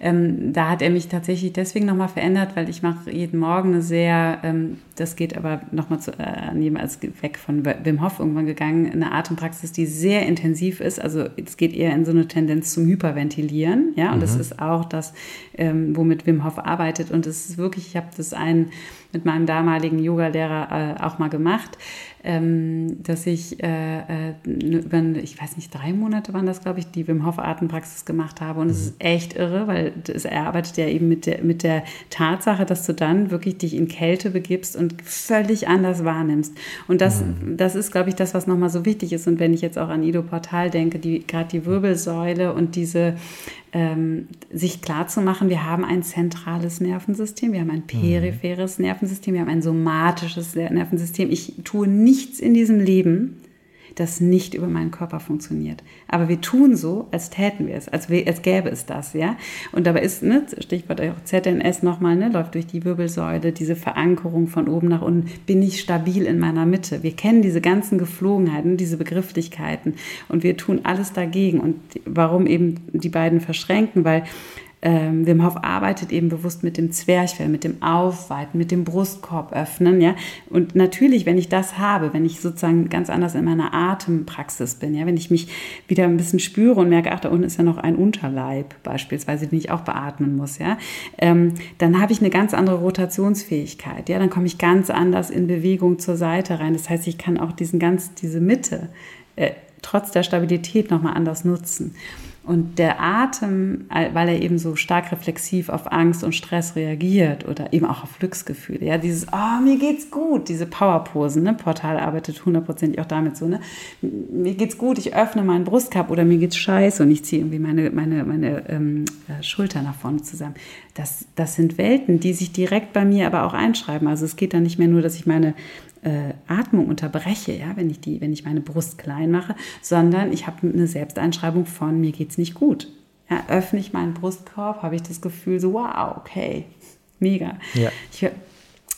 Ähm, da hat er mich tatsächlich deswegen nochmal verändert, weil ich mache jeden Morgen eine sehr, ähm, das geht aber nochmal äh, an jemals weg von Wim Hof irgendwann gegangen, eine Atempraxis, die sehr intensiv ist, also es geht eher in so eine Tendenz zum Hyperventilieren. Ja, und mhm. das ist auch das, ähm, womit Wim Hof arbeitet. Und es ist wirklich, ich habe das einen mit meinem damaligen Yogalehrer äh, auch mal gemacht, ähm, dass ich äh, äh, über, ich weiß nicht, drei Monate waren das, glaube ich, die Wim Hof Atempraxis gemacht habe. Und es ist echt irre, weil das, er arbeitet ja eben mit der, mit der Tatsache, dass du dann wirklich dich in Kälte begibst und völlig anders wahrnimmst. Und das, mhm. das ist, glaube ich, das, was nochmal so wichtig ist. Und wenn ich jetzt auch an Ido Portal denke, die, gerade die Wirbelsäule und diese ähm, sich klarzumachen, wir haben ein zentrales Nervensystem, wir haben ein mhm. peripheres Nervensystem, wir haben ein somatisches Nervensystem. Ich tue nichts in diesem Leben, das nicht über meinen Körper funktioniert. Aber wir tun so, als täten wir es, als, als gäbe es das, ja. Und dabei ist, ne, Stichwort auch ZNS nochmal, ne, läuft durch die Wirbelsäule, diese Verankerung von oben nach unten, bin ich stabil in meiner Mitte. Wir kennen diese ganzen Geflogenheiten, diese Begrifflichkeiten und wir tun alles dagegen. Und warum eben die beiden verschränken, weil ähm, Wim Hof arbeitet eben bewusst mit dem Zwerchfell, mit dem Aufweiten, mit dem Brustkorb öffnen, ja. Und natürlich, wenn ich das habe, wenn ich sozusagen ganz anders in meiner Atempraxis bin, ja, wenn ich mich wieder ein bisschen spüre und merke, ach, da unten ist ja noch ein Unterleib beispielsweise, den ich auch beatmen muss, ja, ähm, dann habe ich eine ganz andere Rotationsfähigkeit, ja, dann komme ich ganz anders in Bewegung zur Seite rein. Das heißt, ich kann auch diesen ganz, diese Mitte äh, trotz der Stabilität nochmal anders nutzen. Und der Atem, weil er eben so stark reflexiv auf Angst und Stress reagiert oder eben auch auf Glücksgefühle, ja, dieses, oh, mir geht's gut, diese Powerposen, ne, Portal arbeitet hundertprozentig auch damit so, ne, mir geht's gut, ich öffne meinen Brustkorb oder mir geht's scheiße und ich ziehe irgendwie meine, meine, meine ähm, äh, Schulter nach vorne zusammen. Das, das sind Welten, die sich direkt bei mir aber auch einschreiben. Also es geht dann nicht mehr nur, dass ich meine äh, Atmung unterbreche, ja, wenn ich, die, wenn ich meine Brust klein mache, sondern ich habe eine Selbsteinschreibung von mir geht es nicht gut. Ja, öffne ich meinen Brustkorb, habe ich das Gefühl so, wow, okay, [laughs] mega. Ja. Ich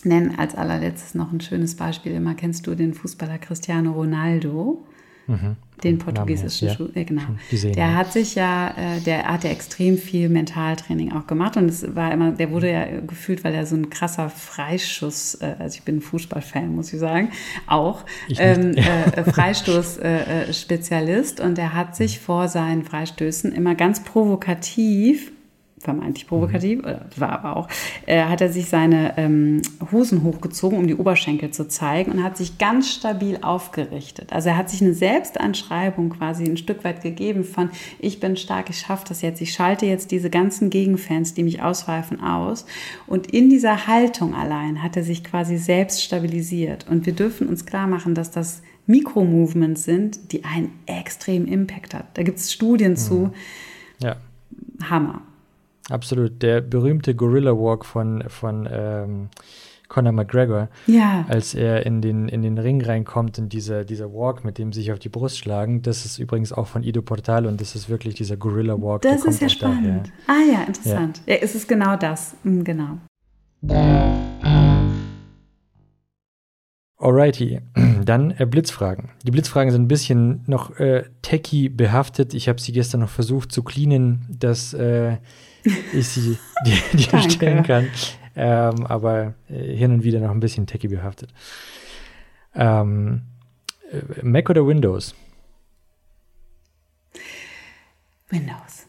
nenne als allerletztes noch ein schönes Beispiel. Immer kennst du den Fußballer Cristiano Ronaldo? Mhm. Den portugiesischen ja, Schuh, äh, genau. Der hat sich ja, äh, der hat ja extrem viel Mentaltraining auch gemacht und es war immer, der wurde ja gefühlt, weil er so ein krasser Freischuss, äh, also ich bin ein Fußballfan, muss ich sagen, auch ähm, äh, [laughs] Freistoß-Spezialist und der hat sich vor seinen Freistößen immer ganz provokativ vermeintlich provokativ, mhm. war aber auch, äh, hat er sich seine ähm, Hosen hochgezogen, um die Oberschenkel zu zeigen und hat sich ganz stabil aufgerichtet. Also er hat sich eine Selbstanschreibung quasi ein Stück weit gegeben von, ich bin stark, ich schaffe das jetzt, ich schalte jetzt diese ganzen Gegenfans, die mich ausweifen, aus. Und in dieser Haltung allein hat er sich quasi selbst stabilisiert. Und wir dürfen uns klar machen, dass das Mikromovements sind, die einen extremen Impact hat. Da gibt es Studien mhm. zu. Ja. Hammer. Absolut. Der berühmte Gorilla Walk von, von ähm, Conor McGregor, ja. als er in den, in den Ring reinkommt und dieser, dieser Walk, mit dem sie sich auf die Brust schlagen, das ist übrigens auch von Ido Portal und das ist wirklich dieser Gorilla Walk. Das ist ja spannend. Daher. Ah ja, interessant. Ja. ja, es ist genau das. Mhm, genau. Alrighty, [clears throat] dann äh, Blitzfragen. Die Blitzfragen sind ein bisschen noch äh, techy behaftet. Ich habe sie gestern noch versucht zu cleanen, dass äh, ich sie dir, [laughs] dir stellen kann. Ähm, aber äh, hin und wieder noch ein bisschen techy behaftet. Ähm, äh, Mac oder Windows? Windows.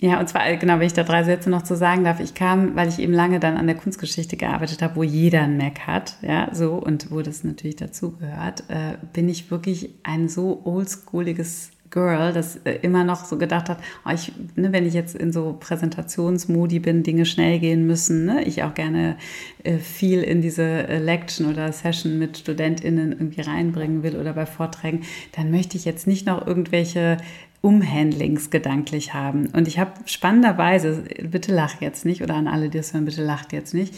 Ja, und zwar, äh, genau, wenn ich da drei Sätze noch zu sagen darf, ich kam, weil ich eben lange dann an der Kunstgeschichte gearbeitet habe, wo jeder ein Mac hat, ja, so, und wo das natürlich dazugehört, äh, bin ich wirklich ein so oldschooliges Girl, das äh, immer noch so gedacht hat, oh, ich, ne, wenn ich jetzt in so Präsentationsmodi bin, Dinge schnell gehen müssen, ne, ich auch gerne äh, viel in diese äh, Lection oder Session mit StudentInnen irgendwie reinbringen will oder bei Vorträgen, dann möchte ich jetzt nicht noch irgendwelche Umhandlings gedanklich haben. Und ich habe spannenderweise, bitte lach jetzt nicht oder an alle, die es hören, bitte lacht jetzt nicht,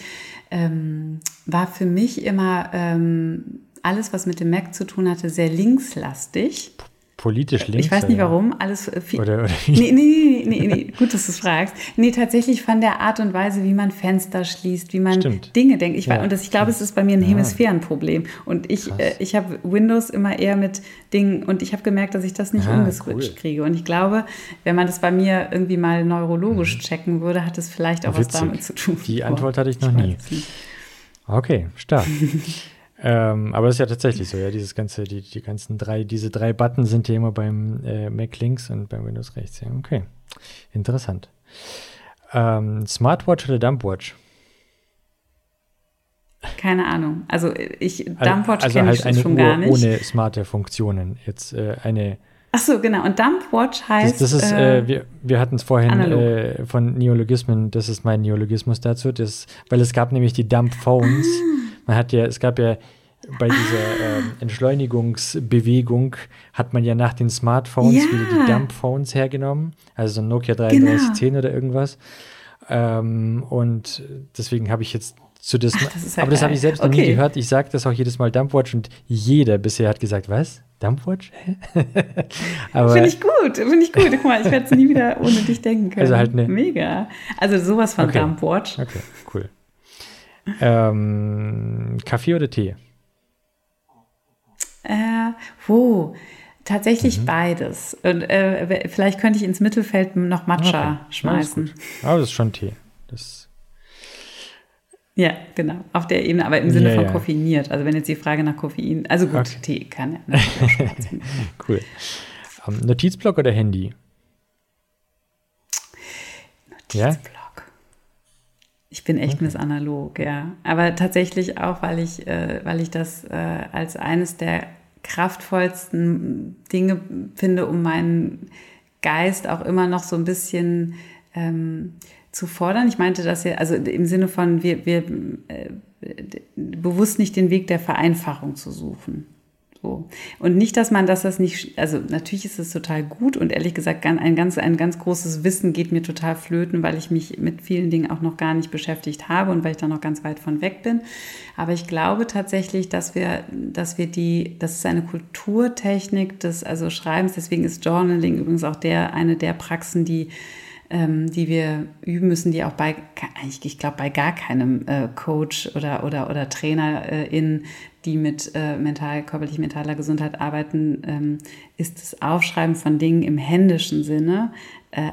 ähm, war für mich immer ähm, alles, was mit dem Mac zu tun hatte, sehr linkslastig politisch links. Ich weiß nicht warum, alles viel. Oder, oder nee, nee, nee, nee, nee, gut, dass du es fragst. Nee, tatsächlich von der Art und Weise, wie man Fenster schließt, wie man. Dinge denkt. Ich, und das, ich glaube, es ist bei mir ein. Hemisphärenproblem. Und ich, äh, ich habe Windows immer eher mit Dingen und ich habe gemerkt, dass ich das nicht ah, umgeswitcht kriege. Und ich glaube, wenn man das bei mir irgendwie mal neurologisch mhm. checken würde, hat es vielleicht auch was damit zu tun. Die Antwort hatte ich noch nie. Okay, stark. [laughs] Ähm, aber das ist ja tatsächlich so, ja, dieses ganze, die, die ganzen drei, diese drei Button sind ja immer beim äh, Mac links und beim Windows rechts. Ja, okay. Interessant. Ähm, Smartwatch oder Dumpwatch? Keine Ahnung. Also ich Dumpwatch also, also halt ich schon Uhr gar nicht. Ohne smarte Funktionen. Jetzt äh, eine. Ach so, genau. Und Dumpwatch heißt. Das, das ist, äh, äh, wir, wir hatten es vorhin äh, von Neologismen. Das ist mein Neologismus dazu. Das, weil es gab nämlich die Dump Phones. Ah. [laughs] Man hat ja, es gab ja bei dieser ähm, Entschleunigungsbewegung hat man ja nach den Smartphones ja. wieder die Dump-Phones hergenommen, also so ein Nokia 3310 genau. oder irgendwas. Ähm, und deswegen habe ich jetzt zu das, Ach, das ja aber das habe ich selbst okay. noch nie gehört. Ich sage das auch jedes Mal Dumpwatch und jeder bisher hat gesagt, was? Dumpwatch? [laughs] Finde ich gut, finde ich gut. Guck mal, ich werde es nie wieder ohne dich denken können. Also halt eine. Mega. Also sowas von okay. Dumpwatch. Okay, cool. Ähm, Kaffee oder Tee? Äh, wo? Tatsächlich mhm. beides. Und äh, vielleicht könnte ich ins Mittelfeld noch Matcha okay. schmeißen. Ja, Aber das ist schon Tee. Das ja, genau. Auf der Ebene, aber im Sinne ja, von ja. koffeiniert. Also wenn jetzt die Frage nach Koffein, also gut, okay. Tee kann ja. Ne, [laughs] cool. Um, ähm, Notizblock oder Handy? Notizblock. Ich bin echt okay. Miss Analog, ja. Aber tatsächlich auch, weil ich, äh, weil ich das äh, als eines der kraftvollsten Dinge finde, um meinen Geist auch immer noch so ein bisschen ähm, zu fordern. Ich meinte das ja, also im Sinne von, wir, wir äh, bewusst nicht den Weg der Vereinfachung zu suchen. So. Und nicht, dass man dass das nicht, also natürlich ist es total gut und ehrlich gesagt, ein ganz, ein ganz großes Wissen geht mir total flöten, weil ich mich mit vielen Dingen auch noch gar nicht beschäftigt habe und weil ich da noch ganz weit von weg bin. Aber ich glaube tatsächlich, dass wir, dass wir die, das ist eine Kulturtechnik des also Schreibens, deswegen ist Journaling übrigens auch der, eine der Praxen, die ähm, die wir üben müssen, die auch bei, ich, glaube, bei gar keinem äh, Coach oder, oder, oder Trainer äh, in die mit äh, mental, körperlich-mentaler Gesundheit arbeiten, ähm, ist das Aufschreiben von Dingen im händischen Sinne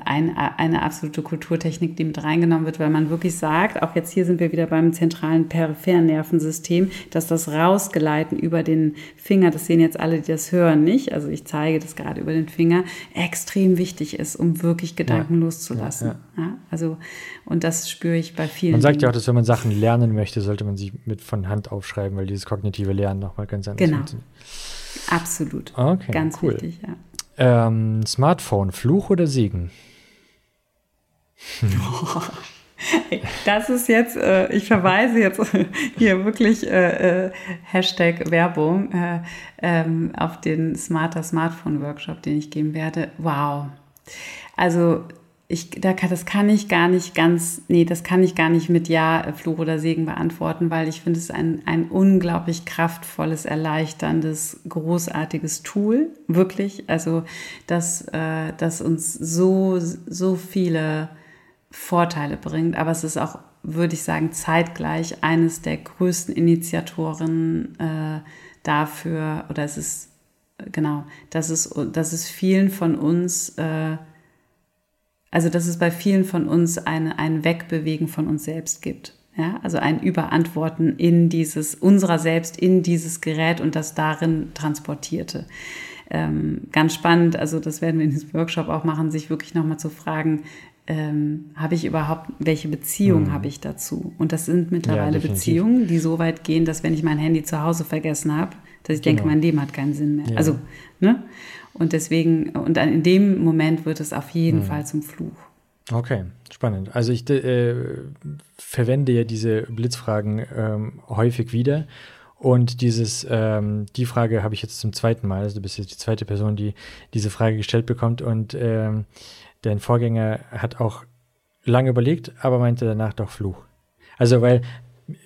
ein, eine absolute Kulturtechnik, die mit reingenommen wird, weil man wirklich sagt, auch jetzt hier sind wir wieder beim zentralen peripheren Nervensystem, dass das Rausgeleiten über den Finger, das sehen jetzt alle, die das hören, nicht, also ich zeige das gerade über den Finger, extrem wichtig ist, um wirklich Gedanken ja. loszulassen. Ja, ja. ja, also, und das spüre ich bei vielen. Man sagt ja auch, dass wenn man Sachen lernen möchte, sollte man sie mit von Hand aufschreiben, weil dieses kognitive Lernen nochmal ganz anders genau. funktioniert. Absolut. Okay, ganz cool. wichtig, ja. Ähm, Smartphone, Fluch oder Segen? [laughs] Das ist jetzt, äh, ich verweise jetzt [laughs] hier wirklich äh, äh, Hashtag Werbung äh, ähm, auf den Smarter Smartphone Workshop, den ich geben werde. Wow. Also ich, das kann ich gar nicht ganz, nee, das kann ich gar nicht mit Ja, Fluch oder Segen beantworten, weil ich finde es ein, ein unglaublich kraftvolles, erleichterndes, großartiges Tool, wirklich. Also, dass, äh, dass uns so, so viele Vorteile bringt, aber es ist auch, würde ich sagen, zeitgleich eines der größten Initiatoren äh, dafür, oder es ist, genau, dass es, dass es vielen von uns, äh, also dass es bei vielen von uns eine, ein Wegbewegen von uns selbst gibt. Ja, also ein Überantworten in dieses, unserer selbst in dieses Gerät und das darin transportierte. Ähm, ganz spannend, also das werden wir in diesem Workshop auch machen, sich wirklich nochmal zu fragen, ähm, habe ich überhaupt, welche Beziehung mhm. habe ich dazu? Und das sind mittlerweile ja, Beziehungen, die so weit gehen, dass wenn ich mein Handy zu Hause vergessen habe, dass ich genau. denke, mein Leben hat keinen Sinn mehr. Ja. Also, ne? Und deswegen, und in dem Moment wird es auf jeden mhm. Fall zum Fluch. Okay, spannend. Also ich äh, verwende ja diese Blitzfragen ähm, häufig wieder. Und dieses, ähm, die Frage habe ich jetzt zum zweiten Mal. Also du bist jetzt die zweite Person, die diese Frage gestellt bekommt. Und ähm, dein Vorgänger hat auch lange überlegt, aber meinte danach doch Fluch. Also, weil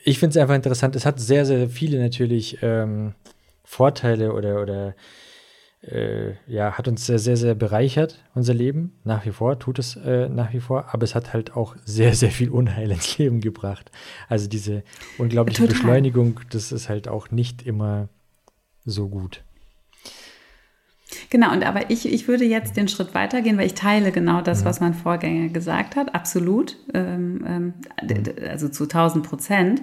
ich finde es einfach interessant, es hat sehr, sehr viele natürlich ähm, Vorteile oder, oder äh, ja, hat uns sehr, sehr, sehr bereichert, unser Leben, nach wie vor, tut es äh, nach wie vor, aber es hat halt auch sehr, sehr viel Unheil ins Leben gebracht. Also diese unglaubliche Total. Beschleunigung, das ist halt auch nicht immer so gut. Genau, und aber ich, ich würde jetzt den Schritt weitergehen, weil ich teile genau das, was mein Vorgänger gesagt hat, absolut, ähm, ähm, also zu 1000 Prozent.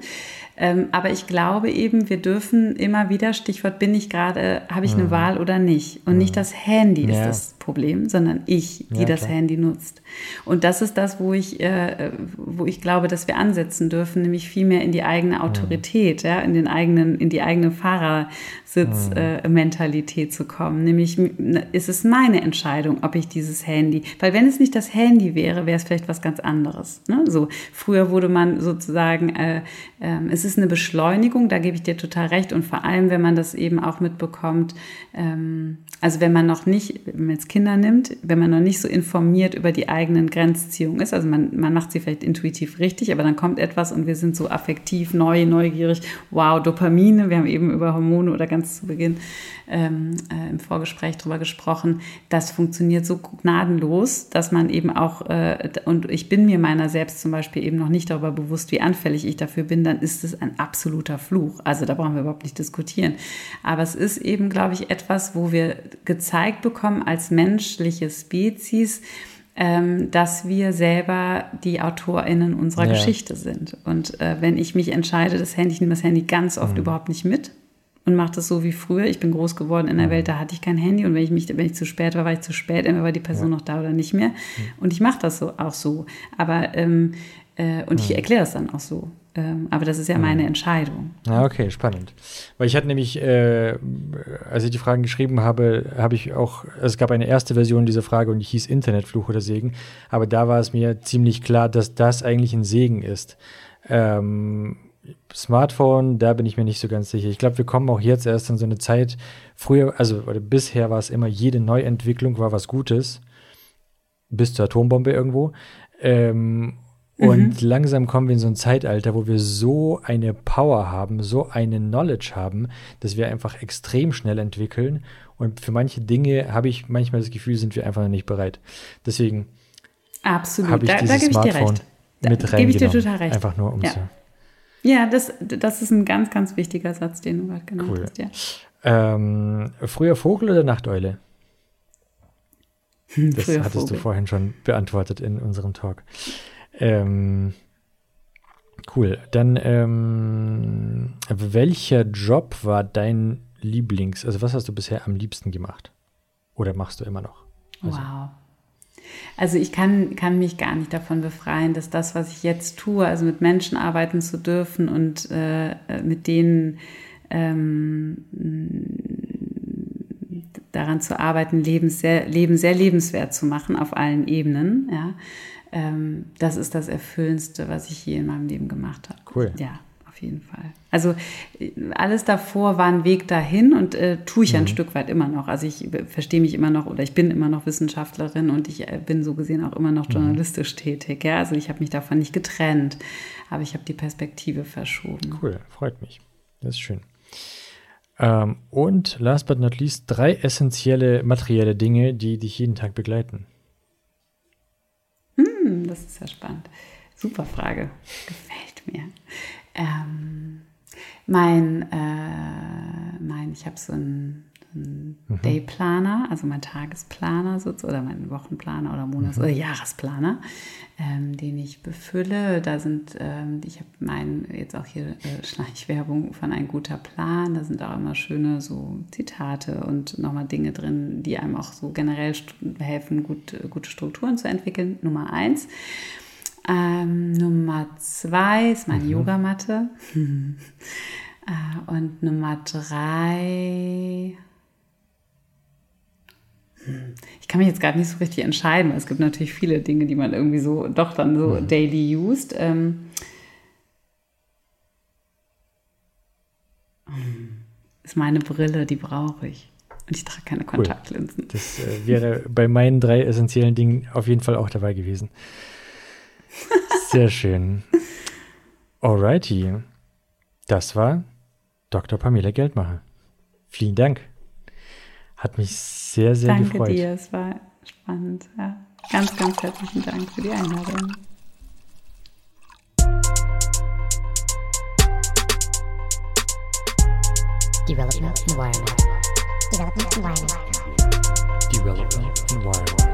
Ähm, aber ich glaube eben, wir dürfen immer wieder, Stichwort bin ich gerade, habe ich eine Wahl oder nicht? Und nicht das Handy ja. ist das Problem, sondern ich, die ja, das Handy nutzt. Und das ist das, wo ich, äh, wo ich glaube, dass wir ansetzen dürfen, nämlich viel mehr in die eigene Autorität, ja, in den eigenen, in die eigene Fahrersitzmentalität äh, zu kommen. Nämlich ist es meine Entscheidung, ob ich dieses Handy, weil wenn es nicht das Handy wäre, wäre es vielleicht was ganz anderes. Ne? So früher wurde man sozusagen, äh, äh, es ist eine Beschleunigung, da gebe ich dir total recht. Und vor allem, wenn man das eben auch mitbekommt, ähm, also wenn man noch nicht, wenn man jetzt Kinder nimmt, wenn man noch nicht so informiert über die eigenen Grenzziehungen ist, also man, man macht sie vielleicht intuitiv richtig, aber dann kommt etwas und wir sind so affektiv, neu, neugierig, wow, Dopamine, wir haben eben über Hormone oder ganz zu Beginn ähm, äh, im Vorgespräch drüber gesprochen, das funktioniert so gnadenlos, dass man eben auch, äh, und ich bin mir meiner selbst zum Beispiel eben noch nicht darüber bewusst, wie anfällig ich dafür bin, dann ist es ein absoluter Fluch. Also da brauchen wir überhaupt nicht diskutieren. Aber es ist eben, glaube ich, etwas, wo wir gezeigt bekommen als menschliche Spezies, ähm, dass wir selber die AutorInnen unserer ja. Geschichte sind. Und äh, wenn ich mich entscheide, das Handy, ich nehme das Handy ganz oft mhm. überhaupt nicht mit, und mache das so wie früher. Ich bin groß geworden in einer mhm. Welt, da hatte ich kein Handy und wenn ich mich, wenn ich zu spät war, war ich zu spät, entweder war die Person ja. noch da oder nicht mehr. Mhm. Und ich mache das so auch so. Aber ähm, äh, und ich mhm. erkläre das dann auch so. Ähm, aber das ist ja meine Entscheidung. Ja, okay, spannend. Weil ich hatte nämlich, äh, als ich die Fragen geschrieben habe, habe ich auch, also es gab eine erste Version dieser Frage und die hieß Internetfluch oder Segen. Aber da war es mir ziemlich klar, dass das eigentlich ein Segen ist. Ähm, Smartphone, da bin ich mir nicht so ganz sicher. Ich glaube, wir kommen auch jetzt erst in so eine Zeit. Früher, also oder bisher war es immer, jede Neuentwicklung war was Gutes. Bis zur Atombombe irgendwo. Ähm, mhm. Und langsam kommen wir in so ein Zeitalter, wo wir so eine Power haben, so eine Knowledge haben, dass wir einfach extrem schnell entwickeln. Und für manche Dinge habe ich manchmal das Gefühl, sind wir einfach noch nicht bereit. Deswegen habe ich da, dieses da Smartphone mit reingenommen. Gebe ich dir total recht. Einfach nur um ja. zu Ja, das, das ist ein ganz, ganz wichtiger Satz, den du gerade genannt cool. hast. Ja. Ähm, früher Vogel oder Nachteule? Das früher hattest Vogel. du vorhin schon beantwortet in unserem Talk. Ähm, cool. Dann, ähm, welcher Job war dein Lieblings-, also was hast du bisher am liebsten gemacht? Oder machst du immer noch? Also, wow. Also ich kann, kann mich gar nicht davon befreien, dass das, was ich jetzt tue, also mit Menschen arbeiten zu dürfen und äh, mit denen ähm, daran zu arbeiten, Leben sehr, Leben sehr lebenswert zu machen auf allen Ebenen. Ja, ähm, das ist das Erfüllendste, was ich je in meinem Leben gemacht habe. Cool. Ja auf jeden Fall. Also äh, alles davor war ein Weg dahin und äh, tue ich mhm. ein Stück weit immer noch. Also ich äh, verstehe mich immer noch oder ich bin immer noch Wissenschaftlerin und ich äh, bin so gesehen auch immer noch mhm. journalistisch mhm. tätig. Ja? Also ich habe mich davon nicht getrennt, aber ich habe die Perspektive verschoben. Cool, freut mich. Das ist schön. Ähm, und last but not least, drei essentielle materielle Dinge, die dich jeden Tag begleiten. Hm, das ist ja spannend. Super Frage. Gefällt mir. Ähm, mein, äh, mein, ich habe so einen, einen mhm. Dayplaner, also mein Tagesplaner sozusagen, oder meinen Wochenplaner oder Monats- mhm. oder Jahresplaner, ähm, den ich befülle. Da sind, ähm, ich habe meinen, jetzt auch hier äh, Schleichwerbung von ein guter Plan, da sind auch immer schöne so Zitate und nochmal Dinge drin, die einem auch so generell helfen, gut, gute Strukturen zu entwickeln. Nummer eins. Ähm, Nummer zwei ist meine mhm. Yogamatte. [laughs] äh, und Nummer drei. Hm, ich kann mich jetzt gerade nicht so richtig entscheiden, weil es gibt natürlich viele Dinge, die man irgendwie so doch dann so mhm. daily used. Ähm, ist meine Brille, die brauche ich. Und ich trage keine Kontaktlinsen. Cool. Das äh, wäre bei meinen drei essentiellen Dingen auf jeden Fall auch dabei gewesen. Sehr schön. Alrighty. Das war Dr. Pamela Geldmacher. Vielen Dank. Hat mich sehr, sehr Danke gefreut. Danke dir, es war spannend. Ja. Ganz, ganz herzlichen Dank für die Einladung. Development Environment. Development Environment. Development Environment.